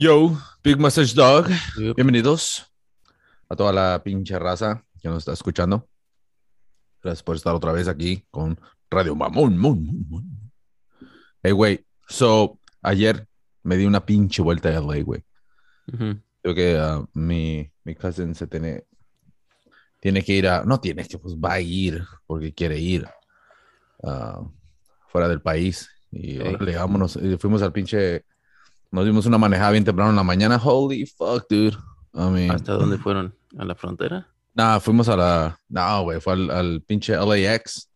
Yo, Big Message Dog, Yep. bienvenidos a toda la pinche raza que nos está escuchando. Gracias por estar otra vez aquí con Radio Mamón. Mon, mon. Hey, güey, so ayer me di una pinche vuelta a LA, güey. Creo que ah, mi, mi cousin se tiene, tiene que ir a, no tiene que, pues va a ir porque quiere ir ah, fuera del país. Y órale, vámonos. Y fuimos al pinche, nos dimos una manejada bien temprano en la mañana. Holy fuck, dude. I mean, ¿Hasta dónde fueron? ¿A la frontera? Nah, fuimos a la, no, güey, fue al, al pinche LAX.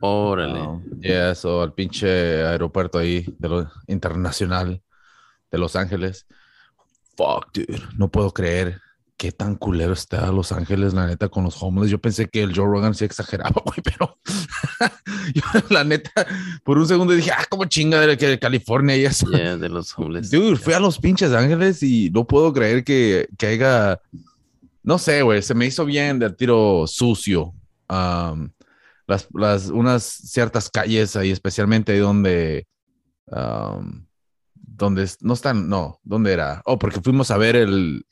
Órale. Um, yeah, so al pinche aeropuerto ahí de lo internacional de Los Ángeles. Fuck, dude. No puedo creer qué tan culero está Los Ángeles, la neta, con los homeless. Yo pensé que el Joe Rogan sí exageraba, güey, pero yo, la neta, por un segundo dije, ah, como chinga de, que de California y eso. Yeah, de los homeless. Dude, fui a los pinches Ángeles y no puedo creer que, que haya, no sé, güey, se me hizo bien del tiro sucio. Um, las, las, unas ciertas calles ahí, especialmente ahí donde, um, donde no están, no, ¿dónde era? Oh, porque fuimos a ver el,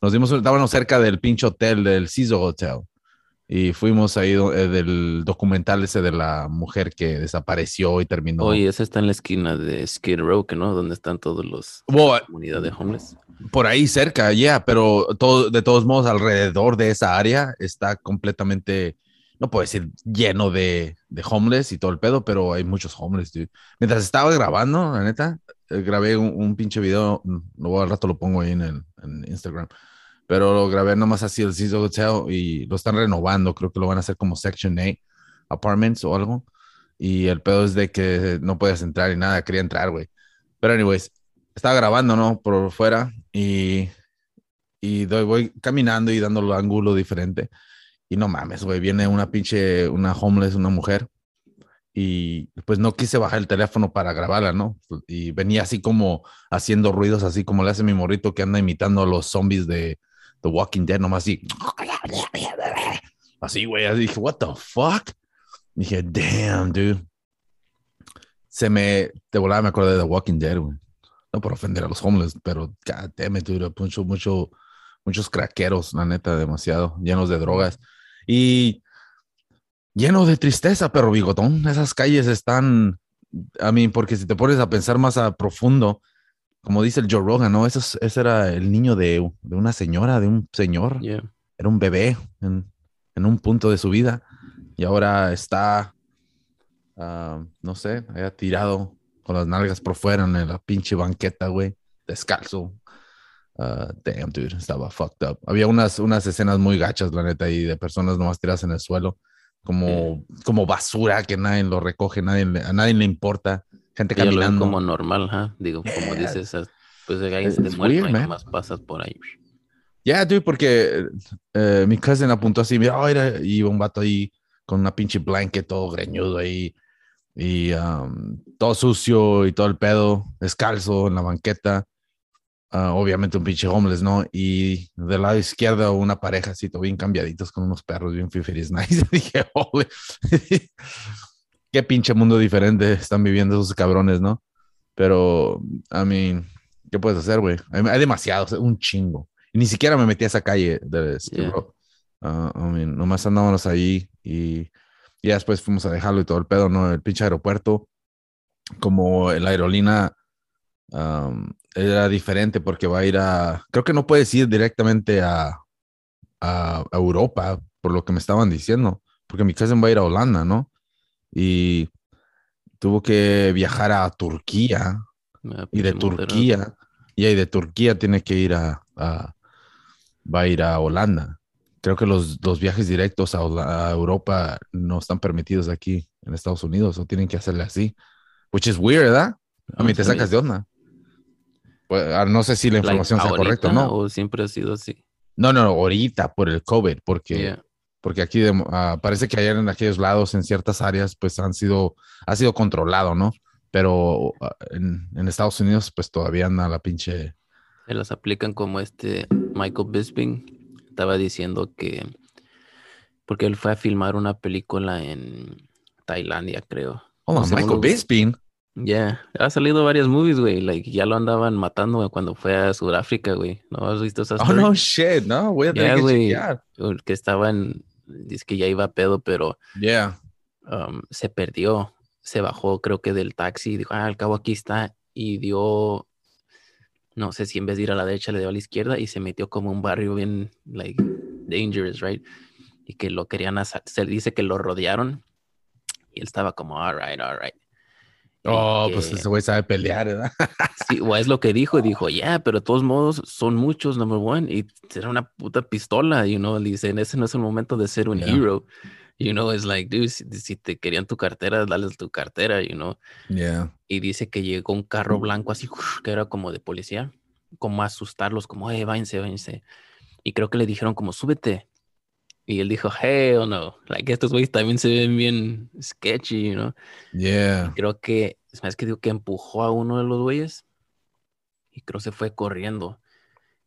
nos dimos, estábamos cerca del pinche hotel, del Ciso Hotel. Y fuimos ahí eh, del documental ese de la mujer que desapareció y terminó. Oye, esa está en la esquina de Skid Row, ¿no? Donde están todos los comunidad de homeless. Por ahí cerca, ya, pero todo, de todos modos, alrededor de esa área está completamente, no puedo decir lleno de, de homeless y todo el pedo, pero hay muchos homeless, dude. Mientras estaba grabando, la neta, eh, grabé un, un pinche video, mm, luego al rato lo pongo ahí en, el, en Instagram, pero lo grabé nomás así el Ciso Hotel y lo están renovando, creo que lo van a hacer como Section 8 Apartments o algo, y el pedo es de que no puedes entrar y nada, quería entrar, güey. Pero anyways, estaba grabando, ¿no? Por fuera y, y doy- voy caminando y dando el ángulo diferente. Y no mames, güey, viene una pinche, una homeless, una mujer. Y pues no quise bajar el teléfono para grabarla, ¿no? Y venía así como haciendo ruidos, así como le hace mi morrito que anda imitando a los zombies de The Walking Dead, nomás así. Así, güey, así dije, what the fuck? Dije, damn, dude. Se me, de volada me acordé de The Walking Dead, güey no por ofender a los homeless, pero god damn it, dude, mucho, mucho, muchos craqueros, la neta, demasiado, llenos de drogas y lleno de tristeza, pero bigotón. Esas calles están, a mí, porque si te pones a pensar más a profundo, como dice el Joe Rogan, ¿no? Eso es- ese era el niño de, de una señora, de un señor, Yeah. era un bebé en, en un punto de su vida y ahora está, ah, no sé, haya tirado con las nalgas por fuera en la pinche banqueta, güey, descalzo. Ah, damn, dude, estaba fucked up. Había unas, unas escenas muy gachas, la neta, y de personas nomás tiradas en el suelo, como, como basura que nadie lo recoge, nadie, a nadie le importa. Gente Ellos lo ven caminando. como normal, ¿ah? Digo, como Yeah. dices, pues weird, y man. nomás pasas por ahí. Ya, dude, porque eh, mi cousin apuntó así, mira, oh, mira, y iba un vato ahí con una pinche blanket todo greñudo ahí y um, todo sucio y todo el pedo, descalzo en la banqueta. Ah, obviamente un pinche homeless, ¿no? Y del lado izquierdo una pareja así, todo bien cambiaditos con unos perros bien fifiris nice. Dije, holy, qué pinche mundo diferente están viviendo esos cabrones, ¿no? Pero, I mean, ¿qué puedes hacer, güey? Hay, hay demasiados, un chingo. Y ni siquiera me metí a esa calle de Skid Yeah. Row. Ah, I mean, nomás andábamos ahí y ya después fuimos a dejarlo y todo el pedo, ¿no? El pinche aeropuerto, como la aerolínea um, era diferente porque va a ir a, creo que no puedes ir directamente a, a Europa, por lo que me estaban diciendo, porque mi cousin va a ir a Holanda, ¿no? Y tuvo que viajar a Turquía Ah, y de montero. Turquía, y ahí de Turquía tiene que ir a, a- va a ir a Holanda. Creo que los, los viajes directos a, Europa no están permitidos aquí en Estados Unidos, o tienen que hacerle así, which is weird, ¿verdad? A No mí te sacas de onda. Pues, ah, no sé si la Like, información sea correcta o no. O siempre ha sido así. No, no, no, ahorita por el COVID, porque, Yeah. Porque aquí de- ah, parece que ayer en aquellos lados, en ciertas áreas, pues han sido, ha sido controlado, ¿no? Pero ah, en, en Estados Unidos, pues todavía anda la pinche. Se las aplican como este Michael Bisping estaba diciendo que porque él fue a filmar una película en Tailandia, creo. Oh, Michael los- Bisping. Ya, ha salido varias movies, güey. Like, ya lo andaban matando güey, cuando fue a Sudáfrica, güey. ¿No has visto esas? Oh, no, shit, no, voy a tener Yeah, que güey. Que estaba en. Dice que ya iba a pedo, pero Yeah. um, se perdió. Se bajó, creo que del taxi. Dijo, ah, al cabo aquí está. Y dio. No sé si en vez de ir a la derecha le dio a la izquierda y se metió como un barrio bien, like, dangerous, right? Y que lo querían Se dice que lo rodearon. Y él estaba como, all right, all right. Y Oh, que- pues ese güey sabe pelear, ¿verdad? Sí, o es lo que dijo, dijo, ya, pero de todos modos son muchos, number one, y será una puta pistola, you know, dicen, ese no es el momento de ser un Yeah. hero, you know, es like, dude, si, si te querían tu cartera, dales tu cartera, you know, Yeah. y dice que llegó un carro blanco así, que era como de policía, como a asustarlos, como, eh, váyanse, váyanse, y creo que le dijeron como, súbete, y él dijo, hell no, like, estos güeyes también se ven bien sketchy, you know, Yeah. creo que, es que digo que empujó a uno de los güeyes y creo se fue corriendo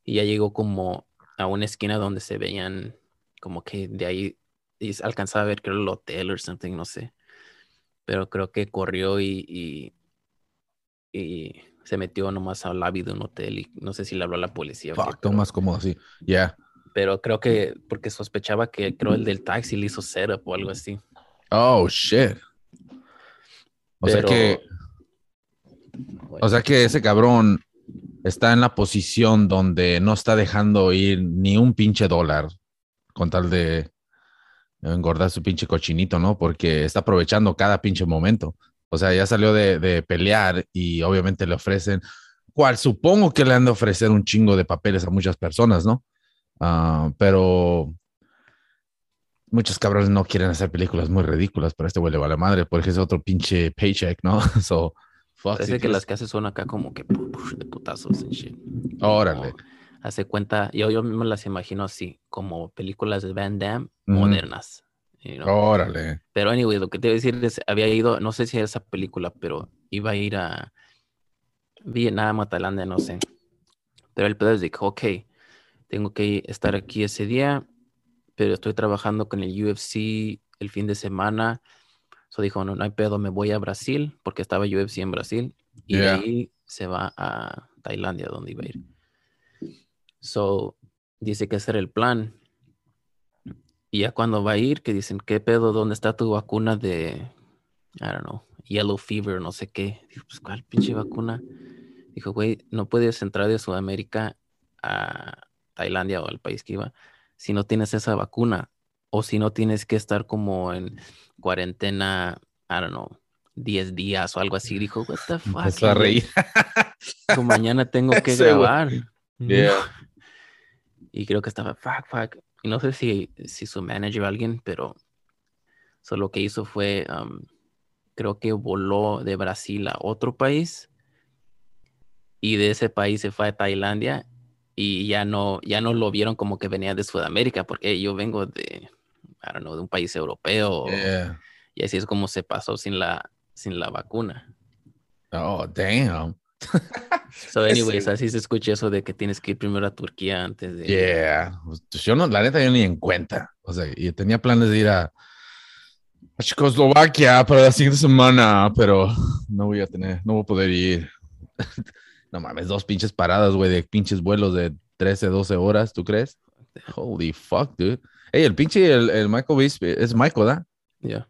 y ya llegó como a una esquina donde se veían como que de ahí y alcanzaba a ver creo el hotel o something, no sé. Pero creo que corrió y, y, y se metió nomás al lobby de un hotel y no sé si le habló a la policía. Fuck, pero, todo más cómodo así. Yeah. Pero creo que porque sospechaba que creo el del taxi le hizo setup o algo así. Oh, shit. O sea que, o sea que ese cabrón está en la posición donde no está dejando ir ni un pinche dólar con tal de engordar su pinche cochinito, ¿no? Porque está aprovechando cada pinche momento. O sea, ya salió de, de pelear y obviamente le ofrecen, cual supongo que le han de ofrecer un chingo de papeles a muchas personas, ¿no? Ah, pero muchos cabrones no quieren hacer películas muy ridículas, pero a este güey le vale madre porque es otro pinche paycheck, ¿no? So, fuck. Parece que las que hace son acá como que de putazos and shit. Órale. Como Hace cuenta, yo, yo me las imagino así, como películas de Van Damme Ujú. modernas. you know. Órale. Pero anyway, lo que te iba a decir es, había ido, no sé si era esa película, pero iba a ir a Vietnam o Tailandia, no sé. Pero el pedo es de que, ok, tengo que estar aquí ese día, pero estoy trabajando con el UFC el fin de semana. So dijo, no, no hay pedo, me voy a Brasil, porque estaba UFC en Brasil, y Yeah. de ahí se va a Tailandia, donde iba a ir. So, dice que ese era el plan. Y ya cuando va a ir, que dicen, ¿qué pedo? ¿Dónde está tu vacuna de, I don't know, yellow fever, no sé qué? Dijo, pues, ¿cuál pinche vacuna? Dijo, güey, no puedes entrar de Sudamérica a Tailandia o al país que iba si no tienes esa vacuna o si no tienes que estar como en cuarentena, I don't know, 10 días o algo así. Dijo, what the fuck? Empezó a reír. dijo, mañana tengo que Ese grabar. Yeah. Y creo que estaba, fuck, fuck. Y no sé si, si su manager o alguien, pero so, lo que hizo fue, um, creo que voló de Brasil a otro país y de ese país se fue a Tailandia y ya no, ya no lo vieron como que venía de Sudamérica, porque yo vengo de, I don't know, de un país europeo Yeah. y así es como se pasó sin la, sin la vacuna. Oh, damn. So, anyways, Sí. así se escucha eso de que tienes que ir primero a Turquía antes de... Yeah. Pues yo no, la neta, yo ni en cuenta. O sea, y tenía planes de ir a, a Checoslovaquia para la siguiente semana, pero no voy a tener, no voy a poder ir. no mames, dos pinches paradas, güey, de pinches vuelos de 13, 12 horas, ¿tú crees? Holy fuck, dude. Hey, el pinche, el, el Michael Bisping, es Michael, ¿verdad? Yeah.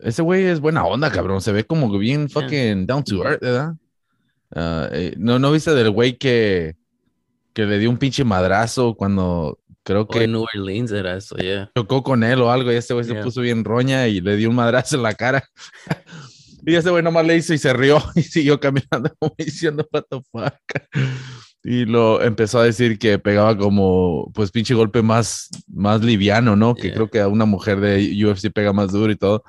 Ese güey es buena onda, cabrón. Se ve como bien fucking down to earth, ¿verdad? Eh, no, ¿no viste del güey que, que le dio un pinche madrazo cuando creo O que en New Orleans era eso, yeah. chocó con él o algo y ese güey se puso bien roña y le dio un madrazo en la cara. y ese güey nomás le hizo y se rió y siguió caminando como diciendo, what the fuck. Y lo empezó a decir que pegaba como, pues, pinche golpe más, más liviano, ¿no? Que Yeah. creo que a una mujer de UFC pega más duro y todo.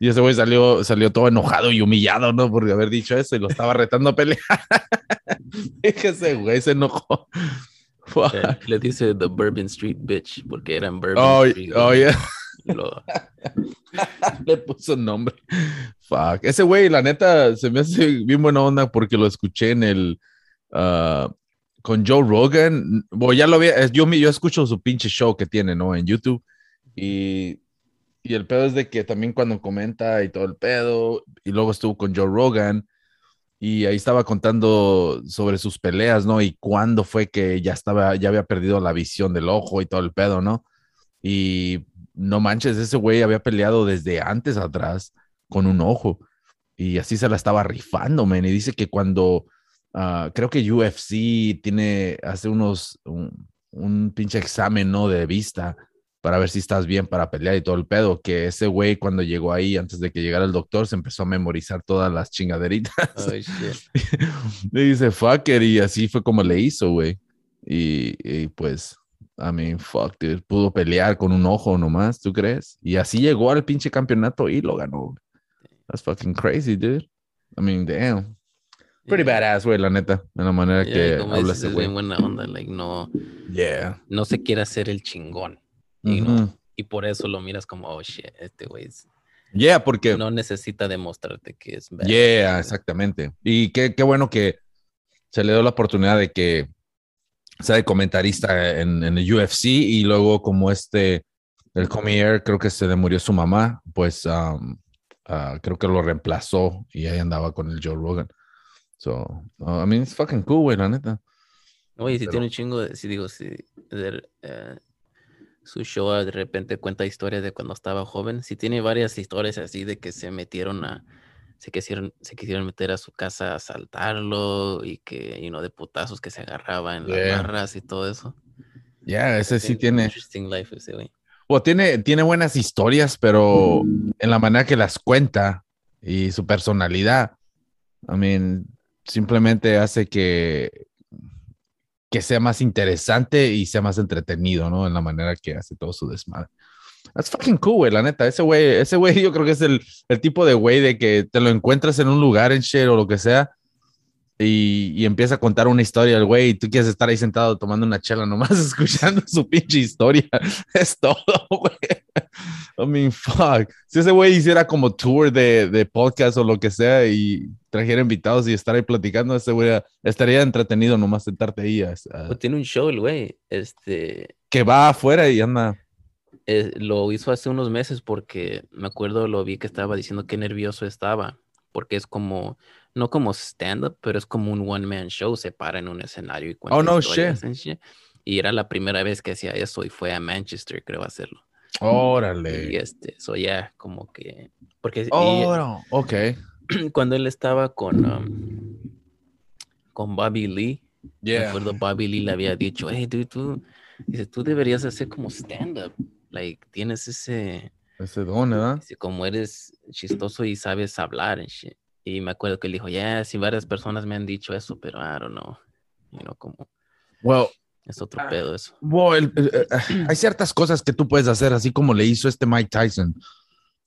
Y ese güey salió, salió todo enojado y humillado, ¿no? Por haber dicho eso y lo estaba retando a pelear. Es que ese güey se enojó. Le dice The Bourbon Street Bitch, porque era en Bourbon Oh, Street. oh, yeah. Lo- Le puso nombre. Fuck. Ese güey, la neta, se me hace bien buena onda porque lo escuché en el. ah, con Joe Rogan. Bueno, ya lo había. Yo, yo escucho su pinche show que tiene, ¿no? En YouTube. Y, y el pedo es de que también cuando comenta y todo el pedo. Y luego estuvo con Joe Rogan. y ahí estaba contando sobre sus peleas, ¿no? Y cuándo fue que ya estaba, ya había perdido la visión del ojo y todo el pedo, ¿no? Y no manches, ese güey había peleado desde antes atrás con un ojo y así se la estaba rifando, man. Y dice que cuando, ah, creo que UFC tiene, hace unos, un, un pinche examen, ¿no? De vista para ver si estás bien para pelear y todo el pedo, que ese güey cuando llegó ahí, antes de que llegara el doctor, se empezó a memorizar todas las chingaderitas. le dice, fucker, y así fue como le hizo, güey. Y, pues, I mean, fuck, dude, pudo pelear con un ojo nomás, ¿tú crees? Y así llegó al pinche campeonato y lo ganó. That's fucking crazy, dude. I mean, damn. Pretty badass, güey, la neta, de la manera que habla ese güey. buena onda, like, no, yeah. no se quiere hacer el chingón. Y, no, y por eso lo miras como, oh shit, este güey es... Yeah, porque... No necesita demostrarte que es... Bad. Yeah, exactamente. Y qué, qué, bueno que se le dio la oportunidad de que sea de comentarista en, en el UFC y luego como este, el Comier, creo que se le murió su mamá, pues um, uh, creo que lo reemplazó y ahí andaba con el Joe Rogan. So, uh, I mean, it's fucking cool, güey, la neta. Oye, si tiene un chingo de, si digo, si, de, uh, su show de repente cuenta historias de cuando estaba joven. Si tiene varias historias así de que se metieron a, se quisieron, se quisieron meter a su casa a asaltarlo y que, you know, de putazos que se agarraba en las barras y todo eso. Ya, ese sí tiene. Interesting life ese güey. O tiene, tiene buenas historias, pero en la manera que las cuenta y su personalidad, I mean, simplemente hace que, que sea más interesante y sea más entretenido, ¿no? En la manera que hace todo su desmadre. That's fucking cool, güey, la neta. Ese güey, ese güey yo creo que es el, el tipo de güey de que te lo encuentras en un lugar en shit o lo que sea y, y, empieza a contar una historia el güey y tú quieres estar ahí sentado tomando una chela nomás escuchando su pinche historia. Es todo, güey. I mean, fuck. Si ese güey hiciera como tour de, de, podcast o lo que sea y trajera invitados y estar ahí platicando, ese güey estaría entretenido nomás sentarte ahí. A, pues tiene un show el güey. Este... Que va afuera y anda. Eh, lo hizo hace unos meses porque me acuerdo, lo vi que estaba diciendo que nervioso estaba. Porque es como no como stand-up, pero es como un one-man show, se para en un escenario y cuenta Oh, no, shit. Y era la primera vez que hacía eso y fue a Manchester, creo, a hacerlo. Órale. Y este, eso ya como que... Porque, oh, ok. Cuando él estaba con, um, con Bobby Lee, yeah. me acuerdo Bobby Lee le había dicho, hey, dude, tú, dice, tú deberías hacer como stand-up. Like, tienes ese... Ese don, ¿verdad? como eres chistoso y sabes hablar and shit. Y me acuerdo que él dijo, ya, yeah, sí, varias personas me han dicho eso, pero I don't know. You know, como... Well, es otro uh, pedo eso. Well, el, el, el, hay ciertas cosas que tú puedes hacer, así como le hizo este Mike Tyson.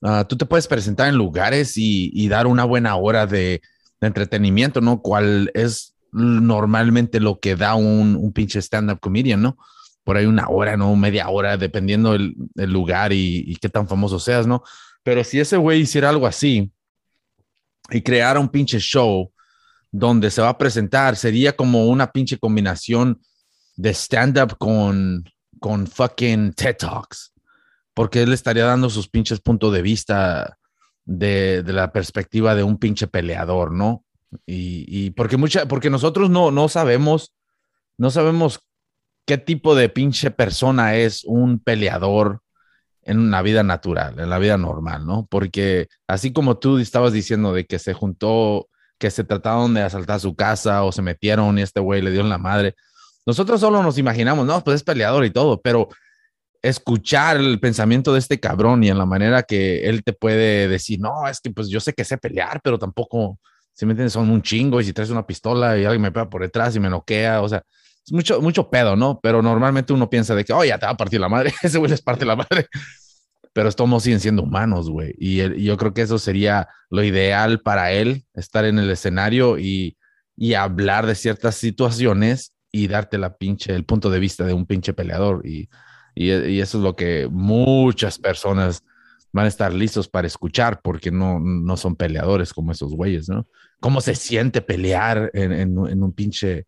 Uh, tú te puedes presentar en lugares y, y dar una buena hora de, de, entretenimiento, ¿no? Cual es normalmente lo que da un, un pinche stand-up comedian, ¿no? Por ahí una hora, ¿no? Media hora, dependiendo el, lugar y, qué tan famoso seas, ¿no? Pero si ese güey hiciera algo así, y crear un pinche show donde se va a presentar, sería como una pinche combinación de stand-up con, con fucking TED Talks, porque él estaría dando sus pinches puntos de vista de, de la perspectiva de un pinche peleador, ¿no? Y, y, porque mucha, porque nosotros no, no sabemos, no sabemos qué tipo de pinche persona es un peleador en una vida natural, en la vida normal, ¿no? Porque así como tú estabas diciendo de que se juntó, que se trataron de asaltar su casa o se metieron y este güey le dio en la madre, nosotros solo nos imaginamos, no, pues es peleador y todo, pero escuchar el pensamiento de este cabrón y en la manera que él te puede decir, no, es que pues yo sé que sé pelear, pero tampoco, si me entiendes, son un chingo y si traes una pistola y alguien me pega por detrás y me noquea, o sea, es mucho, mucho pedo, ¿no? Pero normalmente uno piensa de que, oh, ya te va a partir la madre, ese güey les parte la madre. Pero estos siguen siendo humanos, güey. Y, y, yo creo que eso sería lo ideal para él, estar en el escenario y, y hablar de ciertas situaciones y darte la pinche, el punto de vista de un pinche peleador. Y, y, eso es lo que muchas personas van a estar listos para escuchar porque no, no son peleadores como esos güeyes, ¿no? ¿Cómo se siente pelear en, en un pinche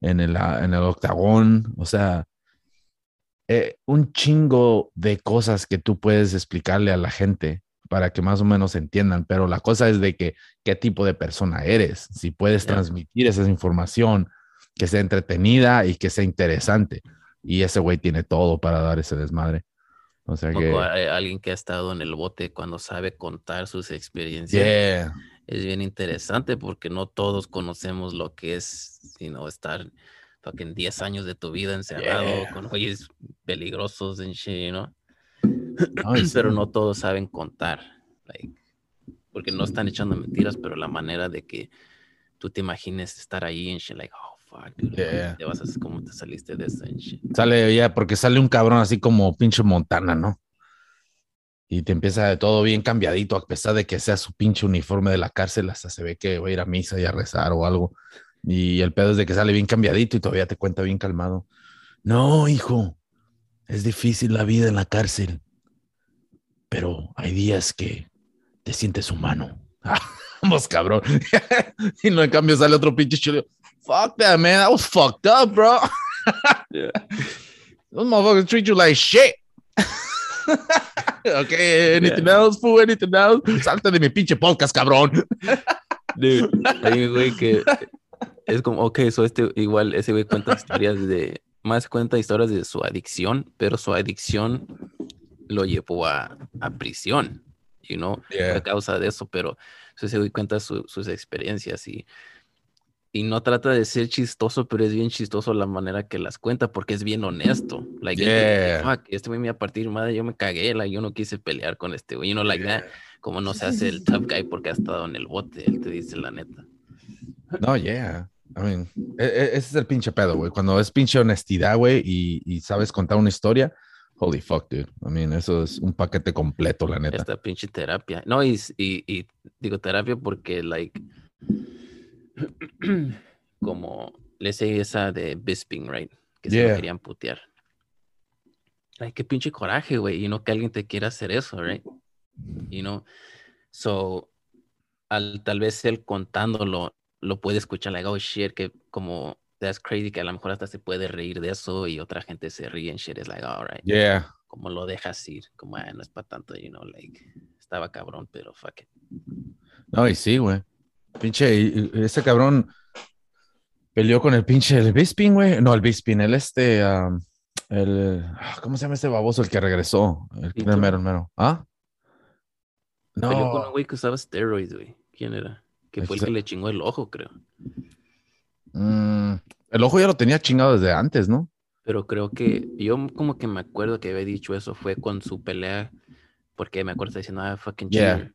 en el, en el octagón, o sea, eh, un chingo de cosas que tú puedes explicarle a la gente para que más o menos entiendan, pero la cosa es de que qué tipo de persona eres, si puedes transmitir esa información que sea entretenida y que sea interesante. Y ese güey tiene todo para dar ese desmadre. O sea que, alguien que ha estado en el bote cuando sabe contar sus experiencias. yeah, Es bien interesante porque no todos conocemos lo que es, sino estar fucking 10 años de tu vida encerrado Yeah. con güeyes peligrosos en shit, no, sí, Pero no todos saben contar. like, porque no están echando mentiras, pero la manera de que tú te imagines estar ahí en shit, like, oh, fuck, dude, Yeah. te vas a cómo te saliste de eso en shit. Sale ya, porque sale un cabrón así como pinche Montana, ¿no? Y te empieza todo bien cambiadito, a pesar de que sea su pinche uniforme de la cárcel, hasta se ve que va a ir a misa y a rezar o algo. Y el pedo es de que sale bien cambiadito y todavía te cuenta bien calmado. No, hijo, es difícil la vida en la cárcel, pero hay días que te sientes humano. Vamos, cabrón. y no, en cambio sale otro pinche chulo. Fuck that, man. That was fucked up, bro. Those motherfuckers treat you like shit. Okay, anything else, fool? Anything else? Salte de mi pinche podcast, cabrón. Dude, hay un güey que es como, ok, so este, igual ese güey cuenta historias de, más cuenta historias de su adicción, pero su adicción lo llevó a, a prisión, you know, a causa de eso, pero ese güey cuenta su- sus experiencias y, y no trata de ser chistoso, pero es bien chistoso la manera que las cuenta porque es bien honesto. Like, Yeah. "Fuck, este güey me iba a partir madre, yo me cagué, like, yo no quise pelear con este güey, you know, like that. Como no se hace el tough guy porque ha estado en el bote, él te dice la neta. No, yeah. I mean, e- e- ese es el pinche pedo, güey. Cuando es pinche honestidad, güey, y, y sabes contar una historia, holy fuck, dude. I mean, eso es un paquete completo, la neta. Esta pinche terapia. No, y, y, y digo terapia porque, like, como le sé esa de Bisping, right? Que se lo Yeah. querían putear. Like, qué pinche coraje, güey. Y no que alguien te quiera hacer eso, right? You know? So, al, tal vez él contándolo, lo puede escuchar, like, oh shit, que como, that's crazy, que a lo mejor hasta se puede reír de eso y otra gente se ríe en shit. Es like, alright Yeah. como lo dejas ir, como "Ah, no es para tanto, you know, like estaba cabrón, pero fuck it. No, y sí, güey. Pinche, ese cabrón peleó con el pinche el Bisping, güey. No, el Bisping, el este, um, el, ah, ¿cómo se llama este baboso? El que regresó. El, el mero, el mero. ¿Ah? Peleó con un No. güey que usaba steroids, güey. ¿Quién era? Que fue el que le chingó el ojo, creo. Mm, el ojo ya lo tenía chingado desde antes, ¿no? Pero creo que yo como que me acuerdo que había dicho eso fue con su pelea, porque me acuerdo diciendo, ah, fucking Yeah.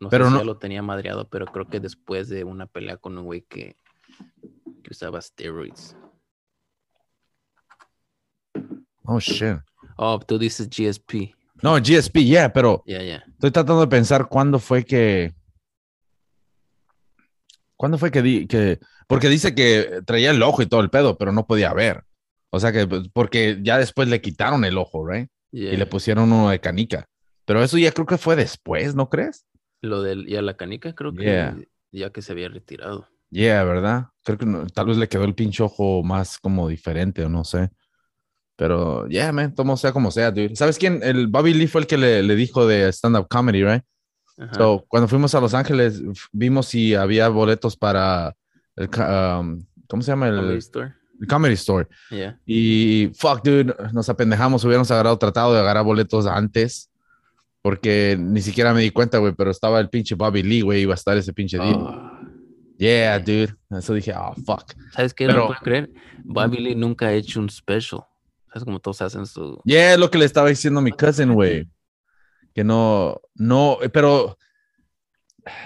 No Pero sé si no- ya lo tenía madreado, pero creo que después de una pelea con un güey que, que usaba steroids. Oh, shit. Oh, tú dices GSP. No, GSP, yeah, pero Ya, ya. estoy tratando de pensar cuándo fue que. ¿Cuándo fue que, di- que. Porque dice que traía el ojo y todo el pedo, pero no podía ver. O sea que, pues, porque ya después le quitaron el ojo, ¿right? Y le pusieron uno de canica. Pero eso ya creo que fue después, ¿no crees? Lo del, ya la canica, creo que Yeah. ya que se había retirado. Yeah, ¿verdad? Creo que no- tal vez le quedó el pinche ojo más como diferente o no sé. Pero, yeah, man, como sea como sea, dude. ¿Sabes quién? El Bobby Lee fue el que le, le dijo de stand-up comedy, right? Ajá. So, cuando fuimos a Los Ángeles, vimos si había boletos para el, um, ¿cómo se llama? El Comedy el Store. Comedy Store. Yeah. Y, fuck, dude, nos apendejamos, hubiéramos agarrado, tratado de agarrar boletos antes, porque ni siquiera me di cuenta, güey, pero estaba el pinche Bobby Lee, güey, iba a estar ese pinche día. Ah. Yeah, dude. Eso dije, oh, fuck. ¿Sabes qué? Pero- No puedo creer. Bobby Lee nunca ha hecho un special. ¿Sabes cómo todos hacen su... Yeah, es lo que le estaba diciendo a mi cousin, güey. Que no, no, pero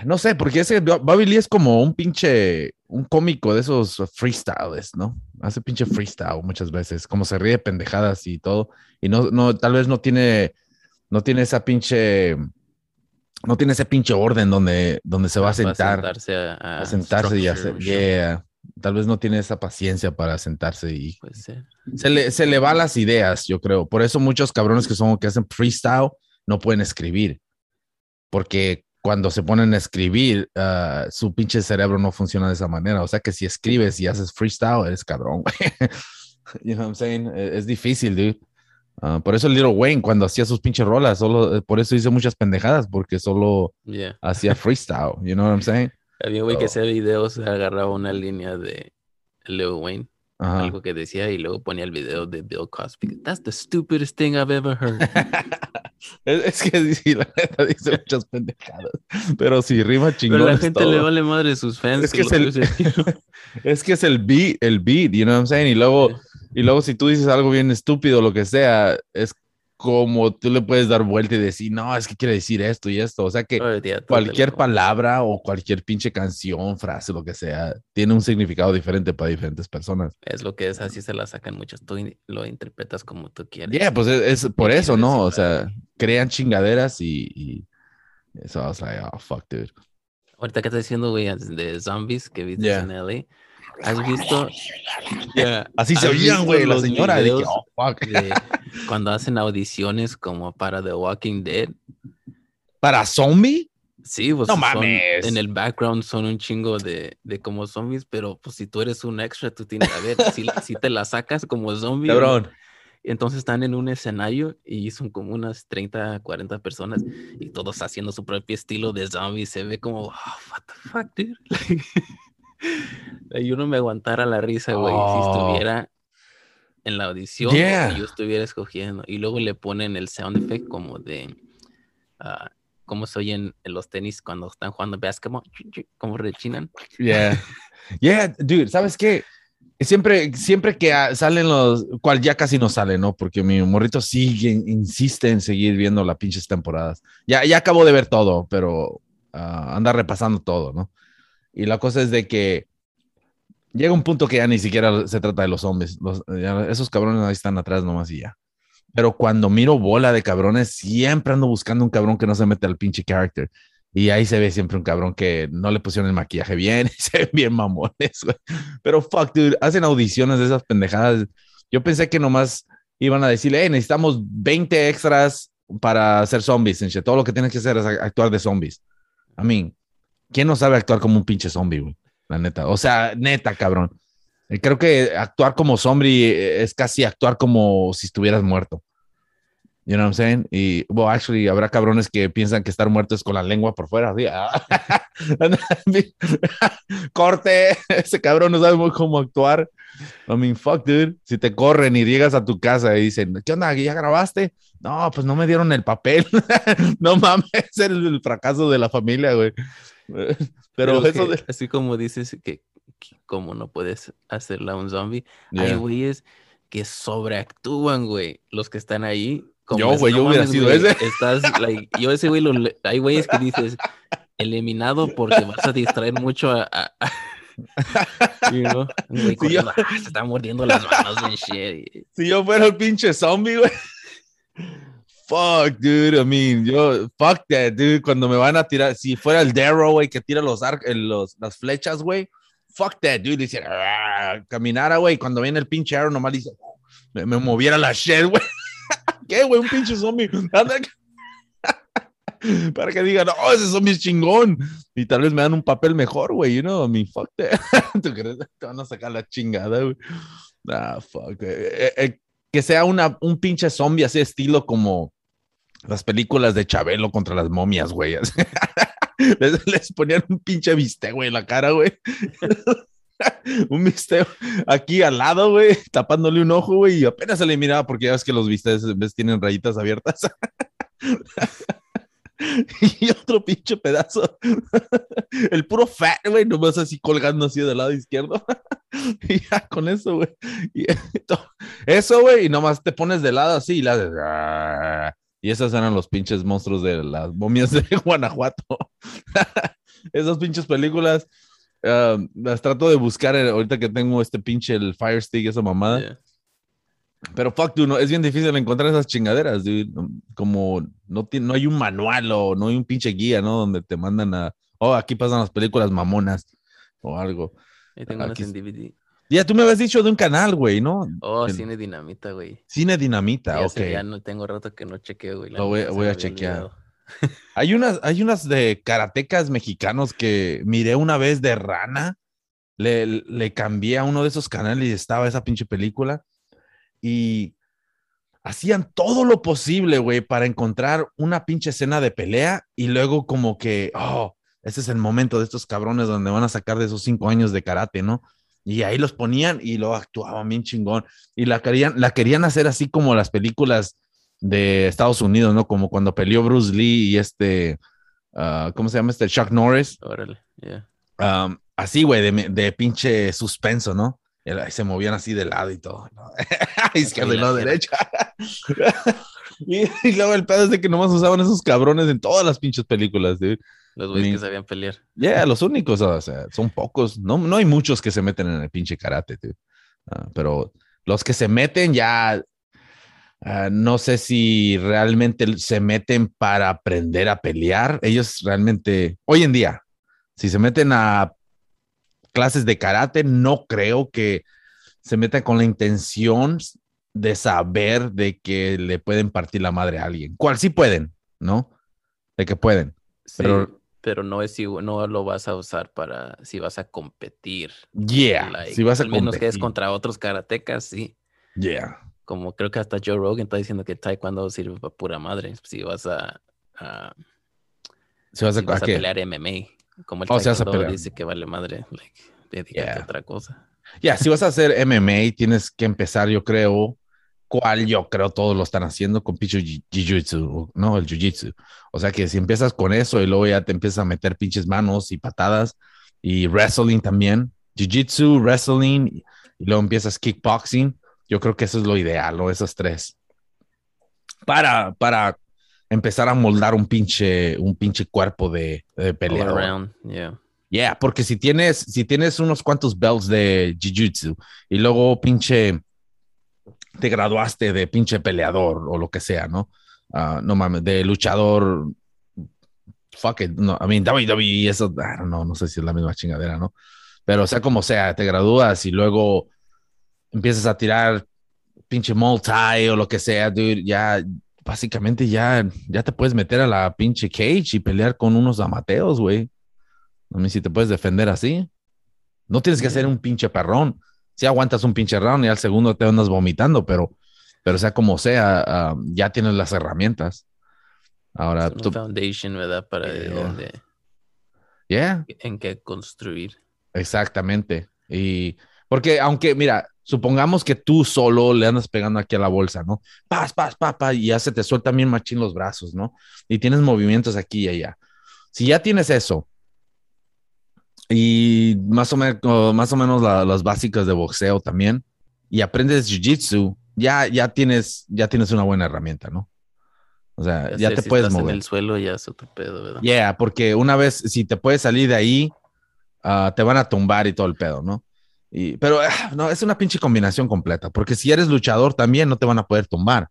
no sé, porque ese Bo- Bobby Lee es como un pinche, un cómico de esos freestyles, ¿no? Hace pinche freestyle muchas veces, como se ríe de pendejadas y todo. Y no, no, tal vez no tiene, no tiene esa pinche, no tiene ese pinche orden donde, donde se va a sentar, sentarse a, a a sentarse y hacer, yeah. Tal vez no tiene esa paciencia para sentarse y se le, se le va las ideas, yo creo. Por eso muchos cabrones que son que hacen freestyle no pueden escribir. Porque cuando se ponen a escribir, ah, su pinche cerebro no funciona de esa manera. O sea que si escribes y haces freestyle, eres cabrón, güey. You know what I'm saying? Es, es difícil, dude. Ah, por eso el Little Wayne, cuando hacía sus pinches rolas, solo, eh, por eso hizo muchas pendejadas, porque solo Yeah. hacía freestyle. You know what I'm saying? Había un güey que Oh. hacía videos, agarraba una línea de Lil Wayne, Ajá. algo que decía, y luego ponía el video de Bill Cosby. That's the stupidest thing I've ever heard. es, es que sí, la neta dice muchas pendejadas. Pero sí, rima chingón. Pero la gente le todo. vale madre sus fans. Es que lo es el-. Es que es el beat, el beat, you know what I'm saying? Y luego, y luego si tú dices algo bien estúpido, lo que sea, es como tú le puedes dar vuelta y decir, no, es que quiere decir esto y esto. O sea que cualquier palabra o cualquier pinche canción, frase, lo que sea, tiene un significado diferente para diferentes personas. Es lo que es, así se la sacan muchos. Tú lo interpretas como tú quieres. Yeah, pues es, es por eso, ¿no? O sea, crean chingaderas y, y eso, I was like, oh, fuck, dude. Ahorita que estás diciendo, güey, de zombies que viste Yeah. en LA. ¿Has visto? Yeah. Así se ¿Has oían, güey, la los señora. Dije, videos oh, fuck. de cuando hacen audiciones como para The Walking Dead. ¿Para zombie? Sí, pues No mames. en el background son un chingo de, de como zombies, pero pues si tú eres un extra, tú tienes, a ver, si, si te la sacas como zombie. Cabrón. Entonces están en un escenario y son como unas 30, 40 personas y todos haciendo su propio estilo de zombie. Se ve como, oh, what the fuck, dude. Yo no me aguantara la risa, güey, Oh. si estuviera en la audición Yeah. y yo estuviera escogiendo. Y luego le ponen el sound effect como de ah, cómo se oyen en los tenis cuando están jugando basketball, como rechinan. Yeah. Yeah, dude, ¿sabes qué? Siempre, siempre que ah, salen los, cual ya casi no sale, ¿no? Porque mi morrito sigue, insiste en seguir viendo las pinches temporadas. Ya, ya acabo de ver todo, pero ah, anda repasando todo, ¿no? Y la cosa es de que llega un punto que ya ni siquiera se trata de los hombres. Los, ya esos cabrones ahí están atrás nomás y ya. Pero cuando miro bola de cabrones, siempre ando buscando un cabrón que no se mete al pinche character. Y ahí se ve siempre un cabrón que no le pusieron el maquillaje bien y bien mamones. Pero fuck, dude, hacen audiciones de esas pendejadas. Yo pensé que nomás iban a decirle, hey, necesitamos 20 extras para hacer zombies. Todo lo que tienes que hacer es actuar de zombies. I mean, ¿quién no sabe actuar como un pinche zombie, güey? La neta. O sea, neta, cabrón. Eh, Creo que actuar como zombie eh, es casi actuar como si estuvieras muerto. You know what I'm saying? Y, well, actually, habrá cabrones que piensan que estar muerto es con la lengua por fuera. así, ah. Corte, ese cabrón no sabe muy cómo actuar. I mean, fuck, dude. Si te corren y llegas a tu casa y dicen, ¿qué onda? ¿Ya grabaste? No, pues no me dieron el papel. no mames, es el, el fracaso de la familia, güey. Pero, eso que- de... así como dices que, que como no puedes hacerla un zombie, hay Yeah. güeyes que sobreactúan, güey, los que están ahí. como Yo, güey, yo hubiera sido güey, ese. Estás, like, yo ese güey, lo hay güeyes que dices, eliminado porque vas a distraer mucho a... a- a- you know, güey Sí, yo- "Ah, se está mordiendo las manos en shit. Si yo fuera el pinche zombie, güey. Fuck, dude. I mean, yo, fuck that, dude. Cuando me van a tirar, si fuera el Darrow, güey, que tira los, ar- eh, los las flechas, güey. Fuck that, dude. Dice, "Ah", caminara, güey. Cuando viene el pinche Arrow, nomás dice, me, moviera la shell, güey. ¿Qué, güey? Un pinche zombie. Para que digan, oh, ese zombie es chingón. Y tal vez me dan un papel mejor, güey. You know, I mean, fuck that. ¿Tú crees? Te van a sacar la chingada, güey. Ah, fuck. Eh, eh, que sea una, un pinche zombie así estilo como las películas de Chabelo contra las momias, güey. les, ponían un pinche bistec, güey, en la cara, güey. un bistec aquí al lado, güey, tapándole un ojo, güey, y apenas se le miraba porque ya ves que los bistecs tienen rayitas abiertas. y otro pinche pedazo. El puro fat, güey, nomás así colgando así del lado izquierdo. y ya con eso, güey. Eso, güey, y nomás te pones de lado así y la. Y esos eran los pinches monstruos de las momias de Guanajuato. Esas pinches películas ah, las trato de buscar eh, ahorita que tengo este pinche el Fire Stick, esa mamada. Yeah. Pero fuck, dude, no, es bien difícil encontrar esas chingaderas, dude. Como no, tiene, no hay un manual o no hay un pinche guía, ¿no? Donde te mandan a, oh, aquí pasan las películas mamonas o algo. Ahí tengo unas Aquí en DVD. Ya tú me habías dicho de un canal, güey, ¿no? Oh, El- Cine Dinamita, güey. Cine Dinamita, Ya ok. sé, ya no tengo rato que no chequeo, güey. Lo voy- a chequear. olvidado. Hay unas, hay unas de karatecas mexicanos que miré una vez de rana. Le, le cambié a uno de esos canales y estaba esa pinche película. Y hacían todo lo posible, güey, para encontrar una pinche escena de pelea y luego como que, oh, ese es el momento de estos cabrones donde van a sacar de esos cinco años de karate, ¿no? Y ahí los ponían y lo actuaban bien chingón. Y la querían, la querían hacer así como las películas de Estados Unidos, ¿no? Como cuando peleó Bruce Lee y este, ah, ¿cómo se llama este? Chuck Norris. Órale, yeah. Um, así, güey, de, de, pinche suspenso, ¿no? Y se movían así de lado y todo. ¿no? Izquierda y lado derecha. y, y, luego el pedo es de que nomás usaban esos cabrones en todas las pinches películas, dude. Los güeyes que sabían pelear. Yeah, los únicos, o sea, son pocos. No, no hay muchos que se meten en el pinche karate, tío. Uh, pero los que se meten ya, uh, no sé si realmente se meten para aprender a pelear. Ellos realmente, hoy en día, si se meten a clases de karate, no creo que se metan con la intención de saber de que le pueden partir la madre a alguien. ¿Cuál sí pueden, ¿no? De que pueden. Sí. Pero pero no es no lo vas a usar para si vas a competir. Yeah, like, si vas a al menos competir. que es contra otros karatecas, sí. Yeah. Como creo que hasta Joe Rogan está diciendo que taekwondo sirve para pura madre. Si vas a, a si vas a, si vas ¿a a qué? pelear MMA, como el Oh, si taekwondo dice que vale madre, like, dedícate Yeah. a otra cosa. Ya, si vas a hacer MMA, tienes que empezar, yo creo, cual yo creo todos lo están haciendo con pinche ji- jiu-jitsu, ¿no? El jiu-jitsu. O sea que si empiezas con eso y luego ya te empiezas a meter pinches manos y patadas y wrestling también, jiu-jitsu, wrestling y luego empiezas kickboxing, yo creo que eso es lo ideal, o esos tres. Para, para empezar a moldar un pinche, un pinche cuerpo de, de peleador. yeah. Yeah, porque si tienes, si tienes unos cuantos belts de Jiu-Jitsu y luego pinche te graduaste de pinche peleador o lo que sea, ¿no? Ah, no mames, de luchador. Fuck it, no, I mean, WWE, eso, I don't know, no sé si es la misma chingadera, ¿no? Pero sea como sea, te gradúas y luego empiezas a tirar pinche multi o lo que sea, dude, ya básicamente ya, ya te puedes meter a la pinche cage y pelear con unos amateos, güey. A mí si te puedes defender así. No tienes que hacer un pinche perrón. Si aguantas un pinche round y al segundo te andas vomitando, pero, pero sea como sea, ah, ya tienes las herramientas. Ahora, Es una tú, foundation, ¿verdad? Para de Yeah. dónde, yeah, en qué construir. exactamente. Y porque aunque, mira, supongamos que tú solo le andas pegando aquí a la bolsa, ¿no? Paz, paz, paz, paz, y ya se te sueltan bien machín los brazos, ¿no? Y tienes movimientos aquí y allá. Si ya tienes eso y más o, menos, más o menos la- las básicas de boxeo también, y aprendes jiu-jitsu, ya, ya, tienes, ya tienes una buena herramienta, ¿no? O sea, Ya ya sé, te si puedes estás mover. en el suelo ya es otro pedo, ¿verdad? Yeah, porque una vez, si te puedes salir de ahí, ah, te van a tumbar y todo el pedo, ¿no? Y, pero ah, no, es una pinche combinación completa, porque si eres luchador también no te van a poder tumbar,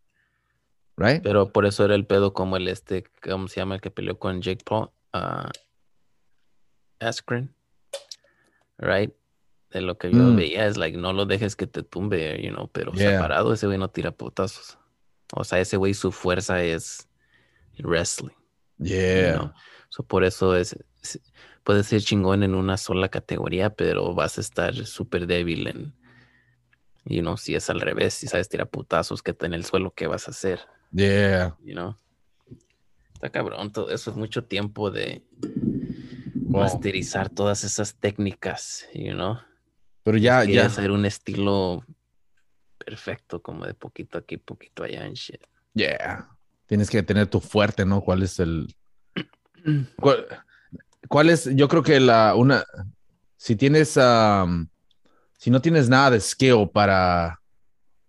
¿right? Pero por eso era el pedo como el este, ¿cómo se llama? El que peleó con Jake Paul. Askren. Right? De lo que yo Mm. veía es like, no lo dejes que te tumbe, you know, pero Yeah. separado ese güey no tira putazos. O sea, ese güey su fuerza es wrestling. you Yeah, know. So, por eso es, es- puedes ser chingón en una sola categoría, pero vas a estar súper débil en, you know, si es al revés, si sabes tirar putazos que está en el suelo, ¿qué vas a hacer? yeah. you know. Está cabrón, todo eso es mucho tiempo de Wow. masterizar todas esas técnicas, you know. Pero ya, Y ya, hacer un estilo perfecto, como de poquito aquí, poquito allá en shit. yeah. Tienes que tener tu fuerte, ¿no? ¿Cuál es el... ¿Cuál, cuál es? Yo creo que la, una, si tienes, um, si no tienes nada de skill para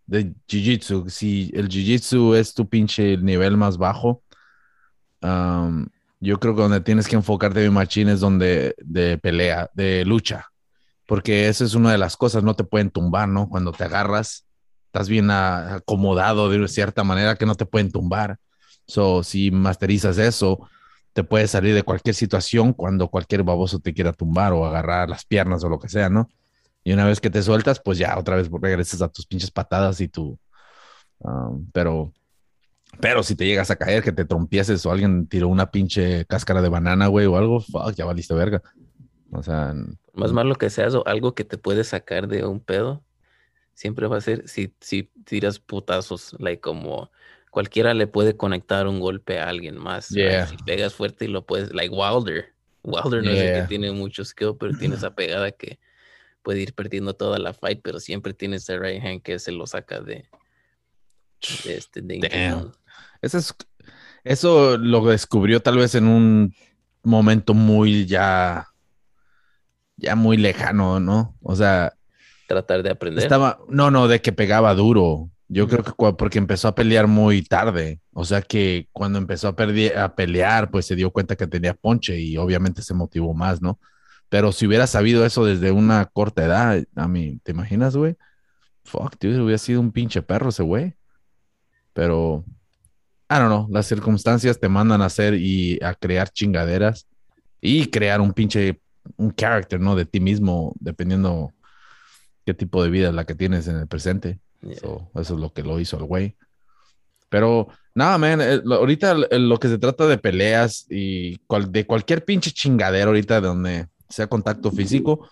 de jiu-jitsu, si el jiu-jitsu es tu pinche nivel más bajo, um, yo creo que donde tienes que enfocarte bien machín es donde de pelea, de lucha, porque esa es una de las cosas, no te pueden tumbar, ¿no? Cuando te agarras, estás bien acomodado de cierta manera que no te pueden tumbar. So, si masterizas eso, te puedes salir de cualquier situación cuando cualquier baboso te quiera tumbar o agarrar las piernas o lo que sea, ¿no? Y una vez que te sueltas, pues ya otra vez regresas a tus pinches patadas y tu... um, pero, pero si te llegas a caer, que te trompieses o alguien tiró una pinche cáscara de banana, güey, o algo, fuck, ya valiste verga. O sea, Más malo que seas o algo que te puede sacar de un pedo, Siempre va a ser, si, si tiras putazos, like como cualquiera le puede conectar un golpe a alguien más. Yeah. Si pegas fuerte y lo puedes, like Wilder. Wilder no es el Yeah. que tiene mucho skill, pero tiene esa pegada que puede ir perdiendo toda la fight, pero siempre tiene ese right hand que se lo saca de, de este zone. Eso, es, eso lo descubrió tal vez en un momento muy ya, ya muy lejano, ¿no? O sea, Tratar de aprender. estaba, no, no, de que pegaba duro. Yo creo que porque empezó a pelear muy tarde. O sea que cuando empezó a, a pelear, pues se dio cuenta que tenía ponche y obviamente se motivó más, ¿no? Pero si hubiera sabido eso desde una corta edad, a mí, ¿te imaginas, güey? Fuck, dude, hubiera sido un pinche perro ese güey. Pero, I don't know, las circunstancias te mandan a hacer y a crear chingaderas y crear un pinche, un character, ¿no? De ti mismo, dependiendo qué tipo de vida es la que tienes en el presente. Yeah. So, eso es lo que lo hizo el güey. Pero nada, man, eh, lo- ahorita el- el- lo que se trata de peleas y cual- de cualquier pinche chingadera ahorita donde sea contacto físico,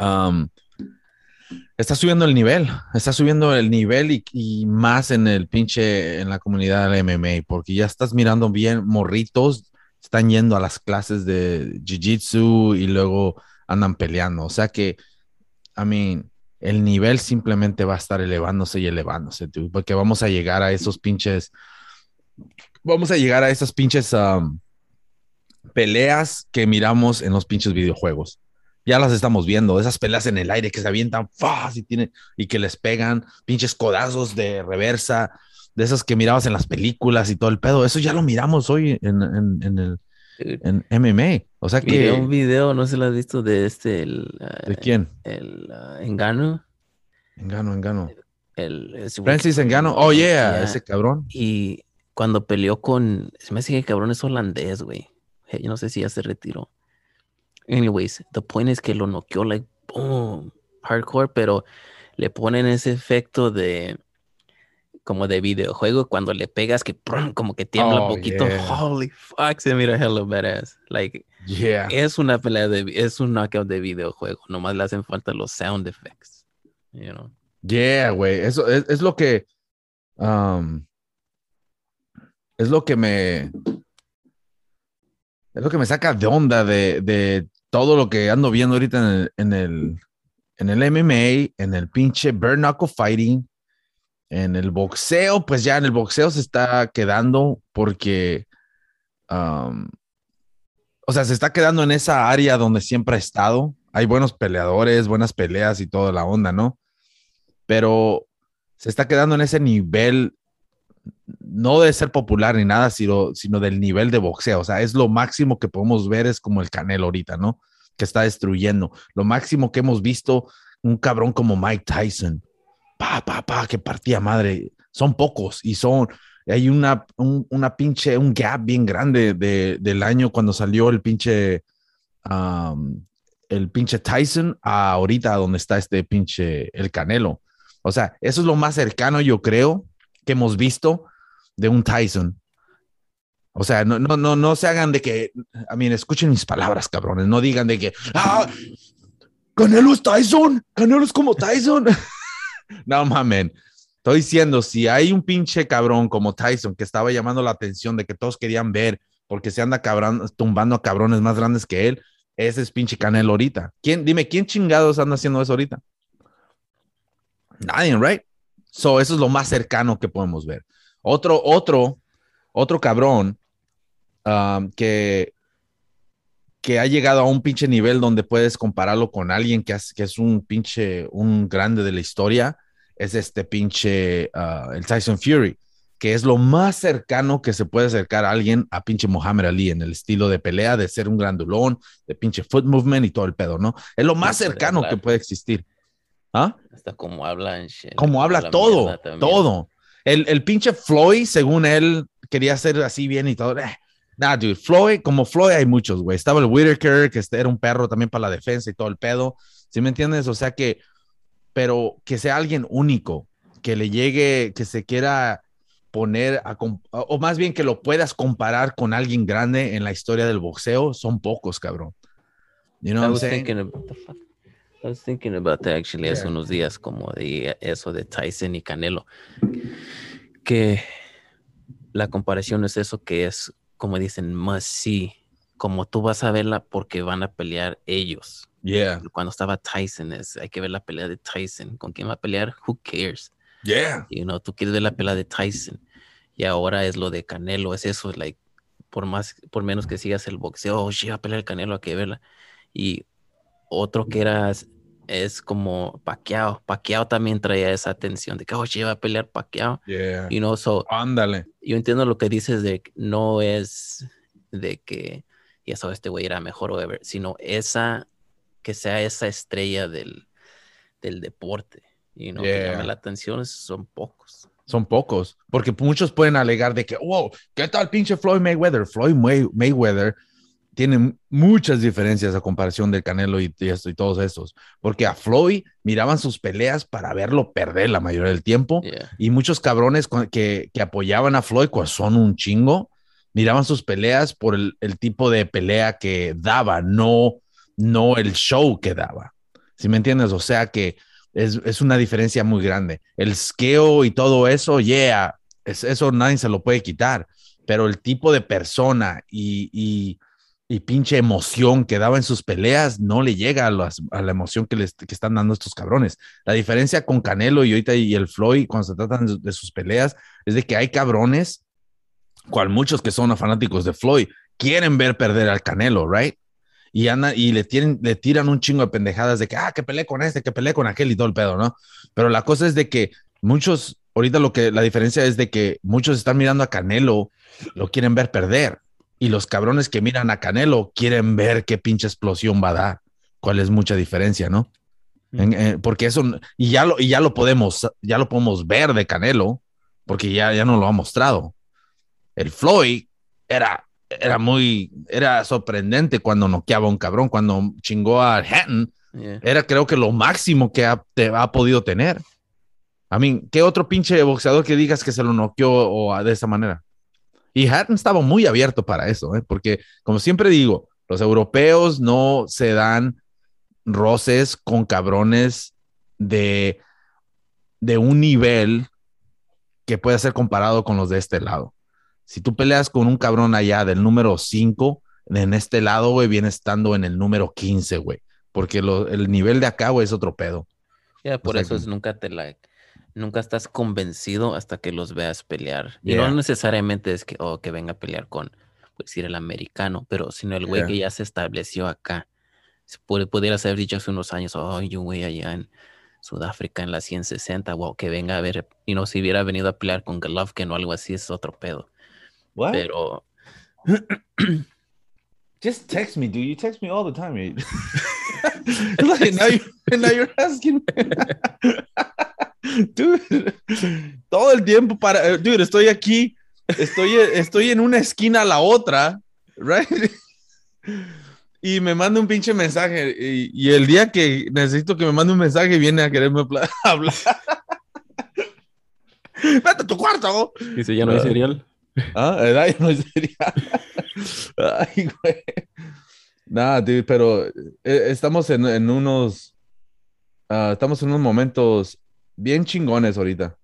um, está subiendo el nivel, está subiendo el nivel y, más en el pinche, en la comunidad del MMA, porque ya estás mirando bien morritos, están yendo a las clases de Jiu-Jitsu y luego andan peleando. O sea que, I mean, el nivel simplemente va a estar elevándose y elevándose, porque vamos a llegar a esos pinches, vamos a llegar a esas pinches um, peleas que miramos en los pinches videojuegos. Ya las estamos viendo, esas peleas en el aire que se avientan ¡faz! y, tienen, y que les pegan pinches codazos de reversa, de esas que mirabas en las películas y todo el pedo. Eso ya lo miramos hoy en, en, en el Dude, en MMA. O sea miré un que. video, no si lo has visto, de este, el, ¿De quién? el ah, Engano. Engano, Engano. El, güey Francis que- Engano. Oh, yeah, Yeah. ese cabrón. Y cuando peleó con. Se me hace que el cabrón es holandés, güey. Eh, Yo no sé si ya se retiró. Anyways, the point es que lo noqueó, like, boom, hardcore, pero le ponen ese efecto de. Como de videojuego, cuando le pegas que como que tiembla Oh, un poquito. yeah. Holy fuck, se mira hello badass. Like, Yeah. es una pelea de. Es un knockout de videojuego. Nomás le hacen falta los sound effects. You know? Yeah, güey. Eso es, es lo que. um, es lo que me. Es lo que me saca de onda de, de todo lo que ando viendo ahorita en el, en el, en el MMA, en el pinche bare knuckle fighting, en el boxeo. Pues ya en el boxeo se está quedando porque. um, o sea, se está quedando en esa área donde siempre ha estado. Hay buenos peleadores, buenas peleas y toda la onda, ¿no? pero se está quedando en ese nivel, no de ser popular ni nada, sino, sino del nivel de boxeo. O sea, es lo máximo que podemos ver, es como el Canelo ahorita, ¿no? Que está destruyendo. Lo máximo que hemos visto, un cabrón como Mike Tyson, pa, pa, pa, que partía madre. Son pocos y son, hay una, un, una pinche, un gap bien grande de, del año cuando salió el pinche, el pinche Tyson a ahorita donde está este pinche, el Canelo. O sea, eso es lo más cercano, yo creo, que hemos visto de un Tyson. O sea, no, no, no, no se hagan de que, a mí, escuchen mis palabras, cabrones, no digan de que, ah, Canelo es Tyson, Canelo es como Tyson. no mamen, estoy diciendo, si hay un pinche cabrón como Tyson que estaba llamando la atención de que todos querían ver porque se anda tumbando a cabrones más grandes que él, ese es pinche Canelo ahorita. ¿Quién, dime, ¿quién chingados anda haciendo eso ahorita? Nadie, right? So, eso es lo más cercano que podemos ver. Otro, otro, otro cabrón um, que, que ha llegado a un pinche nivel donde puedes compararlo con alguien que, es- que es un pinche, un grande de la historia, es este pinche, uh, el Tyson Fury, que es lo más cercano que se puede acercar a alguien a pinche Muhammad Ali en el estilo de pelea, de ser un grandulón, de pinche foot movement y todo el pedo, ¿no? Es lo más cercano que puede existir. ¿Ah? Hasta como habla en Como habla la todo, todo. El, el pinche Floyd, según él, quería ser así bien y todo. Eh, nah, dude, Floyd, como Floyd hay muchos, güey. Estaba el Whitaker, que este era un perro también para la defensa y todo el pedo. ¿Sí me entiendes? O sea que, pero que sea alguien único, que le llegue, que se quiera poner a, o más bien que lo puedas comparar con alguien grande en la historia del boxeo, son pocos, cabrón. You know I what I'm was saying? thinking of- what the fuck? I was thinking about that actually hace unos días, como de eso de Tyson y Canelo. Que la comparación es eso que es, como dicen, más sí. Como tú vas a verla porque van a pelear ellos. Yeah. Cuando estaba Tyson, es, hay que ver la pelea de Tyson. ¿Con quién va a pelear? Who cares? Yeah. You know, tú quieres ver la pelea de Tyson. Y ahora es lo de Canelo. Es eso, like, por más, por menos que sigas el boxeo, oh, sí, va a pelear el Canelo, hay que verla. Y otro que era es como Pacquiao. Pacquiao también traía esa atención de que, oh, va a pelear Pacquiao. Yeah. You know, so, Ándale. yo entiendo lo que dices de que no es de que, y eso, este güey era mejor o whatever, sino esa, que sea esa estrella del, del deporte. You know, que Yeah. llame la atención, son pocos. Son pocos, porque muchos pueden alegar de que, wow, ¿qué tal pinche Floyd Mayweather? Floyd May- Mayweather tiene muchas diferencias a comparación del Canelo y, y esto y todos estos, porque a Floyd miraban sus peleas para verlo perder la mayoría del tiempo Yeah. y muchos cabrones que, que apoyaban a Floyd, pues son un chingo, miraban sus peleas por el, el tipo de pelea que daba, no, no el show que daba. ¿Sí me entiendes? O sea que es, es una diferencia muy grande. El skeo y todo eso, yeah, es, eso nadie se lo puede quitar, pero el tipo de persona y, y, y pinche emoción que daba en sus peleas no le llega a, las- a la emoción que, les, que están dando estos cabrones. La diferencia con Canelo y ahorita y el Floyd cuando se tratan de, sus peleas es de que hay cabrones, cual muchos que son fanáticos de Floyd, quieren ver perder al Canelo, right? Y, anda, y le, tienen, le tiran un chingo de pendejadas de que, ah, que peleé con este, que peleé con aquel y todo el pedo, ¿no? Pero la cosa es de que muchos, ahorita lo que la diferencia es de que muchos están mirando a Canelo, lo quieren ver perder. Y los cabrones que miran a Canelo quieren ver qué pinche explosión va a dar. ¿Cuál es mucha diferencia, no? En- eh, porque eso, y ya lo, y ya lo podemos, ya lo podemos ver de Canelo, porque ya, ya nos lo ha mostrado. El Floyd era, era muy, era sorprendente cuando noqueaba a un cabrón, cuando chingó a Hatton, Yeah. era creo que lo máximo que ha, te- ha podido tener. A mí, ¿qué otro pinche boxeador que digas que se lo noqueó o de esa manera? Y Hatton estaba muy abierto para eso, ¿eh? porque como siempre digo, los europeos no se dan roces con cabrones de, de un nivel que pueda ser comparado con los de este lado. Si tú peleas con un cabrón allá del número 5, en este lado, güey, viene estando en el número 15, güey. Porque lo- el nivel de acá, güey, es otro pedo. Yeah, por sea, eso es nunca te la nunca estás convencido hasta que los veas pelear. Y no necesariamente es que oh, que venga a pelear con pues decir el americano, pero sino el güey Yeah. que ya se estableció acá. Se puede, pudiera haber dicho hace unos años, oh, yo güey allá en Sudáfrica en la 160, wow, que venga a ver, y no si hubiera venido a pelear con Golovkin o algo así, es otro pedo. Pero Just text me, dude. You text me all the time. like, now, you, now you're asking. dude, todo el tiempo para. eh, Dude, estoy aquí. Estoy, estoy en una esquina a la otra, right? Y me manda un pinche mensaje. Y, y el día que necesito que me mande un mensaje, viene a quererme hablar. Vete a tu cuarto. dice, ya no hay Ah. cereal. Ah, ¿verdad? Yo no sería. Ay, güey. Nada, dude, pero eh, estamos en, en unos. ah, estamos en unos momentos bien chingones ahorita.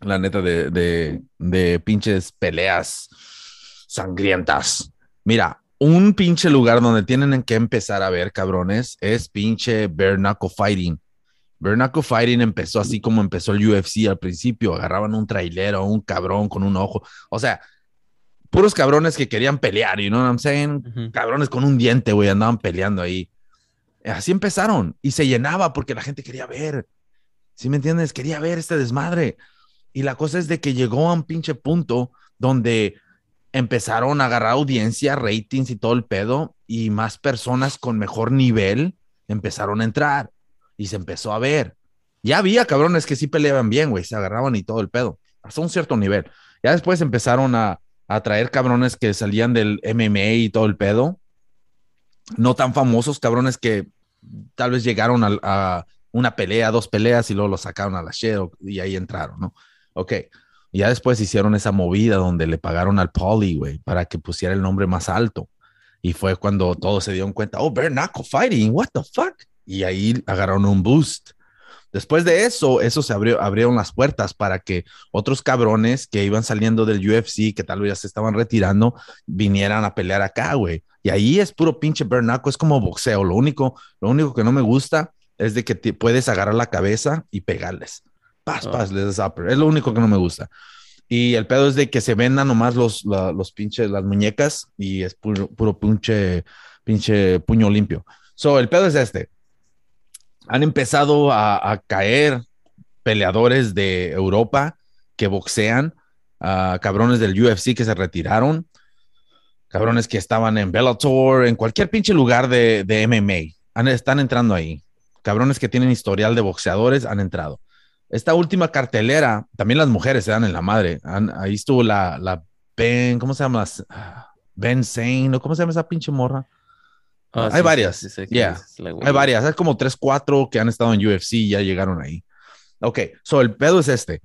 La neta, de, de, de pinches peleas sangrientas. Mira, un pinche lugar donde tienen que empezar a ver, cabrones, es pinche bare knuckle fighting. Bare knuckle fighting empezó así como empezó el UFC al principio. Agarraban un trailero, un cabrón con un ojo. O sea, puros cabrones que querían pelear, you know what I'm saying? Cabrones con un diente, güey, andaban peleando ahí. Así empezaron y se llenaba porque la gente quería ver. ¿Sí me entiendes? Quería ver este desmadre. Y la cosa es de que llegó a un pinche punto donde empezaron a agarrar audiencia, ratings y todo el pedo, y más personas con mejor nivel empezaron a entrar y se empezó a ver. Ya había cabrones que sí peleaban bien, güey, se agarraban y todo el pedo, hasta un cierto nivel. Ya después empezaron a, a traer cabrones que salían del MMA y todo el pedo, no tan famosos, cabrones que tal vez llegaron a, una pelea, dos peleas y luego los sacaron a la share y ahí entraron, ¿no? Ok. Ya después hicieron esa movida donde le pagaron al Polly, güey, para que pusiera el nombre más alto. Y fue cuando todos se dieron cuenta, oh, bare knuckle fighting, what the fuck? y ahí agarraron un boost. Después de eso, eso se abrió, abrieron las puertas para que otros cabrones que iban saliendo del UFC, que tal vez ya se estaban retirando, vinieran a pelear acá, güey. Y ahí es puro pinche bernaco, es como boxeo. Lo único, lo único que no me gusta es de que te puedes agarrar la cabeza y pegarles. Paz, paz, les Es lo único que no me gusta. Y el pedo es de que se vendan nomás los, la- los pinches, las muñecas y es puro, puro pinche, pinche puño limpio. So, el pedo es este. Han empezado a, caer peleadores de Europa que boxean, cabrones del UFC que se retiraron, cabrones que estaban en Bellator, en cualquier pinche lugar de, MMA. Están entrando ahí. Cabrones que tienen historial de boxeadores han entrado. Esta última cartelera, también las mujeres se dan en la madre. Ahí estuvo la, la Ben, ¿cómo se llama? Ah, Ben Zane. ¿cómo se llama esa pinche morra? Ah, Hay sí, sí, varias. sí quién Yeah. Hay varias, hay como tres, cuatro que han estado en UFC y ya llegaron ahí. Ok, so el pedo es este.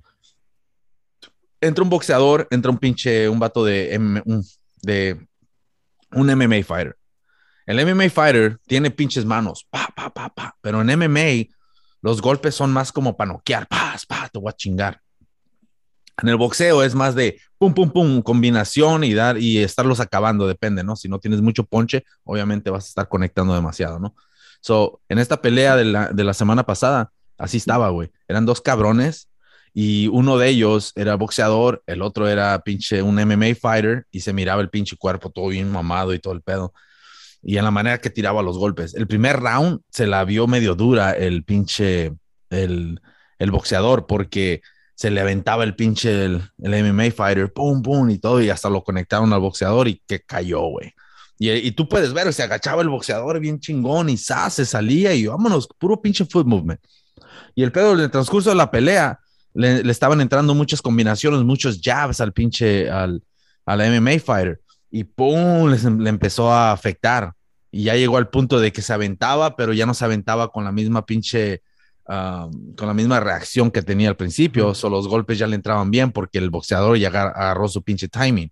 Entra un boxeador, entra un pinche, un vato de, de un MMA fighter. El MMA fighter tiene pinches manos, pa, pa, pa, pa, pero en MMA los golpes son más como para noquear, pa, pa, te voy a chingar. En el boxeo es más de pum, pum, pum, combinación y dar y estarlos acabando, depende, ¿no? Si no tienes mucho ponche, obviamente vas a estar conectando demasiado, ¿no? So, en esta pelea de la, de la semana pasada, así estaba, güey. Eran dos cabrones y uno de ellos era boxeador, el otro era pinche un MMA fighter y se miraba el pinche cuerpo todo bien mamado y todo el pedo. Y en la manera que tiraba los golpes. El primer round se la vio medio dura el pinche, el, el boxeador, porque se le aventaba el pinche, el, el MMA fighter, pum, pum, y todo, y hasta lo conectaron al boxeador y que cayó, güey. Y, y tú puedes ver, se agachaba el boxeador bien chingón y ¡zas! se salía y vámonos, puro pinche foot movement. Y el pedo en el transcurso de la pelea, le, estaban entrando muchas combinaciones, muchos jabs al pinche, al, al MMA fighter. Y pum, le empezó a afectar. Y ya llegó al punto de que se aventaba, pero ya no se aventaba con la misma pinche, um, con la misma reacción que tenía al principio. So, los golpes ya le entraban bien porque el boxeador ya agar- agarró su pinche timing.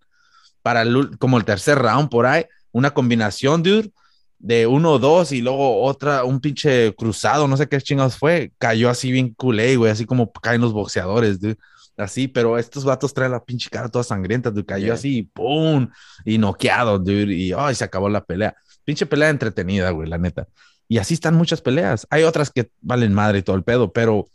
Para el como el tercer round por ahí, una combinación, dude, de uno o dos y luego otra, un pinche cruzado, no sé qué chingados fue, cayó así bien culé, güey, así como caen los boxeadores, dude. Así, pero estos vatos traen la pinche cara toda sangrienta, dude, cayó Yeah. así, ¡pum! Y noqueado, dude, y ay, se acabó la pelea. Pinche pelea entretenida, güey, la neta. Y así están muchas peleas. Hay otras que valen madre y todo el pedo, pero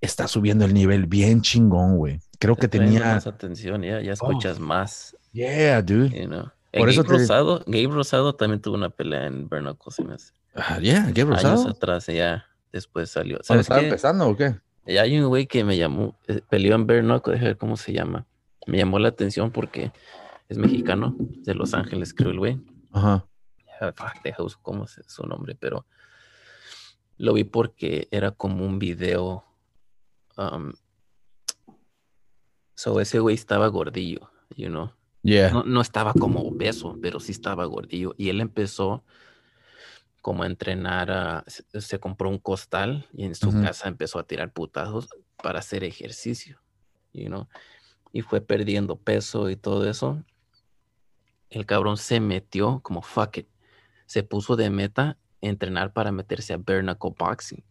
está subiendo el nivel bien chingón, güey. Creo que Está trayendo tenía. más atención, ya, ya escuchas más, Yeah, dude. you know. Por Eh, eso Gabe te- Rosado, Gabe Rosado también tuvo una pelea en se me hace. Ah, yeah, ¿qué Años rosado? atrás, ya después salió. ¿Cuándo ¿Sabes estaba qué? empezando o qué? Y Hay un güey que me llamó, eh, peleó en Bernacle, déjame ver cómo se llama. Me llamó la atención porque es mexicano, de Los Ángeles, creo el güey. Ajá. Ah, deja busco cómo es su nombre, pero lo vi porque era como un video. um, so ese güey estaba gordillo, you know. Yeah. No, no estaba como obeso, pero sí estaba gordillo. Y él empezó como a entrenar, a- se, compró un costal y en su casa empezó a tirar putazos para hacer ejercicio, you know. Y fue perdiendo peso y todo eso. El cabrón se metió como fuck it. Se puso de meta entrenar para meterse a bare knuckle boxing.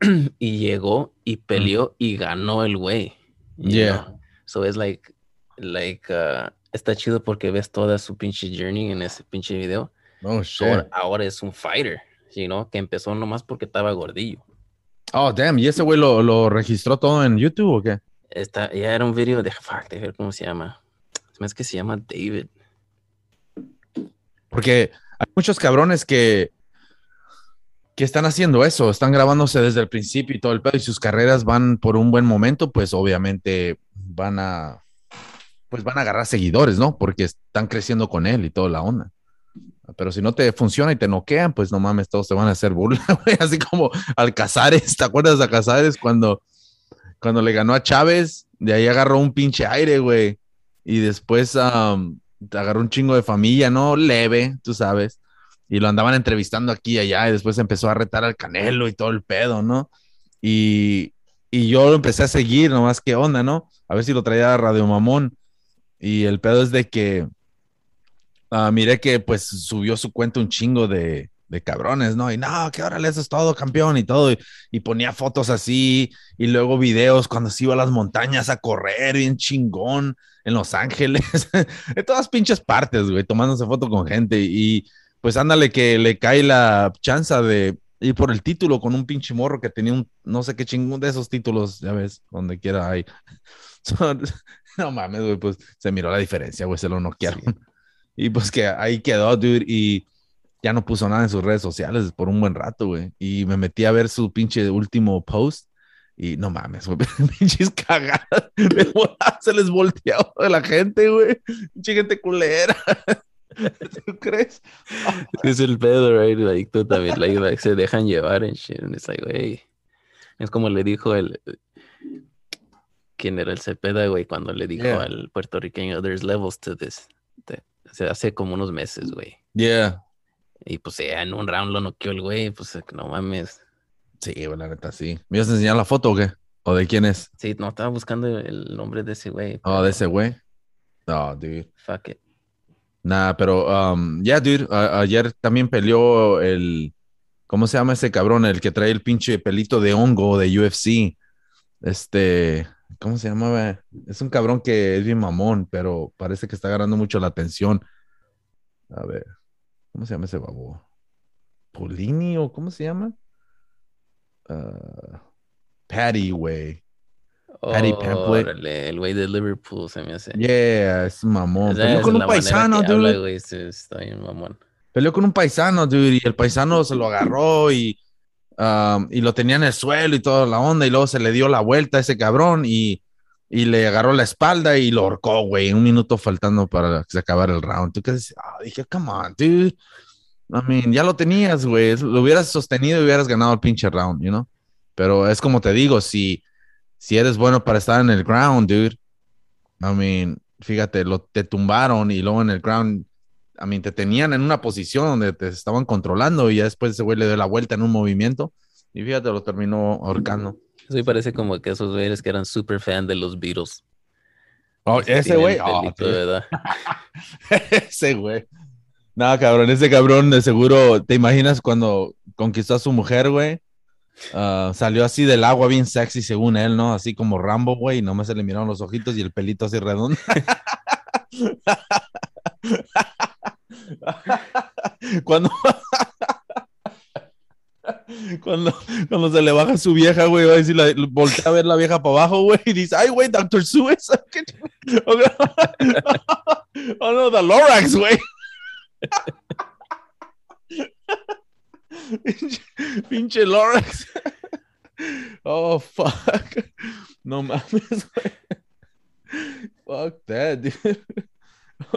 y llegó y peleó y ganó el güey. Yeah. know. So es like, like, uh, está chido porque ves toda su pinche journey en ese pinche video. Oh, shit. ahora, ahora es un fighter, you know, que empezó nomás porque estaba gordillo. Oh, damn. ¿Y ese güey lo, lo registró todo en YouTube o qué? Esta, ya era un video de, fuck, de ver cómo se llama. Hace que se llama David. Porque hay muchos cabrones que, que están haciendo eso, están grabándose desde el principio y todo el pedo, y sus carreras van por un buen momento, pues obviamente van a, pues van a agarrar seguidores, ¿no? Porque están creciendo con él y toda la onda. Pero si no te funciona y te noquean, pues no mames, todos te van a hacer burla, güey. Así como al Casares, ¿te acuerdas de Casares cuando, cuando le ganó a Chávez? De ahí agarró un pinche aire, güey. Y después am, agarró un chingo de familia, ¿no? Leve, tú sabes. Y lo andaban entrevistando aquí y allá. Y después empezó a retar al Canelo y todo el pedo, ¿no? Y, y yo lo empecé a seguir, nomás qué onda, ¿no? A ver si lo traía a Radio Mamón. Y el pedo es de que ah, miré que pues subió su cuenta un chingo de, de cabrones, ¿no? Y no, que órale, eso es todo, campeón y todo. Y, y ponía fotos así y luego videos cuando se iba a las montañas a correr bien chingón en Los Ángeles, en todas pinches partes, güey, tomándose foto con gente y pues ándale que le cae la chance de ir por el título con un pinche morro que tenía un, no sé qué chingón de esos títulos, ya ves, donde quiera hay. no mames, güey, pues se miró la diferencia, güey, se lo noquearon. Y pues que ahí quedó, dude, y ya no puso nada en sus redes sociales por un buen rato, güey. Y me metí a ver su pinche último post y no mames, güey, pinches cagadas. Se les volteaba de la gente, güey. Pinche gente culera. ¿Tú crees? Es el pedo, right? Like, tú también, like, se dejan llevar en shit. And it's like, güey. Es como le dijo el. ¿Quién era el Cepeda, güey? Cuando le dijo al puertorriqueño, there's levels to this. o sea, hace como unos meses, güey. Yeah. Y pues ya en un round lo noqueó el güey, pues no mames. Sí, bueno, la neta, sí. ¿Me ibas a enseñar la foto o qué? ¿O de quién es? Sí, no, estaba buscando el nombre de ese güey. Oh, de ese güey. No, dude. Fuck it. Nah, pero um, ya, dude, ayer también peleó el. ¿Cómo se llama ese cabrón? El que trae el pinche pelito de hongo de UFC. Este. ¿Cómo se llamaba? Es un cabrón que es bien mamón, pero parece que está ganando mucho la atención. A ver. ¿Cómo se llama ese babo? ¿Polini o cómo se llama? Uh, Patty, güey. Patty Pamphlet. el güey de Liverpool se me hace. Yeah, es mamón. Peleó con un paisano, dude. está bien mamón. Peleó con un paisano, dude, y el paisano se lo agarró y, um, y lo tenía en el suelo y toda la onda, y luego se le dio la vuelta a ese cabrón y, y le agarró la espalda y lo ahorcó, güey, un minuto faltando para que se acabara el round. ¿Tú qué dices? Ah, dije, come on, dude. I mean, ya lo tenías, güey. Lo hubieras sostenido y hubieras ganado el pinche round, you know? Pero es como te digo, si si eres bueno para estar en el ground, dude, I mean, fíjate, lo, te tumbaron y luego en el ground, I mean, te tenían en una posición donde te estaban controlando y ya después ese güey le dio la vuelta en un movimiento y fíjate, lo terminó ahorcando. Eso parece como que esos güeyes que eran super fan de los Beatles. Oh, ese güey. Oh, ese güey. No, cabrón, ese cabrón de seguro, ¿te imaginas cuando conquistó a su mujer, güey? Ah, salió así del agua bien sexy según él, ¿no? Así como Rambo, güey, y nomás se le miraron los ojitos y el pelito así redondo. cuando, cuando, cuando se le baja su vieja, güey, va a decir, voltea a ver la vieja para abajo, güey, y dice, ay, güey, Dr. Seuss. oh, no, the Lorax, güey. Pinche Lorax. Oh, fuck. No mames, Fuck that, dude.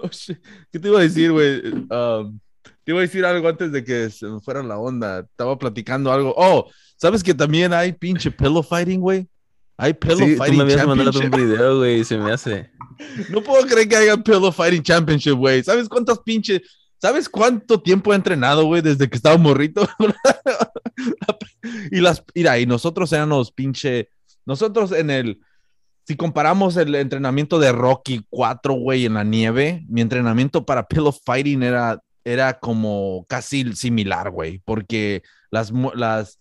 Oh, shit. ¿Qué te iba a decir, güey? Um, te iba a decir algo antes de que se me fuera la onda. Estaba platicando algo. Oh, ¿sabes que también hay pinche pillow fighting, güey? Hay pillow sí, fighting tú me habías mandado un video, güey, se me hace. No puedo creer que haya pillow fighting championship, güey. ¿Sabes cuántas pinches ¿Sabes cuánto tiempo he entrenado, güey, desde que estaba morrito? y las, mira, y nosotros éramos pinche, nosotros en el, si comparamos el entrenamiento de Rocky 4, güey, en la nieve, mi entrenamiento para pillow fighting era, era como casi similar, güey, porque las, las,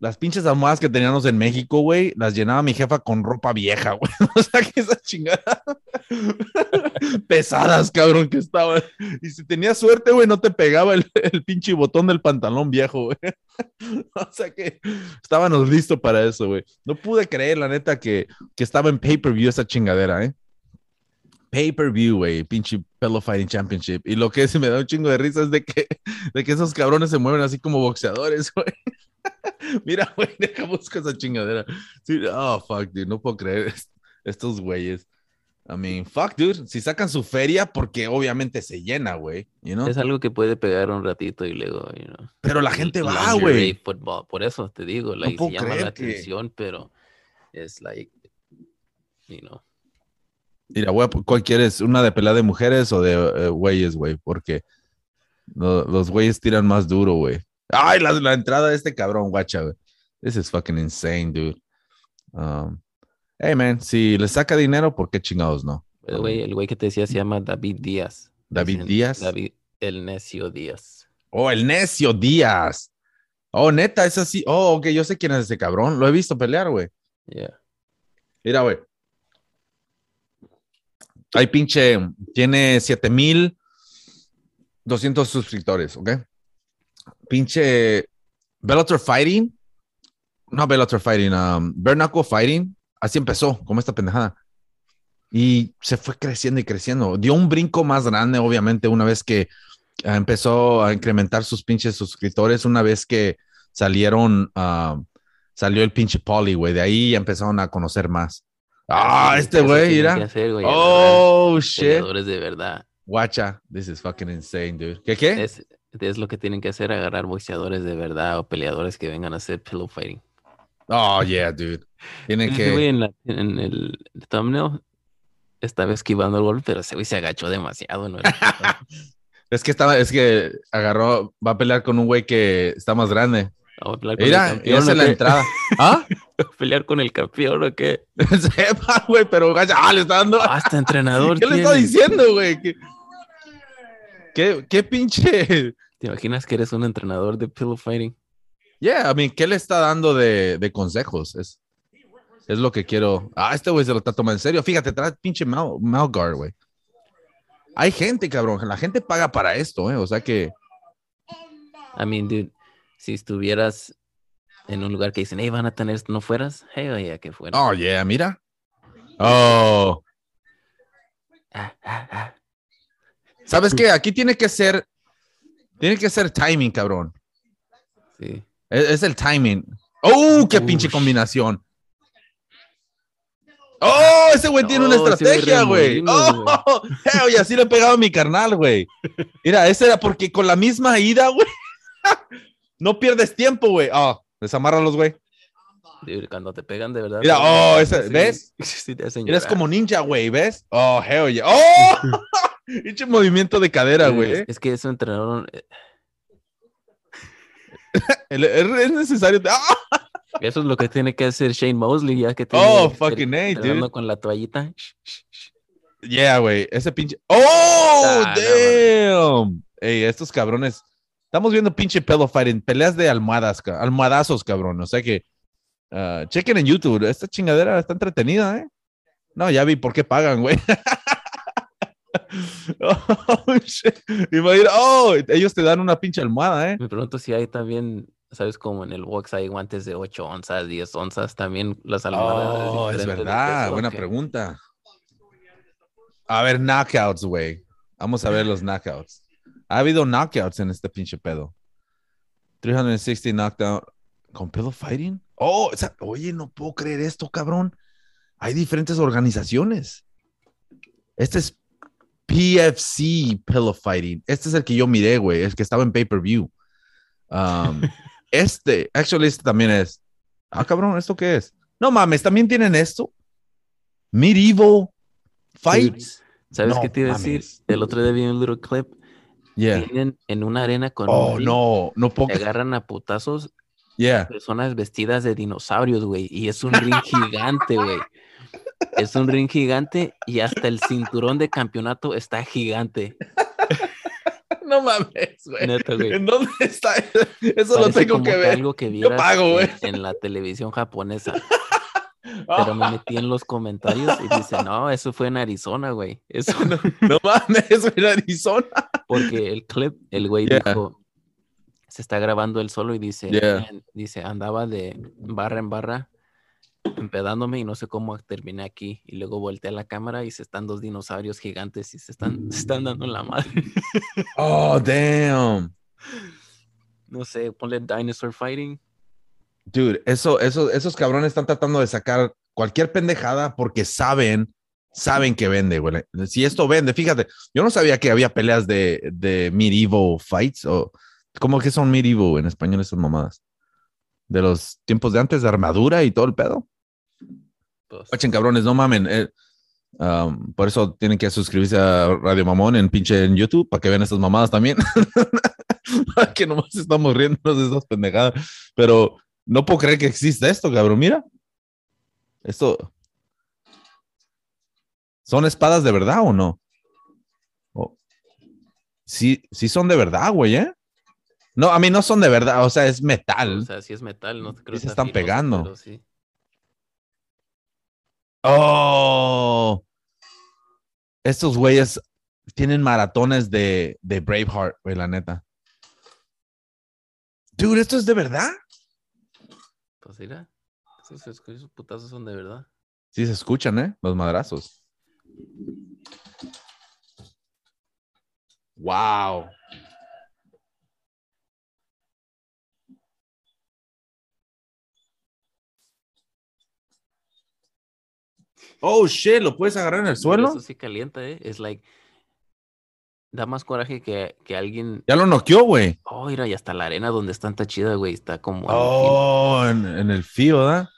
las pinches almohadas que teníamos en México, güey, las llenaba mi jefa con ropa vieja, güey. O sea, que esa chingada. Pesadas, cabrón, que estaban. Y si tenías suerte, güey, no te pegaba el, el pinche botón del pantalón viejo, güey. O sea que estábamos listos para eso, güey. No pude creer, la neta, que, que estaba en pay-per-view esa chingadera, ¿eh? Pay-per-view, güey, pinche Pillow Fighting Championship. Y lo que se me da un chingo de risa es de que, de que esos cabrones se mueven así como boxeadores, güey. Mira, güey, deja buscar esa chingadera. oh, fuck, dude, no puedo creer estos güeyes. I mean, fuck, dude. Si sacan su feria, porque obviamente se llena, güey. Es algo que puede pegar un ratito y luego, you know. Pero la gente va, güey. Por eso te digo, like, no llama la atención, pero es like, you know. Mira, güey, ¿cuál quieres? ¿Una de pelea de mujeres o de eh, güeyes, güey? Porque los güeyes tiran más duro, güey. Ay, la, la entrada de este cabrón, guacha, güey. This is fucking insane, dude. Um, hey, man, si le saca dinero, ¿por qué chingados no? El güey, el güey que te decía se llama David Díaz. ¿David Díaz? David El Necio Díaz. Oh, el necio Díaz. Oh, neta, es así. Oh, ok, yo sé quién es ese cabrón. Lo he visto pelear, güey. Yeah. Mira, güey. Hay pinche, tiene 7200 suscriptores, ¿ok? Pinche Bellator Fighting. No Bellator Fighting, um, Bernacle Fighting. Así empezó, como esta pendejada. Y se fue creciendo y creciendo. Dio un brinco más grande, obviamente, una vez que ah, empezó a incrementar sus pinches suscriptores, una vez que salieron, ah, salió el pinche Polly, güey. De ahí empezaron a conocer más. Ah, Sí, este güey, mira. hacer, güey, Oh, agarrar shit. peleadores de verdad. Guacha, this is fucking insane, dude. ¿Qué qué? Es, es lo que tienen que hacer, agarrar boxeadores de verdad o peleadores que vengan a hacer pillow fighting. Oh, yeah, dude. Tienen güey que. en, la- en el thumbnail estaba esquivando el golpe, pero ese güey se agachó demasiado. ¿no? Es que estaba, es que agarró, va a pelear con un güey que está más grande. Vamos a pelear con el Mira, campeón, esa ¿o es la entrada. ¿Ah? pelear con el campeón o qué? Sepa, güey, pero gacha. Ah, le está dando. Ah, este entrenador. ¿Qué le está diciendo, güey? ¿Qué, qué, qué pinche. ¿Te imaginas que eres un entrenador de pillow fighting? Yeah, I mean, ¿qué le está dando de, de consejos? Es, es lo que quiero. Ah, este güey se lo está tomando en serio. Fíjate, trae pinche Mal, Malgar, güey. Hay gente, cabrón. La gente paga para esto, ¿eh? O sea que. I mean, dude, si estuvieras en un lugar que dicen, hey, van a tener esto, no fueras, hey, yeah, que fuera. Oh, yeah, mira. Oh. Ah, ah, ah. ¿Sabes qué? Aquí tiene que ser. Tiene que ser timing, cabrón. Sí. Es, es el timing. ¡Oh, qué pinche combinación! ¡Oh, ese güey tiene una estrategia, güey! ¡Oh! y así le pegaba a mi carnal, güey. Mira, ese era porque con la misma ida, güey. No pierdes tiempo, güey. ¡Oh! Desamárralos, güey. Dude, cuando te pegan de verdad. Mira, oh, ese- ¿ves? Sí, Eres como ninja, güey, ¿ves? ¡Oh, hell yeah! ¡Oh! Pinche movimiento de cadera, güey. es, es que ese entrenador, eh, Es necesario. ¡Ah! eso es lo que tiene que hacer Shane Mosley, ya que tiene Oh, fucking A, dude. con la toallita. Yeah, güey, ese pinche. ¡Oh! Ah, no, ¡Damn! Ey, estos cabrones. Estamos viendo pinche pillow fighting, peleas de almohadas, almohadazos, cabrón. O sea que. ah, chequen en YouTube, esta chingadera está entretenida, ¿eh? No, ya vi por qué pagan, güey. oh, shit. Imagina, oh, ellos te dan una pinche almohada, ¿eh? Me pregunto si hay también, ¿sabes? Como en el box hay guantes de 8 onzas, 10 onzas, también las almohadas. Oh, es verdad, buena pregunta. A ver, knockouts, güey. Vamos a ver los knockouts. Ha habido knockouts en este pinche pedo. 360 knockdown con pillow fighting. Oh, esa- oye, no puedo creer esto, cabrón. Hay diferentes organizaciones. Este es PFC Pillow Fighting. Este es el que yo miré, güey, el que estaba en pay-per-view. Um, este, actually, este también es. Ah, cabrón, ¿esto qué es? No mames, también tienen esto. Medieval Fights. ¿Sabes No qué te iba a decir? El otro día vi un little clip. Yeah. Tienen en una arena con Oh, no, no puedo. se agarran a putazos Yeah. personas vestidas de dinosaurios, güey. Y es un ring gigante, güey. Es un ring gigante y hasta el cinturón de campeonato está gigante. No mames, güey. ¿En dónde está? Eso lo tengo como que ver. algo que vieras pago, güey. en, la televisión japonesa. Pero me metí en los comentarios y dice, no, eso fue en Arizona, güey. Eso no. No mames, en Arizona. Porque el clip, el güey Yeah. dijo, se está grabando él solo y dice, dice, andaba de barra en barra empedándome y no sé cómo terminé aquí. Y luego volteé a la cámara y se están dos dinosaurios gigantes y se están, se están dando en la madre. Oh, damn. No sé, ponle Dinosaur Fighting. Dude, eso, eso, esos cabrones están tratando de sacar cualquier pendejada porque saben, saben que vende, güey. Si esto vende, fíjate, yo no sabía que había peleas de, de medieval fights o ¿cómo que son medieval en español esas mamadas? De los tiempos de antes de armadura y todo el pedo. Pues, Ochen, cabrones, no mamen. eh, um, por eso tienen que suscribirse a Radio Mamón en pinche en YouTube para que vean estas mamadas también. que nomás estamos riéndonos de estas pendejadas. Pero no puedo creer que exista esto, cabrón. Mira. Esto. ¿Son espadas de verdad o no? Oh. Sí, sí son de verdad, güey, ¿eh? No, a mí no son de verdad, o sea, es O metal. sea, sí es metal, no creo que se está están pegando. sí. Oh. Estos güeyes tienen maratones de, de Braveheart, güey, la neta. Dude, ¿esto es de verdad? Pues mira, esos putazos son de verdad. Sí, se escuchan, ¿eh? Los madrazos. Wow. Oh, shit, ¿lo puedes agarrar en el suelo? Eso sí calienta, ¿eh? Es like. Da más coraje que, que alguien. Ya lo noqueó, güey. Oh, mira, y hasta la arena donde está tan chida, güey. Está como. en el Oh, en, en el fío, ¿verdad?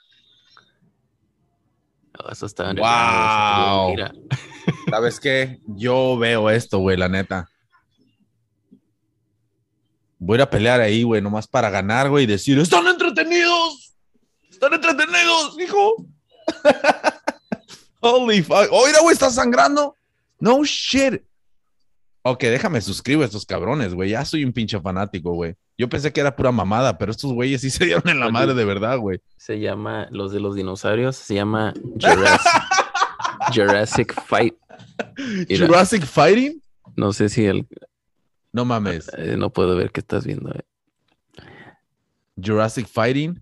Oh, eso está underground, Wow. Mira. ¿Sabes qué? Yo veo esto, güey, la neta. Voy a pelear ahí, güey, nomás para ganar, güey, y decir, ¡están entretenidos! ¡Están entretenidos, hijo! Holy fuck. Oh, mira, güey, está sangrando. No shit. Ok, déjame suscribo a estos cabrones, güey. Ya soy un pinche fanático, güey. Yo pensé que era pura mamada, pero estos güeyes sí se dieron en la Oye. madre de verdad, güey. Se llama. Los de los dinosaurios se llama Jurassic, Jurassic Fight. Mira. Jurassic Fighting? No sé si el. No mames. eh, no puedo ver qué estás viendo. eh. Jurassic Fighting.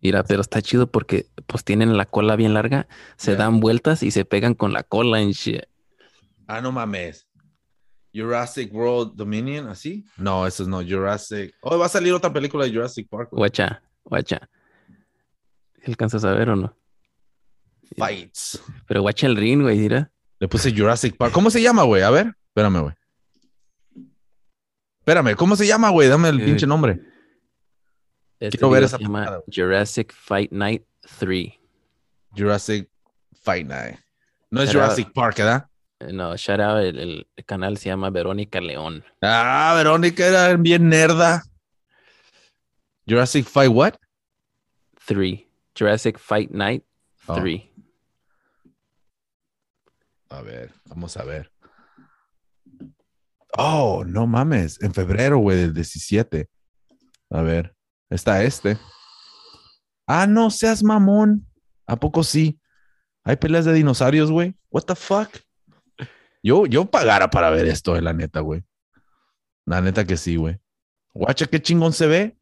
Mira, pero está chido porque pues tienen la cola bien larga, se dan vueltas y se pegan con la cola en shit. Ah, no mames. Jurassic World Dominion, ¿así? No, eso es no. Jurassic. Oh, va a salir otra película de Jurassic Park. güey. Guacha, guacha. ¿Alcanzas a ver o no? Fights. Pero guacha el ring, güey, mira. Le puse Jurassic Park. ¿Cómo se llama, güey? A ver, espérame, güey. Espérame, ¿cómo se llama, güey? Dame el Eh, pinche nombre. Este Quiero ver esa se llama. Jurassic Fight Night 3. Jurassic Fight Night. No es Jurassic Park, ¿verdad? Eh, No, shout out, el, canal se llama Verónica León. Ah, Verónica era bien nerda. Jurassic Fight what? 3. Jurassic Fight Night Oh. 3. A ver, vamos a ver. Oh, no mames. En febrero, güey, del 17. A ver, está este. Ah, no seas mamón. ¿A poco sí? Hay peleas de dinosaurios, güey. What the fuck? Yo, yo pagara para ver esto, eh, la neta, güey. La neta que sí, güey. Guacha, qué chingón se ve.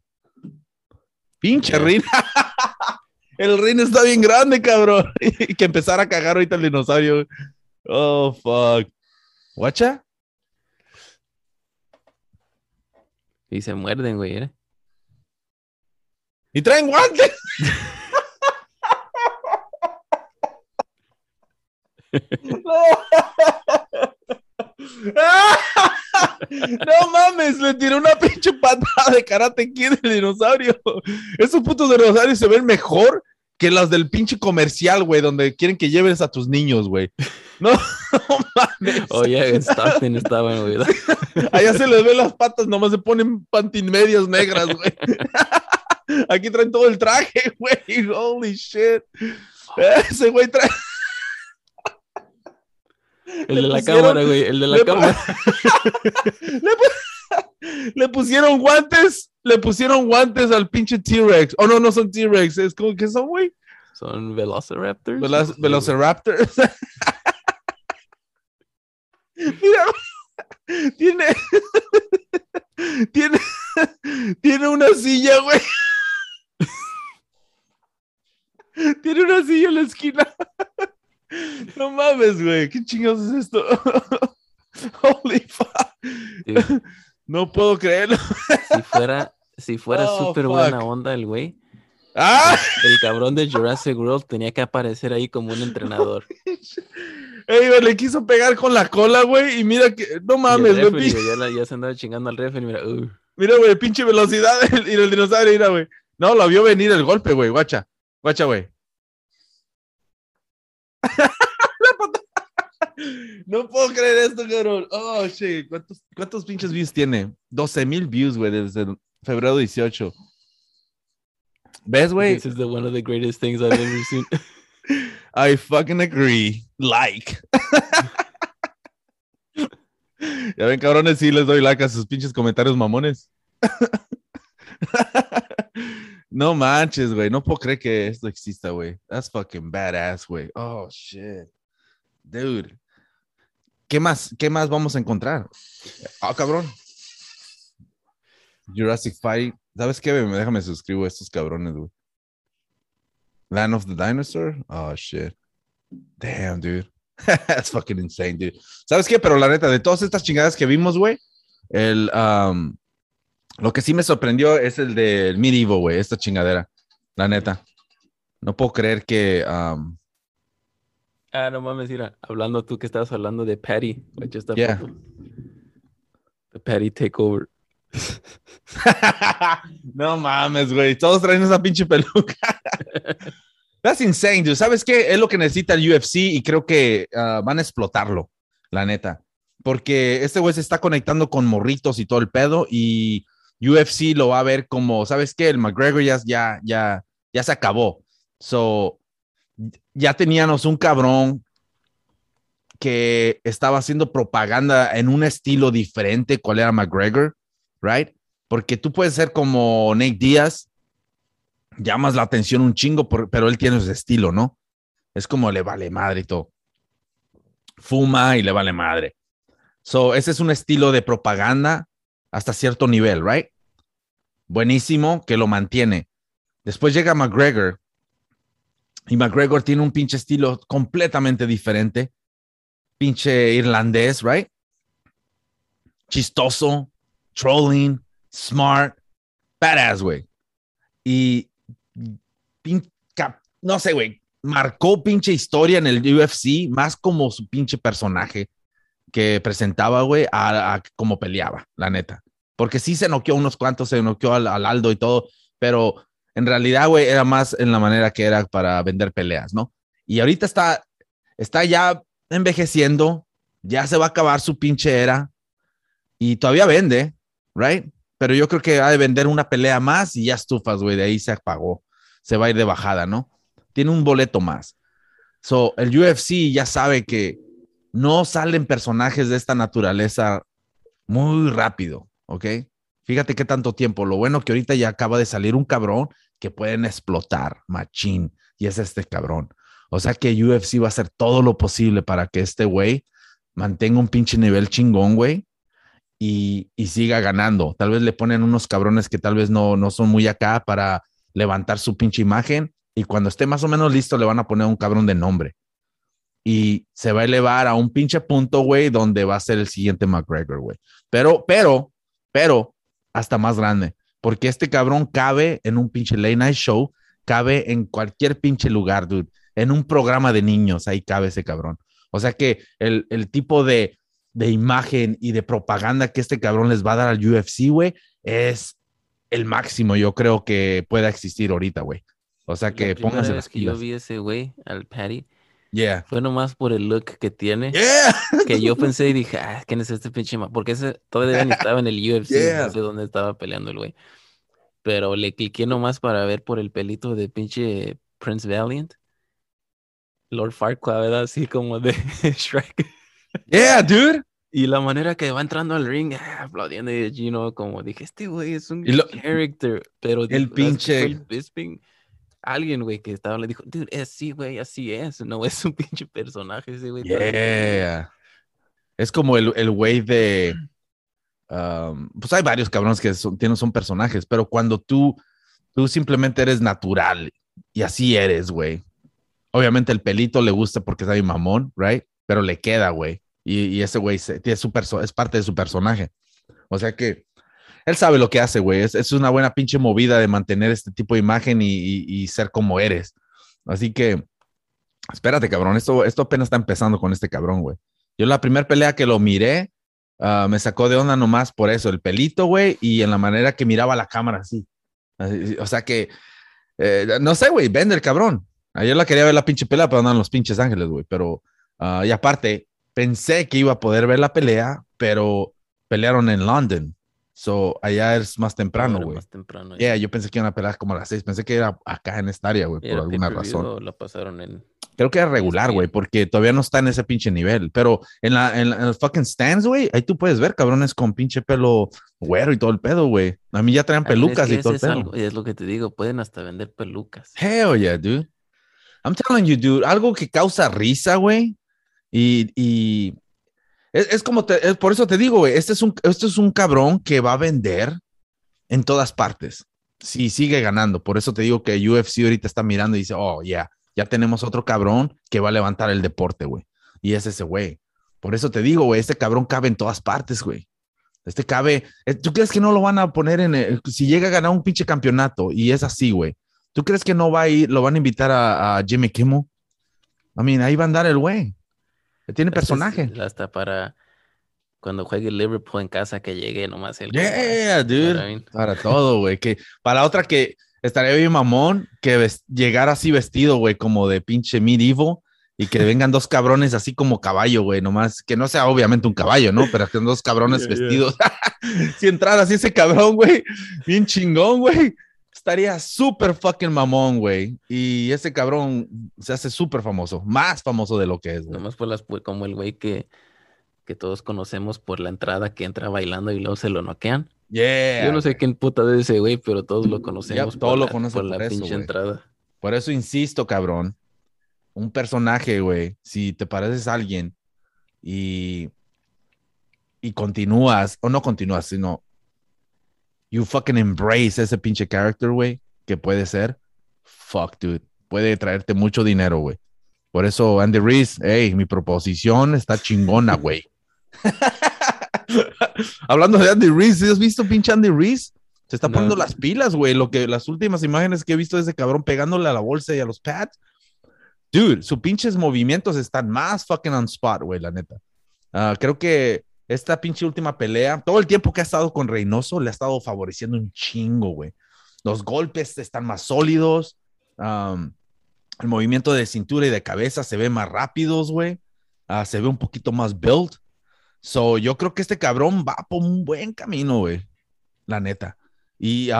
Pinche. Rin. el Rin está bien grande, cabrón. y que empezara a cagar ahorita el dinosaurio. Oh, fuck. Guacha. Y se muerden, güey. ¿eh? Y traen guantes. No mames, le tiró una pinche patada de karate kid del dinosaurio. Esos putos dinosaurios se ven mejor que las del pinche comercial, güey, donde quieren que lleves a tus niños, güey. No, no mames. Oye, en Stockton estaban, güey. Allá se les ven las patas, nomás se ponen pantimedias negras, güey. Aquí traen todo el traje, güey. Holy shit. Ese güey trae. El Le de la pusieron- cámara, güey. El de la le- cámara. Le, pu- le pusieron guantes. Le pusieron guantes al pinche T-Rex. Oh, no, no son T-Rex. Es como que son, güey. Son Velociraptors. Veloc- No. Velociraptors. Mira, tiene, tiene, tiene una silla, güey. Tiene una silla en la esquina. No mames, güey. ¿Qué chingados es esto? Holy fuck. Dude, No puedo creerlo. si fuera, si fuera Oh, súper buena onda el güey, ¡Ah! el cabrón de Jurassic World tenía que aparecer ahí como un entrenador. Ey, güey, le quiso pegar con la cola, güey. Y mira que. No mames, güey. ya, la- ya se andaba chingando al referee, mira, uh, Mira, güey, pinche velocidad y el dinosaurio, mira, güey. No, lo vio venir el golpe, güey. Guacha. Guacha, güey. No puedo creer esto, cabrón. Oh, shit. ¿Cuántos, cuántos pinches views tiene? 12 mil views, güey, desde el febrero 18. ¿Ves, güey? this is the one of the greatest things I've ever seen. I fucking agree. Like. Ya ven, cabrones, sí les doy like a sus pinches comentarios mamones. No manches, güey. No puedo creer que esto exista, güey. That's fucking badass, güey. Oh, shit. Dude. ¿Qué más, ¿Qué más vamos a encontrar? Ah, cabrón. Jurassic Fight. ¿Sabes qué? Me déjame suscribo a estos cabrones, güey. Land of the Dinosaur. Oh, shit. Damn, dude. That's fucking insane, dude. ¿Sabes qué? Pero la neta, de todas estas chingadas que vimos, güey, el, um, lo que sí me sorprendió es el del Medieval, güey, esta chingadera. La neta. No puedo creer que. Um, ah, no mames, mira, hablando tú que estabas hablando de Patty. Yeah. foto. The Patty Takeover. no mames, güey. Todos traen esa pinche peluca. That's insane, dude. ¿Sabes qué? Es lo que necesita el UFC y creo que uh, van a explotarlo, la neta. Porque este güey se está conectando con morritos y todo el pedo y UFC lo va a ver como, ¿sabes qué? El McGregor ya, ya, ya, ya se acabó. So, ya teníamos un cabrón que estaba haciendo propaganda en un estilo diferente, cuál era McGregor, right? Porque tú puedes ser como Nate Díaz, llamas la atención un chingo, pero él tiene ese estilo, ¿no? Es como le vale madre y todo. Fuma y le vale madre. So, ese es un estilo de propaganda hasta cierto nivel, right? Buenísimo, que lo mantiene. Después llega McGregor y McGregor tiene un pinche estilo completamente diferente. Pinche irlandés, right? Chistoso, trolling, smart, badass, güey. Y no sé, güey, marcó pinche historia en el UFC más como su pinche personaje que presentaba, güey, a, como peleaba, la neta. Porque sí se noqueó unos cuantos, se noqueó al, Aldo y todo, pero en realidad, güey, era más en la manera que era para vender peleas, ¿no? Y ahorita está, está ya envejeciendo, ya se va a acabar su pinche era y todavía vende, right? Pero yo creo que ha de vender una pelea más y ya estufas, güey, de ahí se apagó, se va a ir de bajada, ¿no? Tiene un boleto más. So, el UFC ya sabe que no salen personajes de esta naturaleza muy rápido, ¿ok? Fíjate qué tanto tiempo. Lo bueno que ahorita ya acaba de salir un cabrón que pueden explotar, machín, y es este cabrón. O sea que UFC va a hacer todo lo posible para que este güey mantenga un pinche nivel chingón, güey, y, y, siga ganando. Tal vez le ponen unos cabrones que tal vez no, no son muy acá para levantar su pinche imagen, y cuando esté más o menos listo le van a poner un cabrón de nombre y se va a elevar a un pinche punto, güey, donde va a ser el siguiente McGregor, güey. Pero, pero, pero, hasta más grande, porque este cabrón cabe en un pinche late night show, cabe en cualquier pinche lugar, dude. En un programa de niños, ahí cabe ese cabrón. O sea que el, el tipo de, de imagen y de propaganda que este cabrón les va a dar al UFC, güey, es el máximo, yo creo que pueda existir ahorita, güey. O sea que pónganse las que yo vi ese güey, al Patty, Yeah. Fue nomás por el look que tiene. Yeah. Que yo pensé y dije, ah, ¿quién es este pinche Porque ese todavía ni estaba en el UFC, no sé dónde estaba peleando el güey. Pero le cliqué nomás para ver por el pelito de pinche Prince Valiant. Lord Farquaad, ¿verdad? Así como de Shrek. Yeah, dude. Y la manera que va entrando al ring, ah, aplaudiendo, y you know, como dije, este güey es un character, pero el pinche el alguien, güey, que estaba, le dijo, dude, es así, güey, así es, no es un pinche personaje ese, güey. Yeah. Es como el, el güey de, um, pues hay varios cabrones que son, tienen, son personajes, pero cuando tú, tú simplemente eres natural y así eres, güey. Obviamente el pelito le gusta porque es ahí mamón, right? Pero le queda, güey. Y, y, ese güey su es parte de su personaje. O sea que él sabe lo que hace, güey. Es, una buena pinche movida de mantener este tipo de imagen y, ser como eres. Así que, espérate, cabrón. Esto, esto apenas está empezando con este cabrón, güey. Yo la primera pelea que lo miré, ah, me sacó de onda nomás por eso, el pelito, güey, y en la manera que miraba la cámara así. o sea que, eh, no sé, güey, vende el cabrón. Ayer la quería ver la pinche pelea, pero andan los pinches ángeles, güey. Pero, ah, y aparte, pensé que iba a poder ver la pelea, pero pelearon en London. So, allá es más temprano, güey. Más temprano. Yeah, yo pensé que iban a pelear como a las seis. Pensé que era acá en esta área, güey, por alguna razón. Lo pasaron en Creo que es regular, güey, porque todavía no está en ese pinche nivel. Pero en, la, en, la- en los fucking stands, güey, ahí tú puedes ver cabrones con pinche pelo güero y todo el pedo, güey. A mí ya traen Ah, pelucas y todo el pedo. algo- y es lo que te digo, pueden hasta vender pelucas. Hell yeah, dude. I'm telling you, dude, algo que causa risa, güey. Y, y es, como, te- por eso te digo, güey, este es, un, este es un cabrón que va a vender en todas partes. Si sigue ganando. Por eso te digo que UFC ahorita está mirando y dice, oh, ya, ya tenemos otro cabrón que va a levantar el deporte, güey. Y es ese güey. Por eso te digo, güey, este cabrón cabe en todas partes, güey. Este cabe. eh, ¿Tú crees que no lo van a poner en el- si llega a ganar un pinche campeonato y es así, güey? ¿Tú crees que no va a ir, lo van a invitar a, a Jimmy Kimmel? I mean, ahí va a andar el güey. Tiene Este es personaje. Hasta para cuando juegue Liverpool en casa que llegue nomás el Yeah, dude. Para mí. Para todo, güey. Que para otra que estaría bien mamón que llegara así vestido, güey, como de pinche medieval y que vengan dos cabrones así como caballo, güey, nomás que no sea obviamente un caballo, ¿no? Pero que dos cabrones Yeah, yeah. vestidos. si entrara así ese cabrón, güey, bien chingón, güey. Estaría súper fucking mamón, güey. Y ese cabrón se hace súper famoso, más famoso de lo que es, güey. Nomás por las como el güey que, que todos conocemos por la entrada que entra bailando y luego se lo noquean. Yeah. Yo no sé quién puta de ese güey, pero todos lo conocemos. Todos lo la- conocen por la por eso, pinche entrada. Por eso insisto, cabrón. Un personaje, güey. Si te pareces a alguien y, y continúas, o no continúas, sino you fucking embrace ese pinche character, güey, que puede ser, fuck, dude. Puede traerte mucho dinero, güey. Por eso, Andy Reese, hey, mi proposición está chingona, güey. Hablando de Andy Reese, ¿has visto pinche Andy Reese? Se está No. poniendo las pilas, güey. Lo que las últimas imágenes que he visto de ese cabrón pegándole a la bolsa y a los pads. Dude, sus pinches movimientos están más fucking on spot, güey, la neta. Ah, creo que esta pinche última pelea, todo el tiempo que ha estado con Reynoso, le ha estado favoreciendo un chingo, güey. Los golpes están más sólidos. el movimiento de cintura y de cabeza se ve más rápidos, güey. Ah, se ve un poquito más built. So, yo creo que este cabrón va por un buen camino, güey. La neta. Y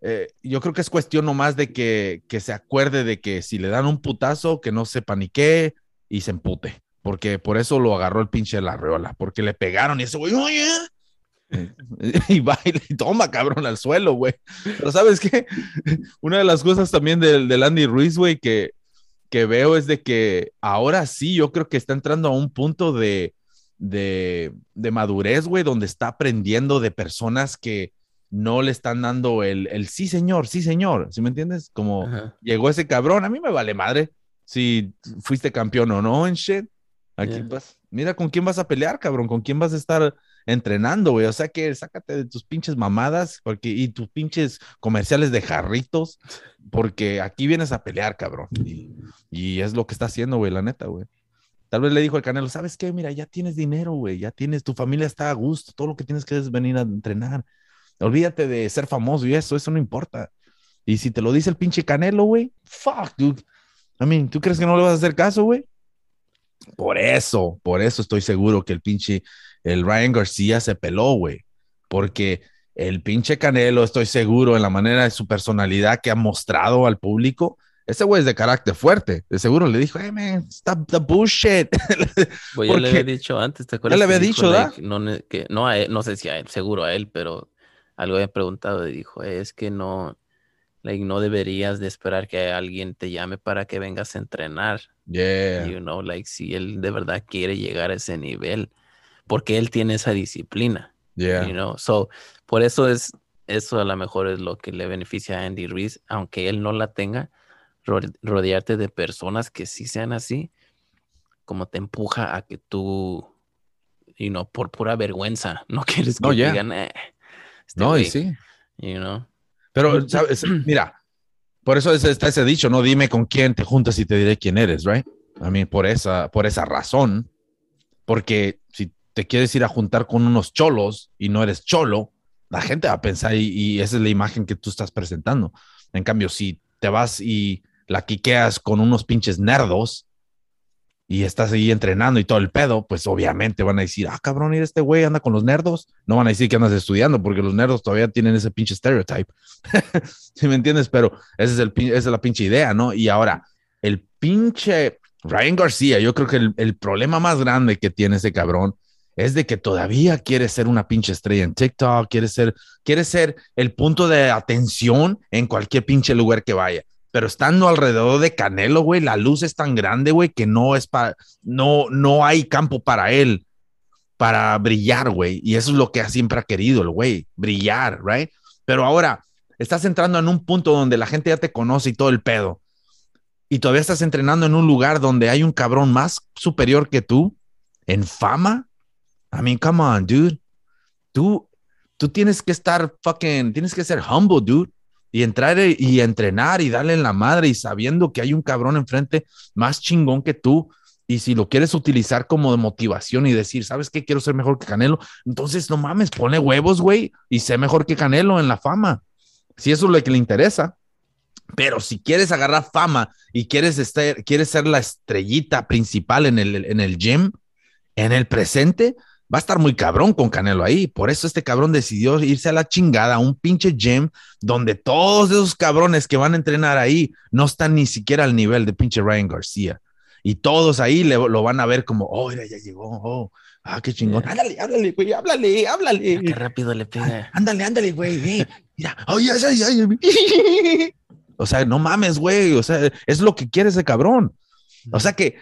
eh, yo creo que es cuestión nomás de que, que se acuerde de que si le dan un putazo, que no se panique y se empute. Porque por eso lo agarró el pinche de la reola. Porque le pegaron y ese güey, oye. Y va y toma, cabrón, al suelo, güey. Pero ¿sabes qué? Una de las cosas también del, del Andy Ruiz, güey, que, que veo es de que ahora sí, yo creo que está entrando a un punto de, de, de madurez, güey, donde está aprendiendo de personas que no le están dando el, el sí, señor, sí, señor. ¿Sí me entiendes? Como Ajá. llegó ese cabrón, a mí me vale madre si fuiste campeón o no en shit. Aquí Yeah. vas, mira con quién vas a pelear, cabrón, con quién vas a estar entrenando, güey. O sea que sácate de tus pinches mamadas porque, y tus pinches comerciales de jarritos, porque aquí vienes a pelear, cabrón. Y, y es lo que está haciendo, güey, la neta, güey. Tal vez le dijo al Canelo, ¿sabes qué? Mira, ya tienes dinero, güey, ya tienes, tu familia está a gusto, todo lo que tienes que es venir a entrenar. Olvídate de ser famoso y eso, eso no importa. Y si te lo dice el pinche Canelo, güey, fuck, dude. I mean, ¿tú crees que no le vas a hacer caso, güey? Por eso, por eso estoy seguro que el pinche, el Ryan García se peló, güey. Porque el pinche Canelo, estoy seguro en la manera de su personalidad que ha mostrado al público, ese güey es de carácter fuerte. De seguro le dijo, hey, man, stop the bullshit. Pues ya le había dicho antes, ¿te acuerdas? le había dicho, like, no, que, no, a él, no sé si a él, seguro a él, pero algo había preguntado y dijo, es que no, like, no deberías de esperar que alguien te llame para que vengas a entrenar. Yeah. You know, like, si él de verdad quiere llegar a ese nivel, porque él tiene esa disciplina, Yeah. you know. So, por eso es, eso a lo mejor es lo que le beneficia a Andy Ruiz, aunque él no la tenga, ro- rodearte de personas que sí sean así, como te empuja a que tú, you know, por pura vergüenza, no quieres que No, yeah. digan, "Eh, este No, y güey", sí. you know. Pero, ¿sabes? Mira, por eso es- está ese dicho, no dime con quién te juntas y te diré quién eres, right? I mean, por esa, por esa razón, porque si te quieres ir a juntar con unos cholos y no eres cholo, la gente va a pensar y, y esa es la imagen que tú estás presentando. En cambio, si te vas y la quiqueas con unos pinches nerdos y estás ahí entrenando y todo el pedo, pues obviamente van a decir, ah, cabrón, mira este güey anda con los nerdos. No van a decir que andas estudiando porque los nerdos todavía tienen ese pinche stereotype. ¿Sí me entiendes? Pero es esa es la pinche idea, ¿no? Y ahora, el pinche Ryan García, yo creo que el, el, problema más grande que tiene ese cabrón es de que todavía quiere ser una pinche estrella en TikTok, quiere ser, quiere ser el punto de atención en cualquier pinche lugar que vaya. Pero estando alrededor de Canelo, güey, la luz es tan grande, güey, que no es para, no, no hay campo para él para brillar, güey. Y eso es lo que siempre ha querido el güey, brillar, right? Pero ahora estás entrando en un punto donde la gente ya te conoce y todo el pedo y todavía estás entrenando en un lugar donde hay un cabrón más superior que tú en fama. I mean, come on, dude. Tú, tú tienes que estar fucking, tienes que ser humble, dude. Y entrar y entrenar y darle en la madre y sabiendo que hay un cabrón enfrente más chingón que tú. Y si lo quieres utilizar como de motivación y decir, ¿sabes qué? Quiero ser mejor que Canelo. Entonces, no mames, pone huevos, güey, y sé mejor que Canelo en la fama. Si eso es lo que le interesa. Pero si quieres agarrar fama y quieres, estar, quieres ser la estrellita principal en el, en el gym, en el presente, va a estar muy cabrón con Canelo ahí. Por eso este cabrón decidió irse a la chingada a un pinche gym donde todos esos cabrones que van a entrenar ahí no están ni siquiera al nivel de pinche Ryan García. Y todos ahí le, lo van a ver como, oh, mira, ya llegó, oh, ah, qué chingón. Ándale, ándale, güey, háblale, háblale. Qué rápido le pega. Ándale, ándale, güey. Mira, oh, ya, ya, ya. O sea, no mames, güey. O sea, es lo que quiere ese cabrón. O sea que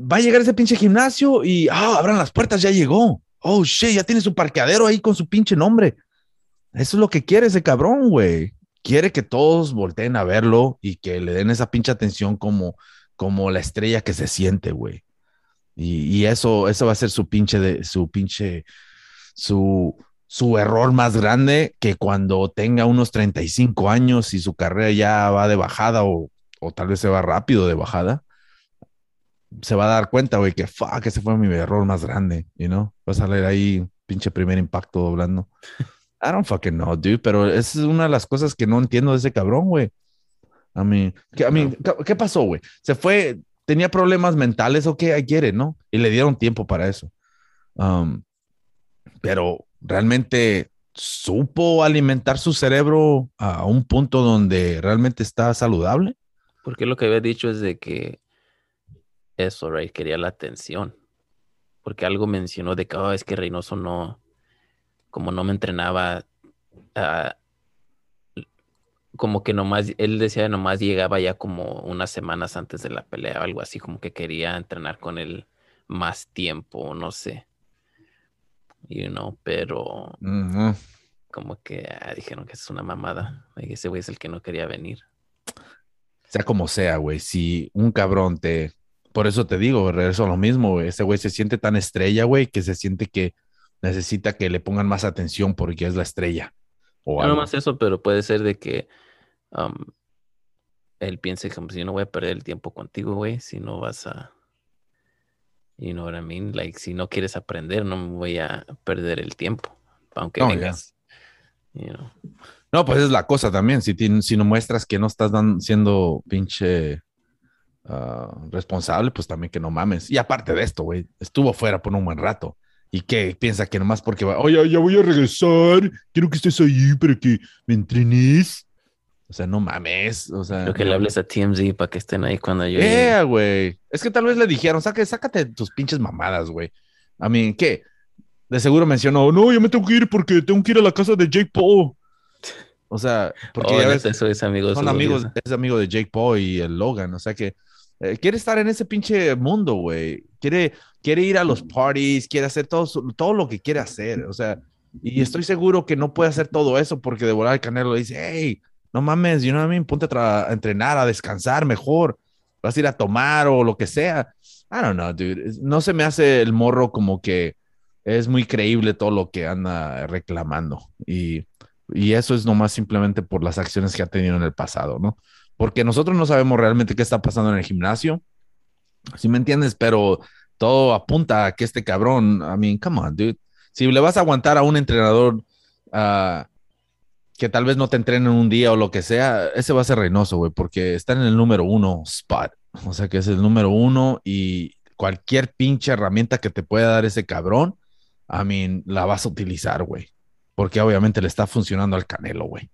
va a llegar ese pinche gimnasio y, ah, abran las puertas, ya llegó. Oh, shit, ya tiene su parqueadero ahí con su pinche nombre. Eso es lo que quiere ese cabrón, güey. Quiere que todos volteen a verlo y que le den esa pinche atención como, como la estrella que se siente, güey. Y, eso, eso va a ser su pinche, de, su pinche, su, su error más grande que cuando tenga unos 35 años y su carrera ya va de bajada o, o tal vez se va rápido de bajada, se va a dar cuenta, güey, que fuck, ese fue mi error más grande, you know? Va a salir ahí pinche primer impacto doblando. I don't fucking know, dude, pero esa es una de las cosas que no entiendo de ese cabrón, güey. A mí, ¿qué, a mí, ¿qué pasó, güey? Se fue, tenía problemas mentales o qué, quiere, ¿no? Y le dieron tiempo para eso. Um, pero realmente supo alimentar su cerebro a un punto donde realmente está saludable. Porque lo que había dicho es de que eso, Ray, quería la atención. Porque algo mencionó de que, oh, es que Reynoso no, como no me entrenaba, uh, como que nomás, él decía nomás llegaba ya como unas semanas antes de la pelea, algo así, como que quería entrenar con él más tiempo, no sé you know, pero como que ah, dijeron que es una mamada. Ese güey es el que no quería venir. Sea como sea, güey, si un cabrón te... Por eso te digo, regreso a lo mismo, güey. Ese güey se siente tan estrella, güey, que se siente que necesita que le pongan más atención porque es la estrella. O no más eso, pero puede ser de que um, él piense como si yo no voy a perder el tiempo contigo, güey, si no vas a You know what I mean? Like, si no quieres aprender, no me voy a perder el tiempo. Aunque no, vengas. No, pues es la cosa también. Si, si no muestras que no estás siendo pinche ah, responsable, pues también que no mames. Y aparte de esto, güey, estuvo fuera por un buen rato. ¿Y qué? Piensa que nomás porque va, oye, ya voy a regresar, quiero que estés ahí para que me entrenes. O sea, no mames. O sea. Creo que le hables a TMZ para que estén ahí cuando yo. Yeah, güey. Es que tal vez le dijeron, sácate tus pinches mamadas, güey. A mí, ¿qué? De seguro mencionó, no, yo me tengo que ir porque tengo que ir a la casa de Jake Paul. O sea, porque oh, ya ves, eso es amigo son amigos, es amigo de Jake Paul y el Logan. O sea que eh, quiere estar en ese pinche mundo, güey. Quiere, quiere ir a los parties, quiere hacer todo, todo lo que quiere hacer. O sea, y estoy seguro que no puede hacer todo eso porque de volar el Canelo dice, hey, no mames, yo no me ponte a, entrenar, a descansar mejor. Vas a ir a tomar o lo que sea. I don't know, dude. No se me hace el morro como que es muy creíble todo lo que anda reclamando. Y, y eso es nomás simplemente por las acciones que ha tenido en el pasado, ¿no? Porque nosotros no sabemos realmente qué está pasando en el gimnasio. Si me entiendes, pero todo apunta a que este cabrón, I mean, come on, dude. Si le vas a aguantar a un entrenador uh, que tal vez no te entrenen un día o lo que sea, ese va a ser Reynoso, güey, porque está en el número uno spot. O sea que es el número uno y cualquier pinche herramienta que te pueda dar ese cabrón, a mí la vas a utilizar, güey. Porque obviamente le está funcionando al Canelo, güey.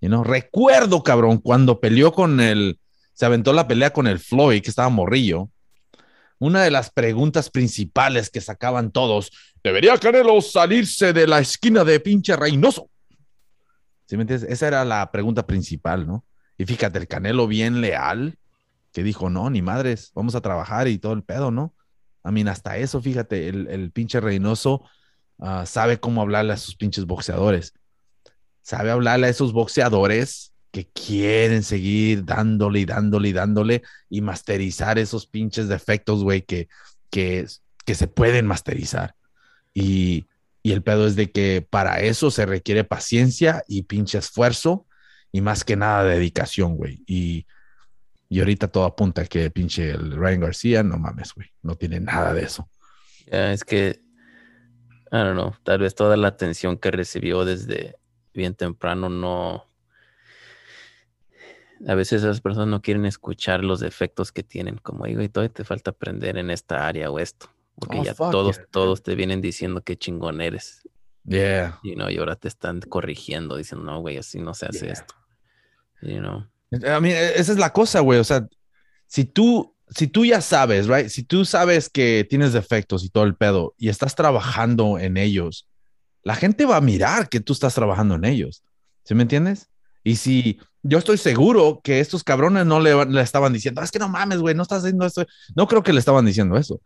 Recuerdo, cabrón, cuando peleó con el se aventó la pelea con el Floyd, que estaba morrillo, una de las preguntas principales que sacaban todos, ¿debería Canelo salirse de la esquina de pinche Reynoso? ¿Sí me entiendes? Esa era la pregunta principal, ¿no? Y fíjate, el Canelo bien leal, que dijo, no, ni madres, vamos a trabajar y todo el pedo, ¿no? A mí, hasta eso, fíjate, el, pinche Reynoso ah, sabe cómo hablarle a sus pinches boxeadores. Sabe hablarle a esos boxeadores que quieren seguir dándole y dándole y dándole y masterizar esos pinches defectos, güey, que, que, que se pueden masterizar. Y, y el pedo es de que para eso se requiere paciencia y pinche esfuerzo y más que nada dedicación, güey. Y, y ahorita todo apunta que pinche el Ryan García, no mames, güey, no tiene nada de eso. es que, I don't know, tal vez toda la atención que recibió desde bien temprano no, a veces esas personas no quieren escuchar los defectos que tienen, como digo, y todavía te falta aprender en esta área o esto, porque oh, ya todos, todos te vienen diciendo que chingón eres. Yeah. You know, y ahora te están corrigiendo, diciendo, no, güey, así no se hace esto. You know. A mí, e, esa es la cosa, güey. O sea, si tú, si tú ya sabes, right? Si tú sabes que tienes defectos y todo el pedo y estás trabajando en ellos, la gente va a mirar que tú estás trabajando en ellos. ¿Sí me entiendes? Y si yo estoy seguro que estos cabrones no le, le estaban diciendo, es que no mames, güey, no estás haciendo esto. No creo que le estaban diciendo eso.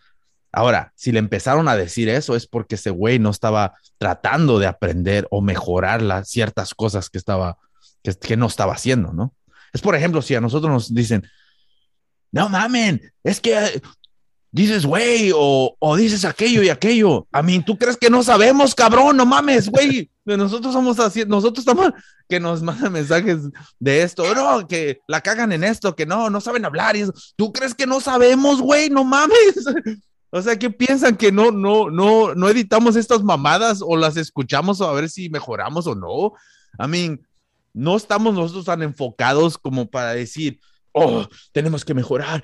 Ahora, si le empezaron a decir eso es porque ese güey no estaba tratando de aprender o mejorar las ciertas cosas que estaba, que, que no estaba haciendo, ¿no? Es por ejemplo, si a nosotros nos dicen, no mamen, es que dices, güey, o, o, dices aquello y aquello. A mí, ¿tú crees que no sabemos, cabrón? No mames, güey. Nosotros somos así, nosotros estamos que nos mandan mensajes de esto, no, que la cagan en esto, que no, no saben hablar. Y eso. ¿Tú crees que no sabemos, güey? No mames. O sea, ¿qué piensan que no, no, no, no editamos estas mamadas o las escuchamos a ver si mejoramos o no? A mí, no estamos nosotros tan enfocados como para decir, oh, tenemos que mejorar.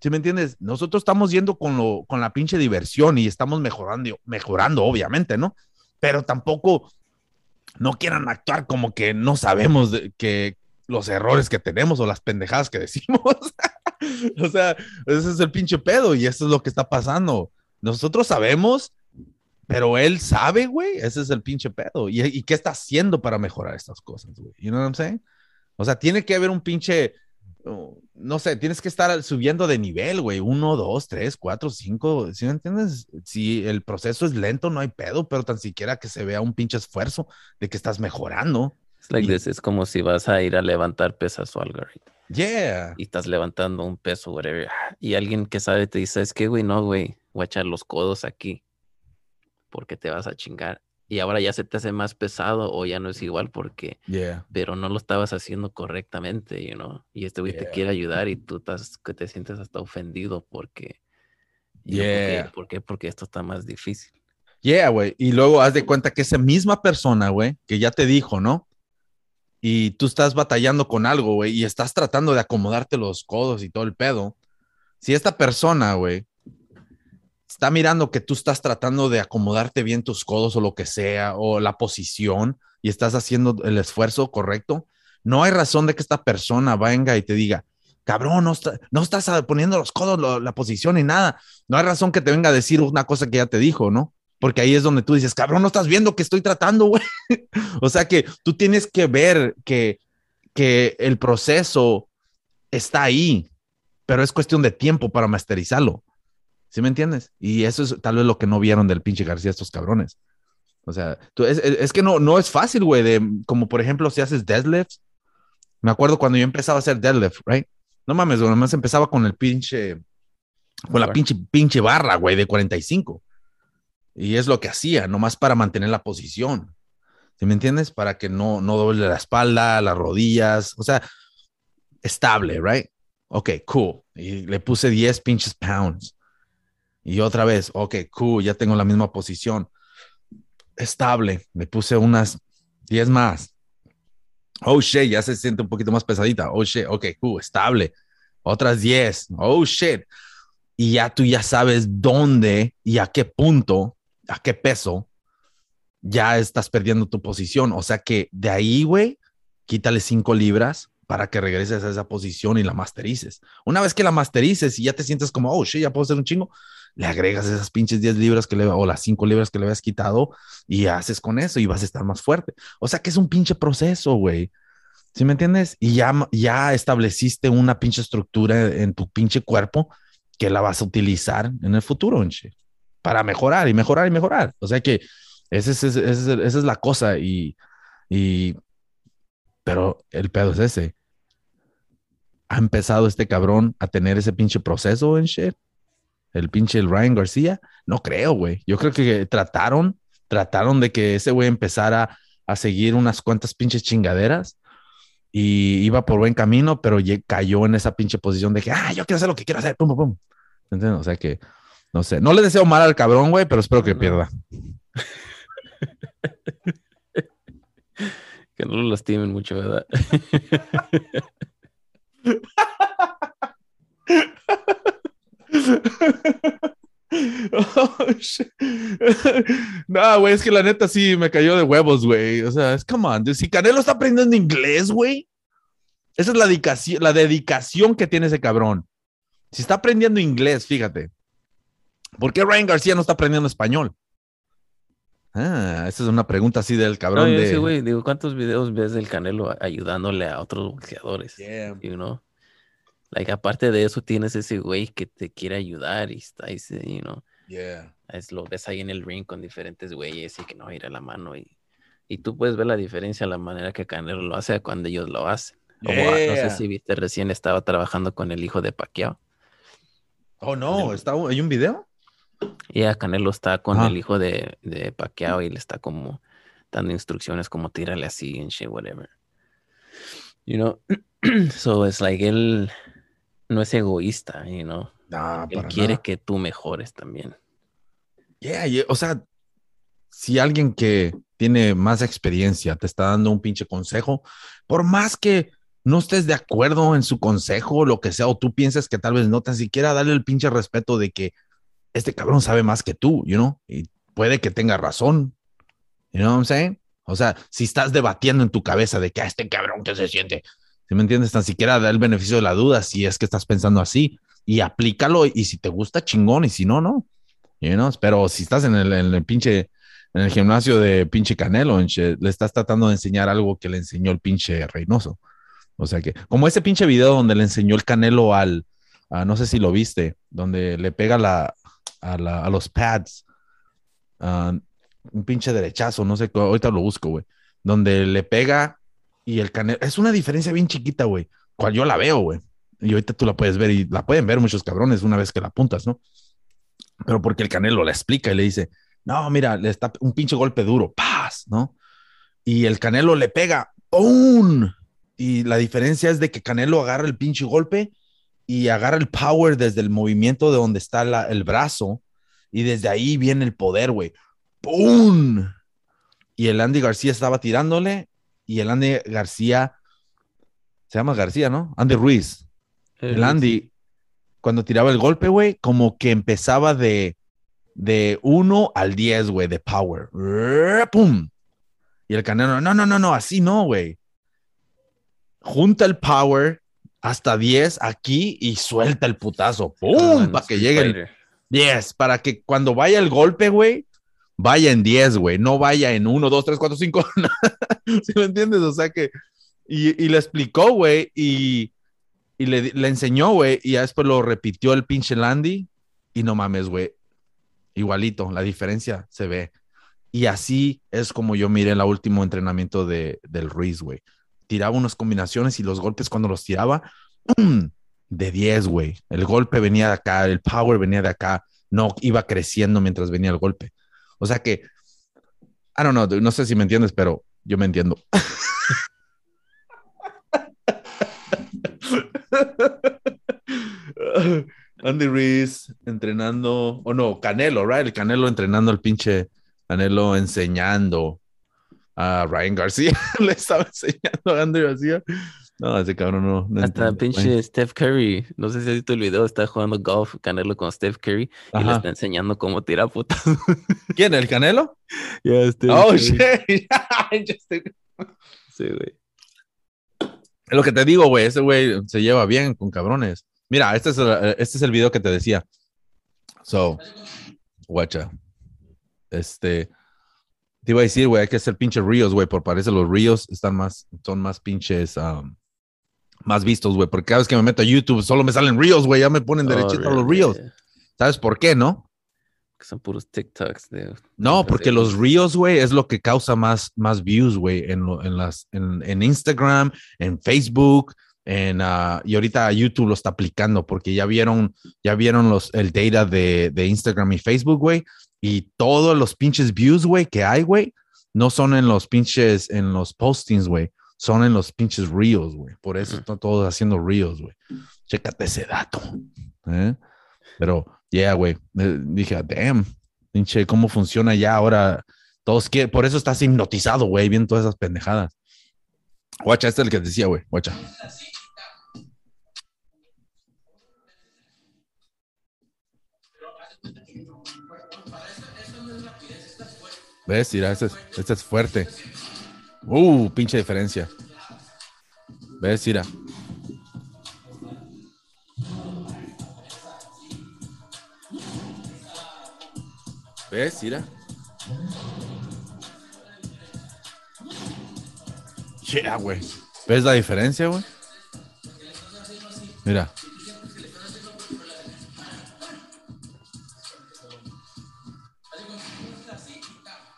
¿Sí me entiendes? Nosotros estamos yendo con, lo, con la pinche diversión y estamos mejorando, mejorando, obviamente, ¿no? Pero tampoco no quieran actuar como que no sabemos que los errores que tenemos o las pendejadas que decimos. o sea, ese es el pinche pedo y eso es lo que está pasando. Nosotros sabemos, pero él sabe, güey, ese es el pinche pedo. ¿Y, ¿Y, qué está haciendo para mejorar estas cosas, güey? You know what I'm saying? O sea, tiene que haber un pinche no sé, tienes que estar subiendo de nivel, güey. Uno, dos, tres, cuatro, cinco. ¿Sí me entiendes? Si el proceso es lento, no hay pedo, pero tan siquiera que se vea un pinche esfuerzo de que estás mejorando. Es como si vas a ir a levantar pesas o algo. Yeah. Y estás levantando un peso, whatever. Y alguien que sabe te dice, es que, güey, no, güey, voy a echar los codos aquí porque te vas a chingar y ahora ya se te hace más pesado o ya no es igual porque, pero no lo estabas haciendo correctamente, you know? Y este güey te quiere ayudar y tú estás, que te sientes hasta ofendido porque, yeah. ¿por, qué? Porque esto está más difícil. Yeah, güey. Y luego haz de cuenta que esa misma persona, güey, que ya te dijo, ¿no? Y tú estás batallando con algo, güey, y estás tratando de acomodarte los codos y todo el pedo. Si esta persona, güey, está mirando que tú estás tratando de acomodarte bien tus codos o lo que sea, o la posición, y estás haciendo el esfuerzo correcto, no hay razón de que esta persona venga y te diga, cabrón, no, no estás poniendo los codos, la posición y nada. No hay razón que te venga a decir una cosa que ya te dijo, ¿no? Porque ahí es donde tú dices, cabrón, no estás viendo que estoy tratando, güey. o sea que tú tienes que ver que el proceso está ahí, pero es cuestión de tiempo para masterizarlo. ¿Sí me entiendes? Y eso es tal vez lo que no vieron del pinche García estos cabrones. O sea, tú, es, es, que no, no es fácil, güey, de, como por ejemplo si haces deadlifts. Me acuerdo cuando yo empezaba a hacer deadlift, right? No mames, güey, nomás empezaba con el pinche, con la pinche, pinche barra, güey, de 45. Y es lo que hacía, nomás para mantener la posición. ¿Sí me entiendes? Para que no, no doble la espalda, las rodillas, o sea, estable, right? Ok, cool. Y le puse 10 pinches pounds. Y otra vez, ok, cool, ya tengo la misma posición. Estable, me puse unas 10 más. Oh shit, ya se siente un poquito más pesadita. Oh shit, ok, cool, estable. Otras 10. Oh shit. Y ya tú ya sabes dónde y a qué punto, a qué peso ya estás perdiendo tu posición. O sea que de ahí, güey, quítale 5 libras para que regreses a esa posición y la masterices. Una vez que la masterices y ya te sientes como, oh, shit, ya puedo hacer un chingo, le agregas esas pinches 10 libras que le, o las 5 libras que le habías quitado y haces con eso y vas a estar más fuerte. O sea que es un pinche proceso, güey. ¿Sí me entiendes? Y ya, ya estableciste una pinche estructura en tu pinche cuerpo que la vas a utilizar en el futuro, enche, para mejorar y mejorar y mejorar. O sea que esa es, esa es la cosa y, y, pero el pedo es ese. Ha empezado este cabrón a tener ese pinche proceso en shit. El pinche Ryan García. No creo, güey. Yo creo que trataron, trataron de que ese güey empezara a seguir unas cuantas pinches chingaderas y iba por buen camino, pero cayó en esa pinche posición de que, ah, yo quiero hacer lo que quiero hacer, pum, pum, pum. ¿Entiendes? O sea que, no sé, no le deseo mal al cabrón, güey, pero espero que pierda. que no lo lastimen mucho, ¿verdad? Oh, no, güey, es que la neta sí me cayó de huevos, güey. O sea, es come on. Si Canelo está aprendiendo inglés, güey, esa es la dedicación, la dedicación que tiene ese cabrón. Si está aprendiendo inglés, fíjate. ¿Por qué Ryan García no está aprendiendo español? Ah, esa es una pregunta así del cabrón de... Sí, güey, digo, ¿cuántos videos ves del Canelo ayudándole a otros boxeadores? You know? Like, aparte de eso, tienes ese güey que te quiere ayudar y está, ese, you know. Yeah. Es, lo ves ahí en el ring con diferentes güeyes y que no ir a la mano y, y tú puedes ver la diferencia, la manera que Canelo lo hace cuando ellos lo hacen. Como, no sé si viste, recién estaba trabajando con el hijo de Pacquiao. Oh, no, ¿Está, ¿hay un video? Ya Canelo está con el hijo de, de Pacquiao y le está como dando instrucciones como tírale así en shit, whatever. You know, so it's like él no es egoísta, you know. él quiere que tú mejores también. Yeah, o sea, si alguien que tiene más experiencia te está dando un pinche consejo, por más que no estés de acuerdo en su consejo, lo que sea, o tú piensas que tal vez no tan siquiera darle el pinche respeto de que este cabrón sabe más que tú, you know, y puede que tenga razón. You know what I'm saying? O sea, si estás debatiendo en tu cabeza de que a este cabrón que se siente, si me entiendes, tan siquiera da el beneficio de la duda si es que estás pensando así y aplícalo y si te gusta chingón y si no, no. You? Pero si estás en el, en el pinche, en el gimnasio de pinche Canelo, le estás tratando de enseñar algo que le enseñó el pinche Reynoso. O sea que, como ese pinche video donde le enseñó el Canelo al, no sé si lo viste, donde le pega la, a, los pads. Un pinche derechazo, no sé, ahorita lo busco, güey. Donde le pega y el canelo. Es una diferencia bien chiquita, güey. Cual yo la veo, güey. Y ahorita tú la puedes ver y la pueden ver muchos cabrones una vez que la apuntas, ¿no? Pero porque el canelo la explica y le dice, no, mira, le está un pinche golpe duro, paz, ¿no? Y el canelo le pega, ¡pum! Y la diferencia es de que Canelo agarra el pinche golpe y agarra el power desde el movimiento de donde está el brazo y desde ahí viene el poder, güey. ¡Pum! Y el Andy García estaba tirándole y el Andy García, se llama García, ¿no? Andy Ruiz. El, Andy, cuando tiraba el golpe, güey, como que empezaba de, de 1 al 10, güey, de power. ¡Pum! Y el Canelo, no, no, no, no, así no, güey. Junta el power hasta 10 aquí y suelta el putazo. ¡Pum! para que llegue 10. Para que cuando vaya el golpe, güey, vaya en 10, güey. No vaya en 1, 2, 3, 4, 5. ¿Sí me entiendes? O sea que. Y, le explicó, güey, y, y le, le, enseñó, güey, y después lo repitió el pinche Landy. Y no mames, güey. Igualito, la diferencia se ve. Y así es como yo miré el último entrenamiento de, del Ruiz, güey tiraba unas combinaciones y los golpes cuando los tiraba, de 10, güey. El golpe venía de acá, el power venía de acá, no iba creciendo mientras venía el golpe. O sea que, I don't know, no sé si me entiendes, pero yo me entiendo. Andy Reese entrenando, o no, Canelo, right? El Canelo entrenando al pinche Canelo enseñando a Ryan García, le estaba enseñando a Andrew García. No, ese cabrón no. Hasta pinche Steph Curry, no sé si has visto el video, está jugando golf Canelo con Steph Curry y le está enseñando cómo tirar putas. ¿Quién? ¿El Canelo? Ya, yeah, Oh, shit. sí, güey. Es lo que te digo, güey. Ese güey se lleva bien con cabrones. Mira, este es el, este es el video que te decía. So, guacha. Este. Te iba a decir, güey, hay que hacer pinches ríos, güey, por parece los ríos están más, son más pinches, um, más vistos, güey, porque cada vez que me meto a YouTube solo me salen ríos, güey, ya me ponen derechito a los ríos. ¿Sabes por qué, no? Que son puros TikToks. De, no, porque los ríos, güey, es lo que causa más, más views, güey, en, en, las, en, en Instagram, en Facebook, en, uh, y ahorita YouTube lo está aplicando porque ya vieron, ya vieron los, el data de, de Instagram y Facebook, güey, y todos los pinches views, güey, que hay, güey, no son en los pinches, en los postings, güey, son en los pinches reels, güey. Por eso están todos haciendo reels, güey. Chécate ese dato. ¿eh? Pero, yeah, güey, dije, damn, pinche, ¿cómo funciona ya ahora? Todos quieren, por eso estás hipnotizado, güey, viendo todas esas pendejadas. Guacha, este es el que decía, güey, guacha. ¿Ves? Mira, este es, este es fuerte. Uh, pinche diferencia. ¿Ves? Mira. ¿Ves? Mira. Yeah, güey. ¿Ves la diferencia, güey? Mira.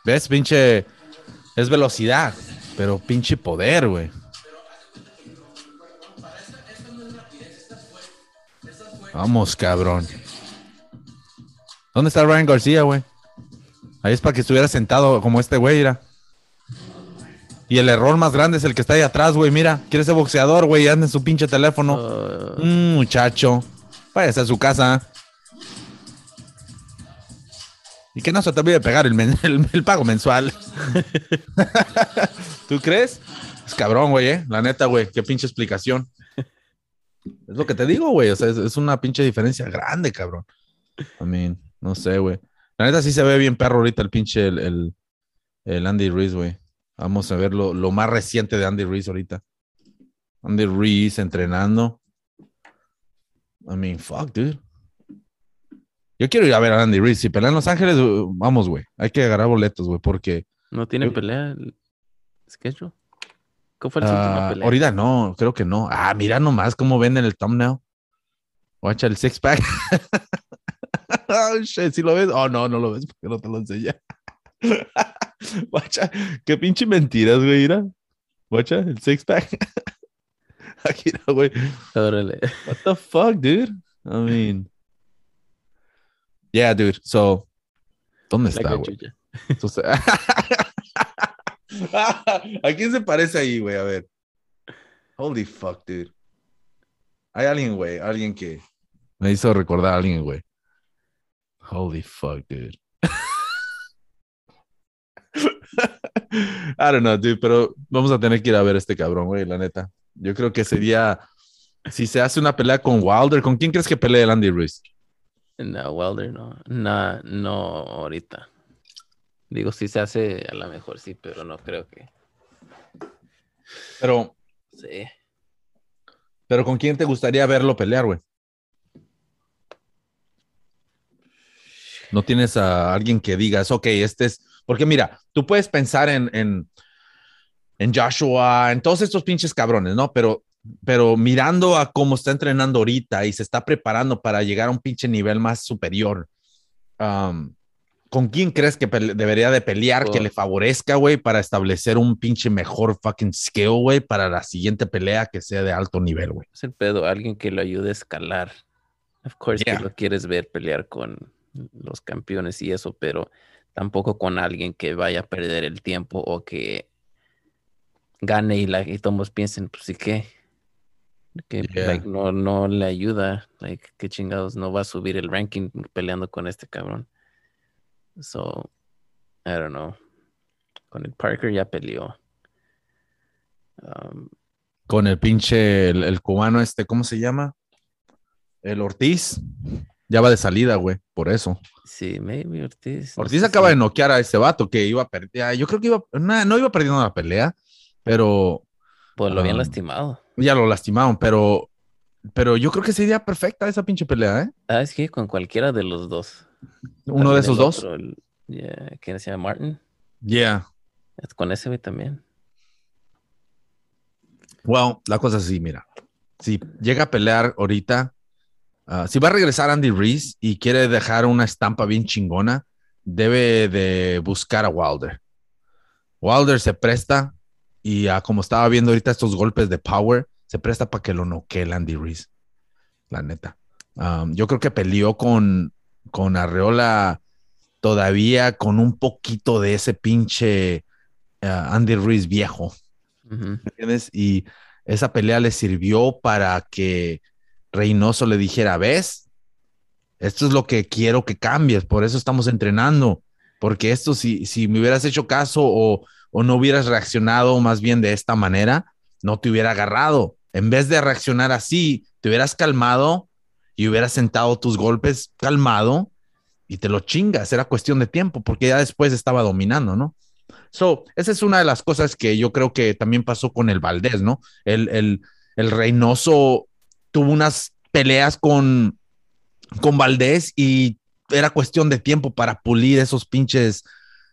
¿Ves? Pinche. Es velocidad, pero pinche poder, güey. Vamos, cabrón. ¿Dónde está Ryan García, güey? Ahí es para que estuviera sentado como este güey, mira. Y el error más grande es el que está ahí atrás, güey. Mira, quiere ser boxeador, güey. Anda en su pinche teléfono. Uh... muchacho. Váyase a su casa. Y que no se te olvide pegar el, el, pago mensual. ¿Tú crees? Es cabrón, güey, ¿eh? La neta, güey. Qué pinche explicación. Es lo que te digo, güey. O sea, es, una pinche diferencia grande, cabrón. I mean, no sé, güey. La neta sí se ve bien perro ahorita el pinche el, el, Andy Reese, güey. Vamos a ver lo, lo, más reciente de Andy Reese ahorita. Andy Reese entrenando. I mean, fuck, dude. Yo quiero ir a ver a Andy Reid. Si pelea en Los Ángeles, uh, vamos, güey. Hay que agarrar boletos, güey, porque. ¿No tiene pelea schedule? ¿Cómo fue el uh, pelea? Ahorita no, creo que no. Ah, mira nomás cómo venden el thumbnail. Watcha el six pack. oh, shit, ¿sí lo ves? Oh, no, no lo ves porque no te lo enseñé. Watcha, qué pinche mentiras, güey, mira. Watcha, el six pack. Aquí no, güey. Órale. What the fuck, dude? I mean. Yeah, dude. So, ¿dónde está, güey? ¿A quién se parece ahí, güey? A ver. Holy fuck, dude. Hay alguien, güey, alguien que me hizo recordar a alguien, güey. Holy fuck, dude. I don't know, dude, pero vamos a tener que ir a ver a este cabrón, güey, la neta. Yo creo que sería, si se hace una pelea con Wilder, ¿con quién crees que pelee el Andy Ruiz? No, Wilder no. No, no ahorita. Digo, si se hace a lo mejor sí, pero no creo que. Pero. Sí. Pero ¿con quién te gustaría verlo pelear, güey? No tienes a alguien que digas, ok, este es. Porque mira, tú puedes pensar en, en, en Joshua, en todos estos pinches cabrones, ¿no? Pero pero mirando a cómo está entrenando ahorita y se está preparando para llegar a un pinche nivel más superior, ¿con quién crees que debería de pelear que le favorezca, güey, para establecer un pinche mejor fucking skill, güey, para la siguiente pelea que sea de alto nivel, güey? Es el pedo, alguien que lo ayude a escalar. Of course que lo quieres ver pelear con los campeones y eso, pero tampoco con alguien que vaya a perder el tiempo o que gane y, la, y todos piensen, pues sí que que no, no le ayuda, like, qué chingados, no va a subir el ranking peleando con este cabrón. So, I don't know. Con el Parker ya peleó. Um, con el pinche, el, cubano este, ¿cómo se llama? El Ortiz. Ya va de salida, güey, por eso. Sí, maybe Ortiz. Ortiz acaba de noquear a ese vato que iba a perder. Yo creo que iba, no, no iba perdiendo la pelea, pero Pues lo habían Um, lastimado. Ya lo lastimaron, pero, pero yo creo que sería perfecta esa pinche pelea, ¿eh? Ah, es que con cualquiera de los dos. Uno de esos dos. otro, el- yeah, ¿Quién se llama Martin? Yeah. Con ese güey también. Well, la cosa es así, mira. Si llega a pelear ahorita, ah, si va a regresar Andy Reese y quiere dejar una estampa bien chingona, debe de buscar a Wilder. Wilder se presta y ah, como estaba viendo ahorita estos golpes de power, se presta para que lo noquee el Andy Reese. La neta. Um, yo creo que peleó con, con Arreola todavía con un poquito de ese pinche ah, Andy Reese viejo. Ujú. ¿me entiendes? Y esa pelea le sirvió para que Reynoso le dijera, ves, esto es lo que quiero que cambies, por eso estamos entrenando, porque esto si, si me hubieras hecho caso o, o no hubieras reaccionado más bien de esta manera, no te hubiera agarrado. En vez de reaccionar así, te hubieras calmado y hubieras sentado tus golpes calmado y te lo chingas, era cuestión de tiempo, porque ya después estaba dominando, ¿no? So, esa es una de las cosas que yo creo que también pasó con el Valdés, ¿no? El, el, el Reynoso tuvo unas peleas con, con Valdés y era cuestión de tiempo para pulir esos pinches,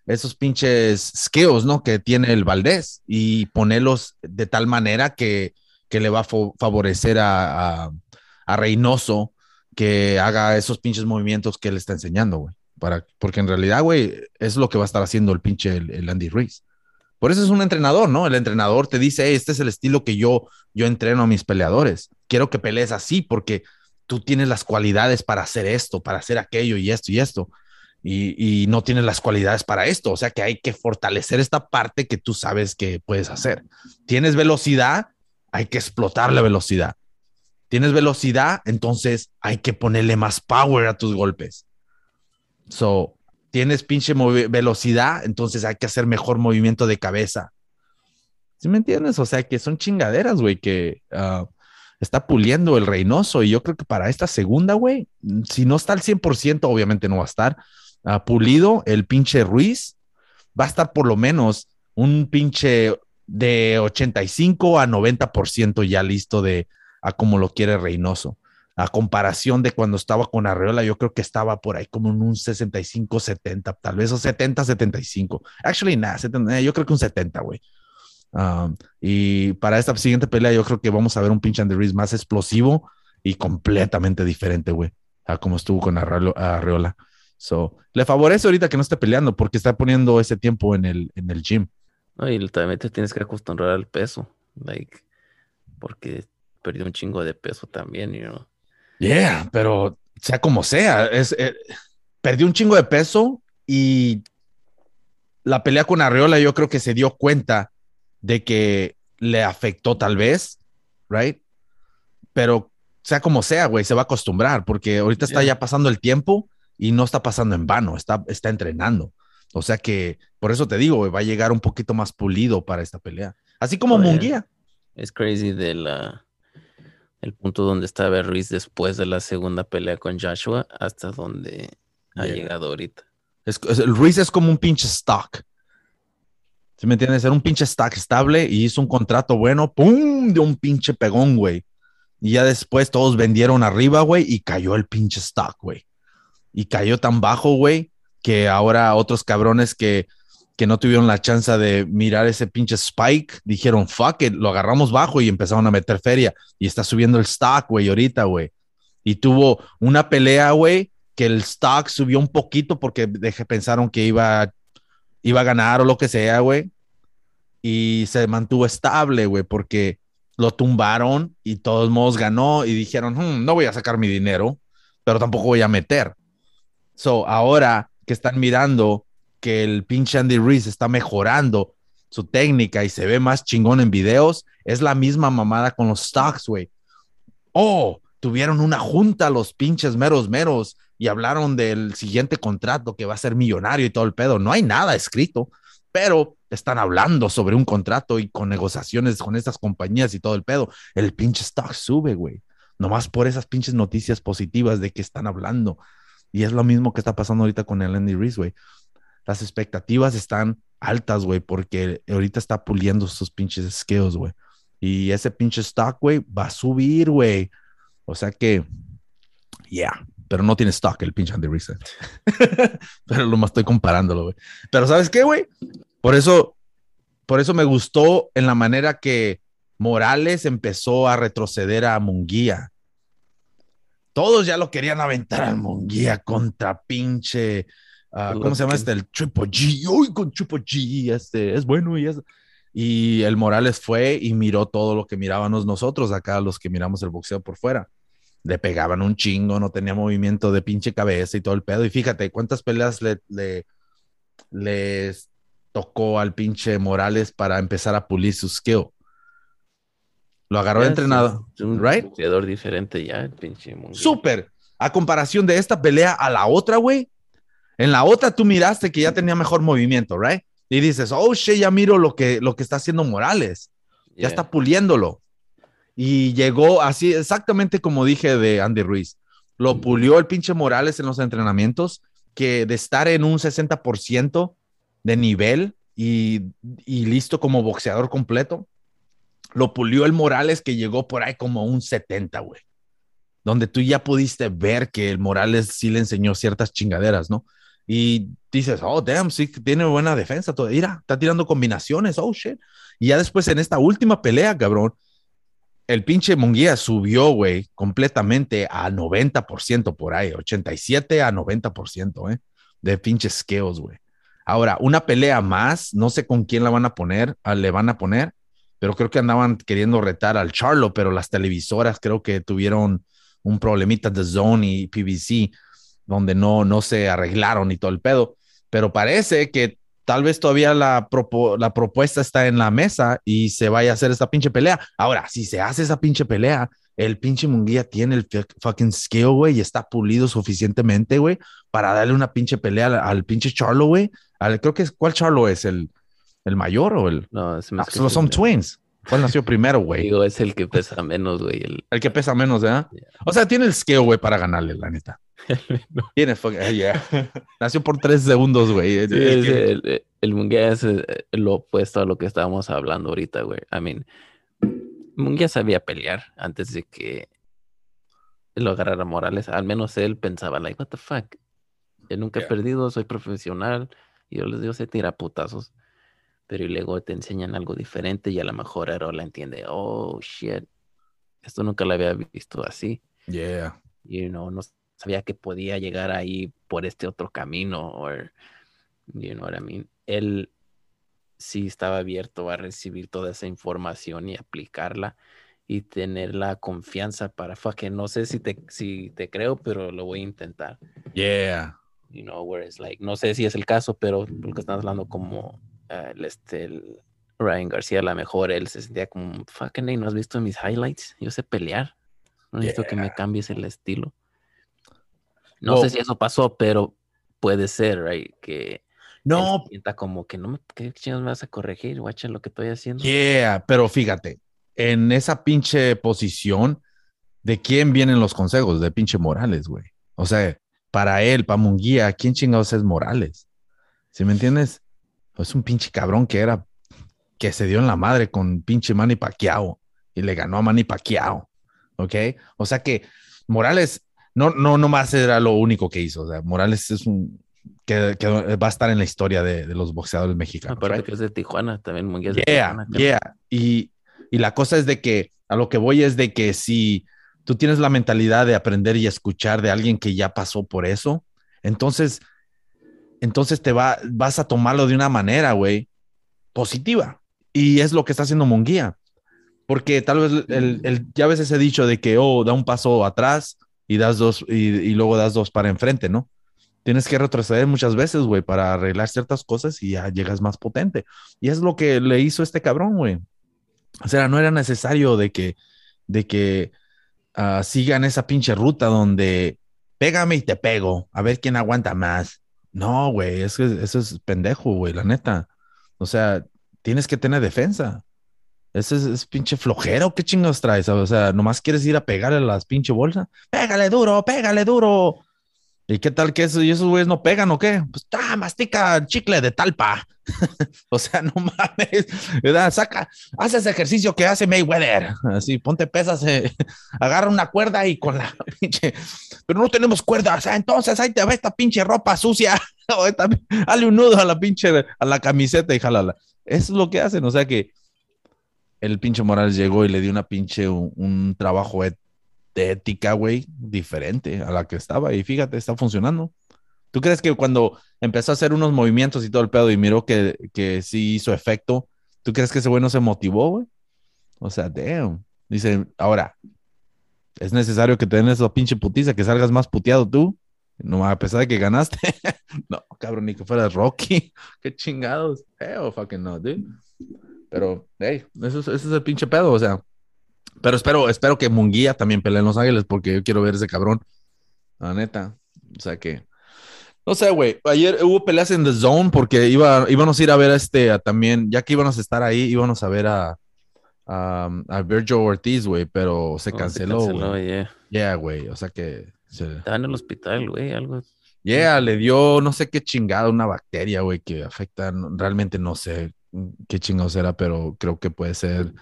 esos pinches skills, ¿no? Que tiene el Valdés y ponerlos de tal manera que, que le va a favorecer a, a, Reynoso que haga esos pinches movimientos que él está enseñando, güey. Porque en realidad, güey, es lo que va a estar haciendo el pinche el, Andy Ruiz. Por eso es un entrenador, ¿no? El entrenador te dice, "Hey, este es el estilo que yo, yo entreno a mis peleadores. Quiero que pelees así porque tú tienes las cualidades para hacer esto, para hacer aquello y esto y esto. Y, no tienes las cualidades para esto. O sea que hay que fortalecer esta parte que tú sabes que puedes hacer. Tienes velocidad, hay que explotar la velocidad. Tienes velocidad, entonces hay que ponerle más power a tus golpes. So, tienes pinche velocidad, entonces hay que hacer mejor movimiento de cabeza. ¿Sí me entiendes? O sea, que son chingaderas, güey, que ah, está puliendo el Reynoso. Y yo creo que para esta segunda, güey, si no está al 100%, obviamente no va a estar pulido. El pinche Ruiz va a estar por lo menos un pinche de 85 a 90% ya listo de a como lo quiere Reynoso. A comparación de cuando estaba con Arreola, yo creo que estaba por ahí como en un 65, 70, tal vez o 70, 75. Actually, nada, 70, yo creo que un 70, güey. Um, y para esta siguiente pelea, yo creo que vamos a ver un pinche Andy Ruiz más explosivo y completamente diferente, güey, a como estuvo con Arreola. So, le favorece ahorita que no esté peleando porque está poniendo ese tiempo en el, en el gym. No, y también te tienes que acostumbrar al peso. Like, porque perdió un chingo de peso también, you know. Yeah, pero sea como sea, es, eh, perdió un chingo de peso y la pelea con Arreola yo creo que se dio cuenta de que le afectó tal vez, right? Pero sea como sea, güey, se va a acostumbrar porque ahorita está Yeah. ya pasando el tiempo y no está pasando en vano, está, está entrenando. O sea que por eso te digo, va a llegar un poquito más pulido para esta pelea. Así como yeah. Munguía. Es crazy de la el punto donde estaba Ruiz después de la segunda pelea con Joshua hasta donde ha Yeah. llegado ahorita. Es, Ruiz es como un pinche stock. ¿Sí me entiendes? Era un pinche stock estable y hizo un contrato bueno, ¡pum! De un pinche pegón, güey. Y ya después todos vendieron arriba, güey, y cayó el pinche stock, güey. Y cayó tan bajo, güey, que ahora otros cabrones que, que no tuvieron la chance de mirar ese pinche spike, dijeron, fuck it, lo agarramos bajo y empezaron a meter feria. Y está subiendo el stock, güey, ahorita, güey. Y tuvo una pelea, güey, que el stock subió un poquito porque pensaron que iba, iba a ganar o lo que sea, güey. Y se mantuvo estable, güey, porque lo tumbaron y todos modos ganó y dijeron, "Hmm, no voy a sacar mi dinero, pero tampoco voy a meter. So, ahora que están mirando que el pinche Andy Ruiz está mejorando su técnica y se ve más chingón en videos, es la misma mamada con los stocks, güey. Oh, tuvieron una junta los pinches meros meros y hablaron del siguiente contrato que va a ser millonario y todo el pedo. No hay nada escrito, pero están hablando sobre un contrato y con negociaciones con estas compañías y todo el pedo. El pinche stock sube, güey. Nomás por esas pinches noticias positivas de que están hablando. Y es lo mismo que está pasando ahorita con el Andy Reese, güey. Las expectativas están altas, güey, porque ahorita está puliendo sus pinches skills, güey. Y ese pinche stock, güey, va a subir, güey. O sea que, yeah, pero no tiene stock el pinche Andy Ruiz. pero lo más estoy comparándolo, güey. Pero ¿sabes qué, güey? Por eso, por eso me gustó en la manera que Morales empezó a retroceder a Munguía. Todos ya lo querían aventar al Munguía contra pinche. ah, ¿Cómo se llama este? El Triple G. Uy, con Triple G. Este es bueno y es. Y el Morales fue y miró todo lo que mirábamos nosotros acá, los que miramos el boxeo por fuera. Le pegaban un chingo, no tenía movimiento de pinche cabeza y todo el pedo. Y fíjate cuántas peleas le, le- les tocó al pinche Morales para empezar a pulir su skill. Lo agarró de Ya, entrenado, es un right? boxeador diferente ya, el pinche Munguía. Súper. A comparación de esta pelea a la otra, güey. En la otra tú miraste que ya tenía mejor movimiento, right? Y dices, oh, shit, ya miro lo que, lo que está haciendo Morales. Ya está puliéndolo. Y llegó así, exactamente como dije de Andy Ruiz. Lo pulió el pinche Morales en los entrenamientos, que de estar en un 60% de nivel y, y listo como boxeador completo, lo pulió el Morales que llegó por ahí como un 70, güey. Donde tú ya pudiste ver que el Morales sí le enseñó ciertas chingaderas, ¿no? Y dices, oh, damn, sí tiene buena defensa. Todo. Mira, está tirando combinaciones, oh, shit. Y ya después en esta última pelea, cabrón, el pinche Munguía subió, güey, completamente a 90% por ahí, 87 a 90%, ¿eh? De pinches skills, güey. Ahora, una pelea más, no sé con quién la van a poner, ah, le van a poner, pero creo que andaban queriendo retar al Charlo, pero las televisoras creo que tuvieron un problemita de Zone y PVC, donde no, no se arreglaron y todo el pedo. Pero parece que tal vez todavía la, propuesta está en la mesa y se vaya a hacer esta pinche pelea. Ahora, si se hace esa pinche pelea, el pinche Munguía tiene el fu- fucking skill, güey, y está pulido suficientemente, güey, para darle una pinche pelea al, al pinche Charlo, güey. Creo que es, ¿cuál Charlo es? ¿El, el mayor o el...? No, se me Ah, hace que solo es son twins. ¿Cuál nació primero, güey? Digo, es el que pesa menos, güey. El, El que pesa menos, ¿verdad? Yeah. O sea, tiene el skill, güey, para ganarle, la neta. Tiene fucking... eh, yeah. Nació por tres segundos, güey. Sí, el, el Munguía es eh, lo opuesto a lo que estábamos hablando ahorita, güey. I mean, Munguía sabía pelear antes de que lo agarrara Morales. Al menos él pensaba, like, what the fuck. Yo nunca he Yeah. perdido, soy profesional. Y yo les digo, se tira putazos. Pero y luego te enseñan algo diferente y a lo mejor Arola entiende, oh, shit. Esto nunca lo había visto así. Yeah. you know, no sabía que podía llegar ahí por este otro camino, o, you know what I mean. Él sí estaba abierto a recibir toda esa información y aplicarla y tener la confianza para, fuck, it, no sé si te, si te creo, pero lo voy a intentar, Yeah. you know, whereas, like, no sé si es el caso, pero lo que estás hablando como el, este, el Ryan García, a lo mejor él se sentía como, fucking, ¿no has visto mis highlights? Yo sé pelear. No necesito que me Yeah. cambies el estilo. No Well- sé si eso pasó, pero puede ser, right? Que No, sienta como que no me, ¿qué chingados me vas a corregir? Guacha lo que estoy haciendo. yeah, pero fíjate, en esa pinche posición, ¿de quién vienen los consejos? De pinche Morales, güey. O sea, para él, para Munguía, ¿quién chingados es Morales? ¿Sí me entiendes? Es un pinche cabrón que era, que se dio en la madre con pinche Manny Pacquiao y le ganó a Manny Pacquiao, ¿ok? O sea que Morales no, no, no más era lo único que hizo. O sea, Morales es un, que, que va a estar en la historia de, de los boxeadores mexicanos. Aparte que es de Tijuana, también es de Yeah, Tijuana. yeah. Y, y la cosa es de que a lo que voy es de que si tú tienes la mentalidad de aprender y escuchar de alguien que ya pasó por eso, entonces, entonces te va, vas a tomarlo de una manera, güey, positiva. Y es lo que está haciendo Munguía. Porque tal vez el, el- ya a veces he dicho de que, oh, da un paso atrás y das dos, y, luego das dos para enfrente, ¿no? Tienes que retroceder muchas veces, güey, para arreglar ciertas cosas y ya llegas más potente. Y es lo que le hizo este cabrón, güey. O sea, no era necesario de que, de que ah, sigan esa pinche ruta donde pégame y te pego, a ver quién aguanta más. No, güey, es, eso es pendejo, güey, la neta. O sea, tienes que tener defensa. Ese es, es pinche flojero, ¿qué chingos traes? O sea, nomás quieres ir a pegarle a las pinche bolsas. Pégale duro, pégale duro. ¿Y qué tal que eso, y esos güeyes no pegan o qué? Pues, ah, mastica chicle de talpa. o sea, no mames. ¿verdad? Saca, haz ejercicio que hace Mayweather. Así, ponte pesas, eh, agarra una cuerda y con la pinche. Pero no tenemos cuerda. O sea, entonces ahí te va esta pinche ropa sucia. o un nudo a la pinche, a la camiseta y jalala. Eso es lo que hacen. O sea que el pinche Morales llegó y le dio una pinche, un trabajo de ética, güey, diferente a la que estaba. Y fíjate, está funcionando. ¿Tú crees que cuando empezó a hacer unos movimientos y todo el pedo y miró que, que sí hizo efecto, ¿tú crees que ese güey no se motivó, güey? O sea, damn. Dice, ahora, es necesario que te den esa pinche putiza, que salgas más puteado tú. No, a pesar de que ganaste. no, cabrón, ni que fueras Rocky. Qué chingados. Hell fucking no, dude. Pero, hey, eso, eso es el pinche pedo. O sea, pero espero, espero que Munguía también pelee en Los Ángeles porque yo quiero ver ese cabrón. La neta. O sea que. No sé, güey. Ayer hubo peleas en The Zone porque iba, íbamos a ir a ver a este también, ya que íbamos a estar ahí, íbamos a ver a, a, a Virgil Ortiz, güey, pero se Oh, canceló, güey. yeah. Yeah, güey. O sea que. se- Estaba en el hospital, güey, algo. Yeah, le dio no sé qué chingada, una bacteria, güey, que afecta, realmente no sé qué chingados era, pero creo que puede ser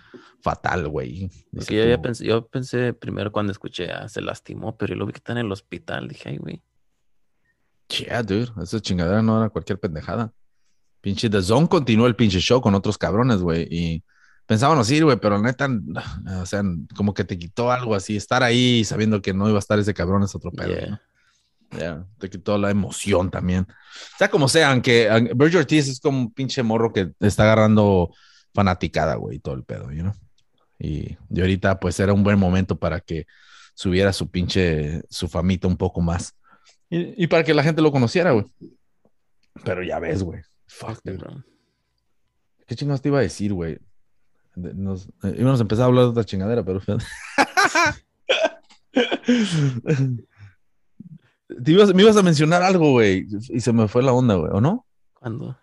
fatal, güey. Porque yo, ya pensé, yo pensé primero cuando escuché, ah, se lastimó, pero yo lo vi que está en el hospital. Dije, ay, güey. Yeah, dude, esa chingadera no era cualquier pendejada. Pinche The Zone continuó el pinche show con otros cabrones, güey, y pensábamos ir, güey, pero neta, o sea, como que te quitó algo así, estar ahí sabiendo que no iba a estar ese cabrón es otro pedo, Yeah. ¿no? Te quitó la emoción también. Sea como sea, aunque Virgil Ortiz es como un pinche morro que está agarrando fanaticada, güey, todo el pedo, you know? Y de ahorita, pues era un buen momento para que subiera su pinche, su famita un poco más. Y, y para que la gente lo conociera, güey. Pero ya ves, güey. Fuck, dude. ¿Qué chingados te iba a decir, güey? Nos, eh, íbamos a empezar a hablar de otra chingadera, pero. Te ibas- me ibas a mencionar algo, güey, y se me fue la onda, güey, ¿o no? ¿Cuándo?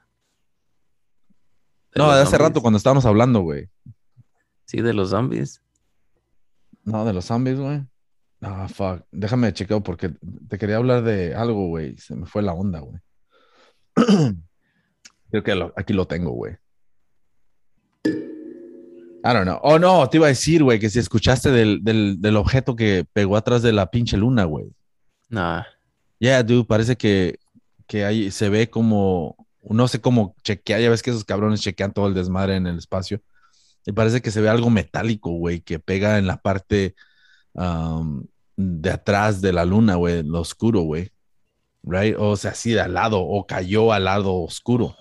No, de hace rato cuando estábamos hablando, güey. Sí, de los zombies. No, de los zombies, güey. Ah, fuck. Déjame chequeo porque te quería hablar de algo, güey. Se me fue la onda, güey. Creo que lo- aquí lo tengo, güey. I don't know. Oh, no, te iba a decir, güey, que si escuchaste del, del, del objeto que pegó atrás de la pinche luna, güey. Nah. Yeah, dude, parece que, que ahí se ve como, no sé cómo chequear, ya ves que esos cabrones chequean todo el desmadre en el espacio. Y parece que se ve algo metálico, güey, que pega en la parte um, de atrás de la luna, güey, lo oscuro, güey. Right? O sea, así de al lado, o cayó al lado oscuro.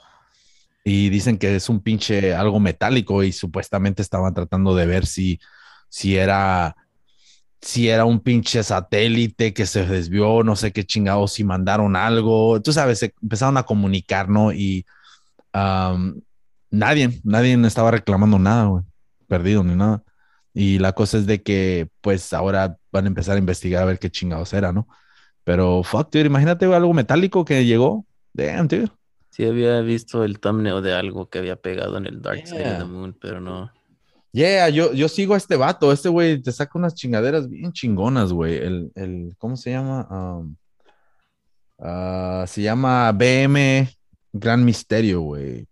Y dicen que es un pinche algo metálico y supuestamente estaban tratando de ver si, si era si era un pinche satélite que se desvió, no sé qué chingados, si mandaron algo, tú sabes, se empezaron a comunicar, ¿no? Y nadie, nadie estaba reclamando nada, güey, perdido ni nada. Y la cosa es de que, pues ahora van a empezar a investigar a ver qué chingados era, ¿no? Pero, fuck, dude, imagínate güey, algo metálico que llegó. Damn, dude. Sí había visto el thumbnail de algo que había pegado en el Dark Side of the Moon, pero no. Yeah, yo, yo sigo a este vato. Este güey te saca unas chingaderas bien chingonas, güey. El, el, ¿cómo se llama? Um, ah, se llama BM Gran Misterio, güey.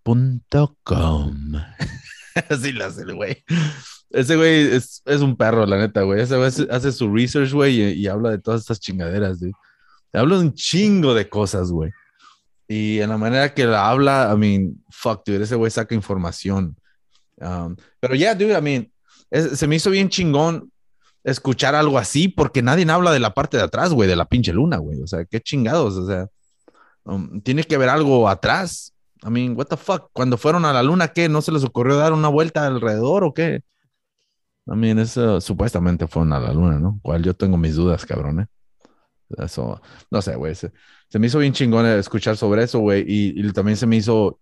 Así lo hace el güey. Ese güey es, es un perro, la neta, güey. Ese güey hace, su research, güey, y, habla de todas estas chingaderas, güey. Habla de un chingo de cosas, güey. Y en la manera que la habla, I mean, fuck, dude, ese güey saca información. Um, pero ya, dude, I mean, se me hizo bien chingón escuchar algo así porque nadie habla de la parte de atrás, güey, de la pinche luna, güey. O sea, qué chingados, o sea, um, tiene que haber algo atrás. I mean, what the fuck, cuando fueron a la luna, ¿qué? ¿No se les ocurrió dar una vuelta alrededor o qué? I mean, eso supuestamente fueron a la luna, ¿no? Cual yo tengo mis dudas, cabrón, ¿eh? Eso, no sé, güey. Se, me hizo bien chingón escuchar sobre eso, güey. Y, también se me hizo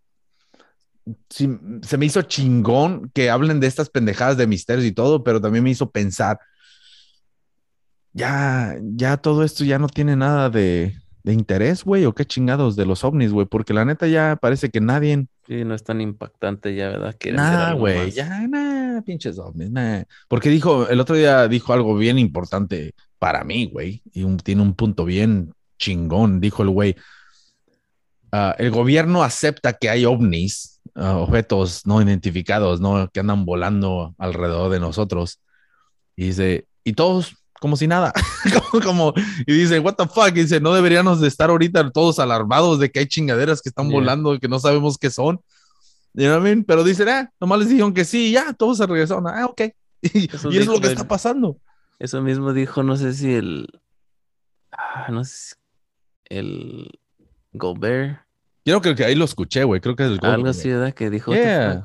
se me hizo chingón que hablen de estas pendejadas de misterios y todo, pero también me hizo pensar, ya, ya todo esto ya no tiene nada de, de interés, güey, o qué chingados de los ovnis, güey, porque la neta ya parece que nadie, Sí, no es tan impactante ya, ¿verdad? Nada, güey, ya, nada, pinches ovnis, nada. Porque dijo, el otro día dijo algo bien importante para mí, güey, y un- tiene un punto bien chingón, dijo el güey. Ah, el gobierno acepta que hay ovnis, ah, objetos no identificados, ¿no? Que andan volando alrededor de nosotros. Y dice, y todos como si nada, como, como, y dice, what the fuck, y dice, no deberíamos de estar ahorita todos alarmados de que hay chingaderas que están volando, que no sabemos qué son. You know what I mean? Pero dicen, eh, nomás les dijeron que sí, ya, todos se regresaron, ah, ok. Y eso, es lo que está pasando. Eso mismo dijo, no sé si el, ah, no sé, el Gobert. Creo que ahí lo escuché, güey, creo que es el Gobert. Algo así, ¿verdad? Que dijo, yeah.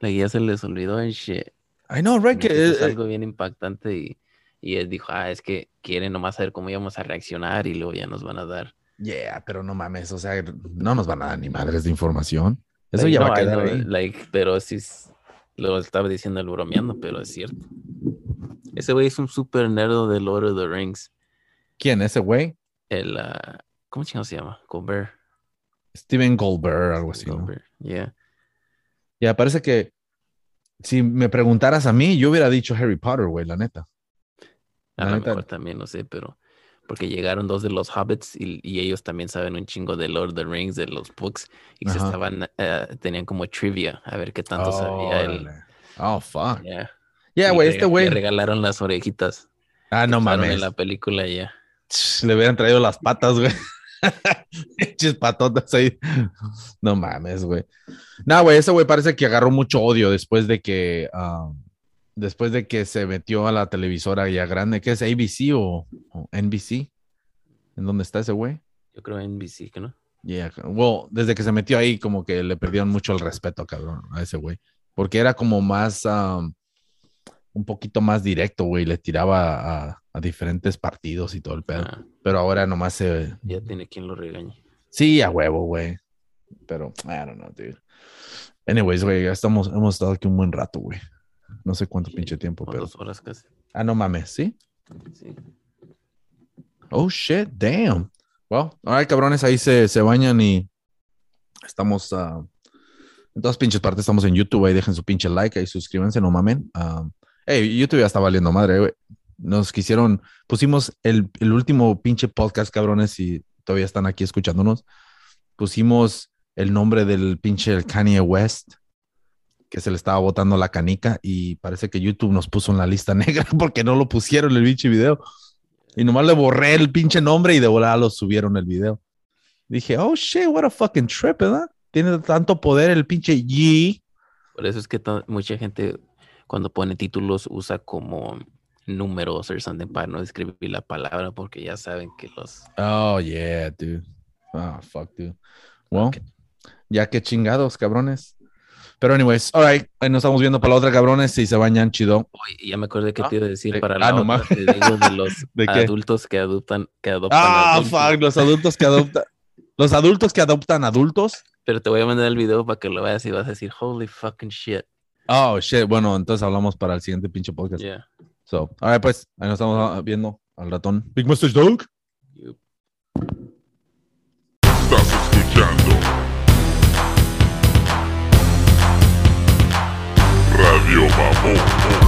la guía se les olvidó en shit. I know, right? Que, es eh, algo bien impactante y y él dijo, ah, es que quieren nomás saber cómo íbamos a reaccionar y luego ya nos van a dar. Yeah, pero no mames, o sea, no nos van a dar ni madres de información. Eso ya va a quedar ahí. Like, pero sí, lo estaba diciendo el bromeando, pero es cierto. Ese güey es un super nerdo de Lord of the Rings. ¿Quién? ¿Ese güey? El, uh, ¿cómo se llama? Colbert. Steven Goldberg, algo así. Goldberg, yeah. Ya, parece que si me preguntaras a mí, yo hubiera dicho Harry Potter, güey, la neta. A lo mejor también, no sé, pero porque llegaron dos de los hobbits y, ellos también saben un chingo de Lord of the Rings, de los books, y se estaban, eh, tenían como trivia, a ver qué tanto sabía él. Oh, fuck. Yeah. Yeah, güey, este güey. Le regalaron las orejitas. Ah, no mames. En la película ya. Le hubieran traído las patas, güey. Patotas ahí. No mames, güey. No, güey, ese güey parece que agarró mucho odio después de que. Um, después de que se metió a la televisora ya grande, ¿qué es ABC o, NBC? ¿En dónde está ese güey? Yo creo NBC, ¿no? Yeah, well, desde que se metió ahí, como que le perdieron mucho el respeto, cabrón, a ese güey. Porque era como más, um, un poquito más directo, güey, le tiraba a, diferentes partidos y todo el pedo. Ah. Pero ahora nomás se. Ya tiene quien lo regañe. Sí, a huevo, güey. Pero, I don't know, dude. Anyways, güey, ya estamos, hemos estado aquí un buen rato, güey. No sé cuánto pinche tiempo, pero. Dos horas casi. Ah, no mames, ¿sí? Sí. Oh shit, damn. Well, alright, cabrones, ahí se, se bañan y estamos uh, en todas pinches partes. Estamos en YouTube. Ahí dejen su pinche like, ahí suscríbanse, no mamen. Uh, hey, YouTube ya está valiendo madre, güey. Nos quisieron, pusimos el, el último pinche podcast, cabrones, y todavía están aquí escuchándonos. Pusimos el nombre del pinche Kanye West que se le estaba botando la canica y parece que YouTube nos puso en la lista negra porque no lo pusieron en el pinche video. Y nomás le borré el pinche nombre y de volada lo subieron el video. Dije, oh shit, what a fucking trip, ¿verdad? Tiene tanto poder el pinche G. Por eso es que mucha gente cuando pone títulos usa como números o something para no escribir la palabra porque ya saben que los... Oh, yeah, dude. Oh, fuck, dude. Well, ya que chingados, cabrones. Pero anyways, alright, ahí nos estamos viendo para la otra cabrones si se bañan chido. Ya me acordé que te iba a decir para la ah, otra, te digo de los adultos que adoptan, que adoptan Ah, fuck, los adultos que adoptan. los adultos que adoptan adultos. Pero te voy a mandar el video para que lo veas y vas a decir, holy fucking shit. Oh, shit. Bueno, entonces hablamos para el siguiente pinche podcast. Yeah. So, alright, pues, ahí nos estamos viendo al ratón. Big Mustache Dog. Estás escuchando Radio Mamón.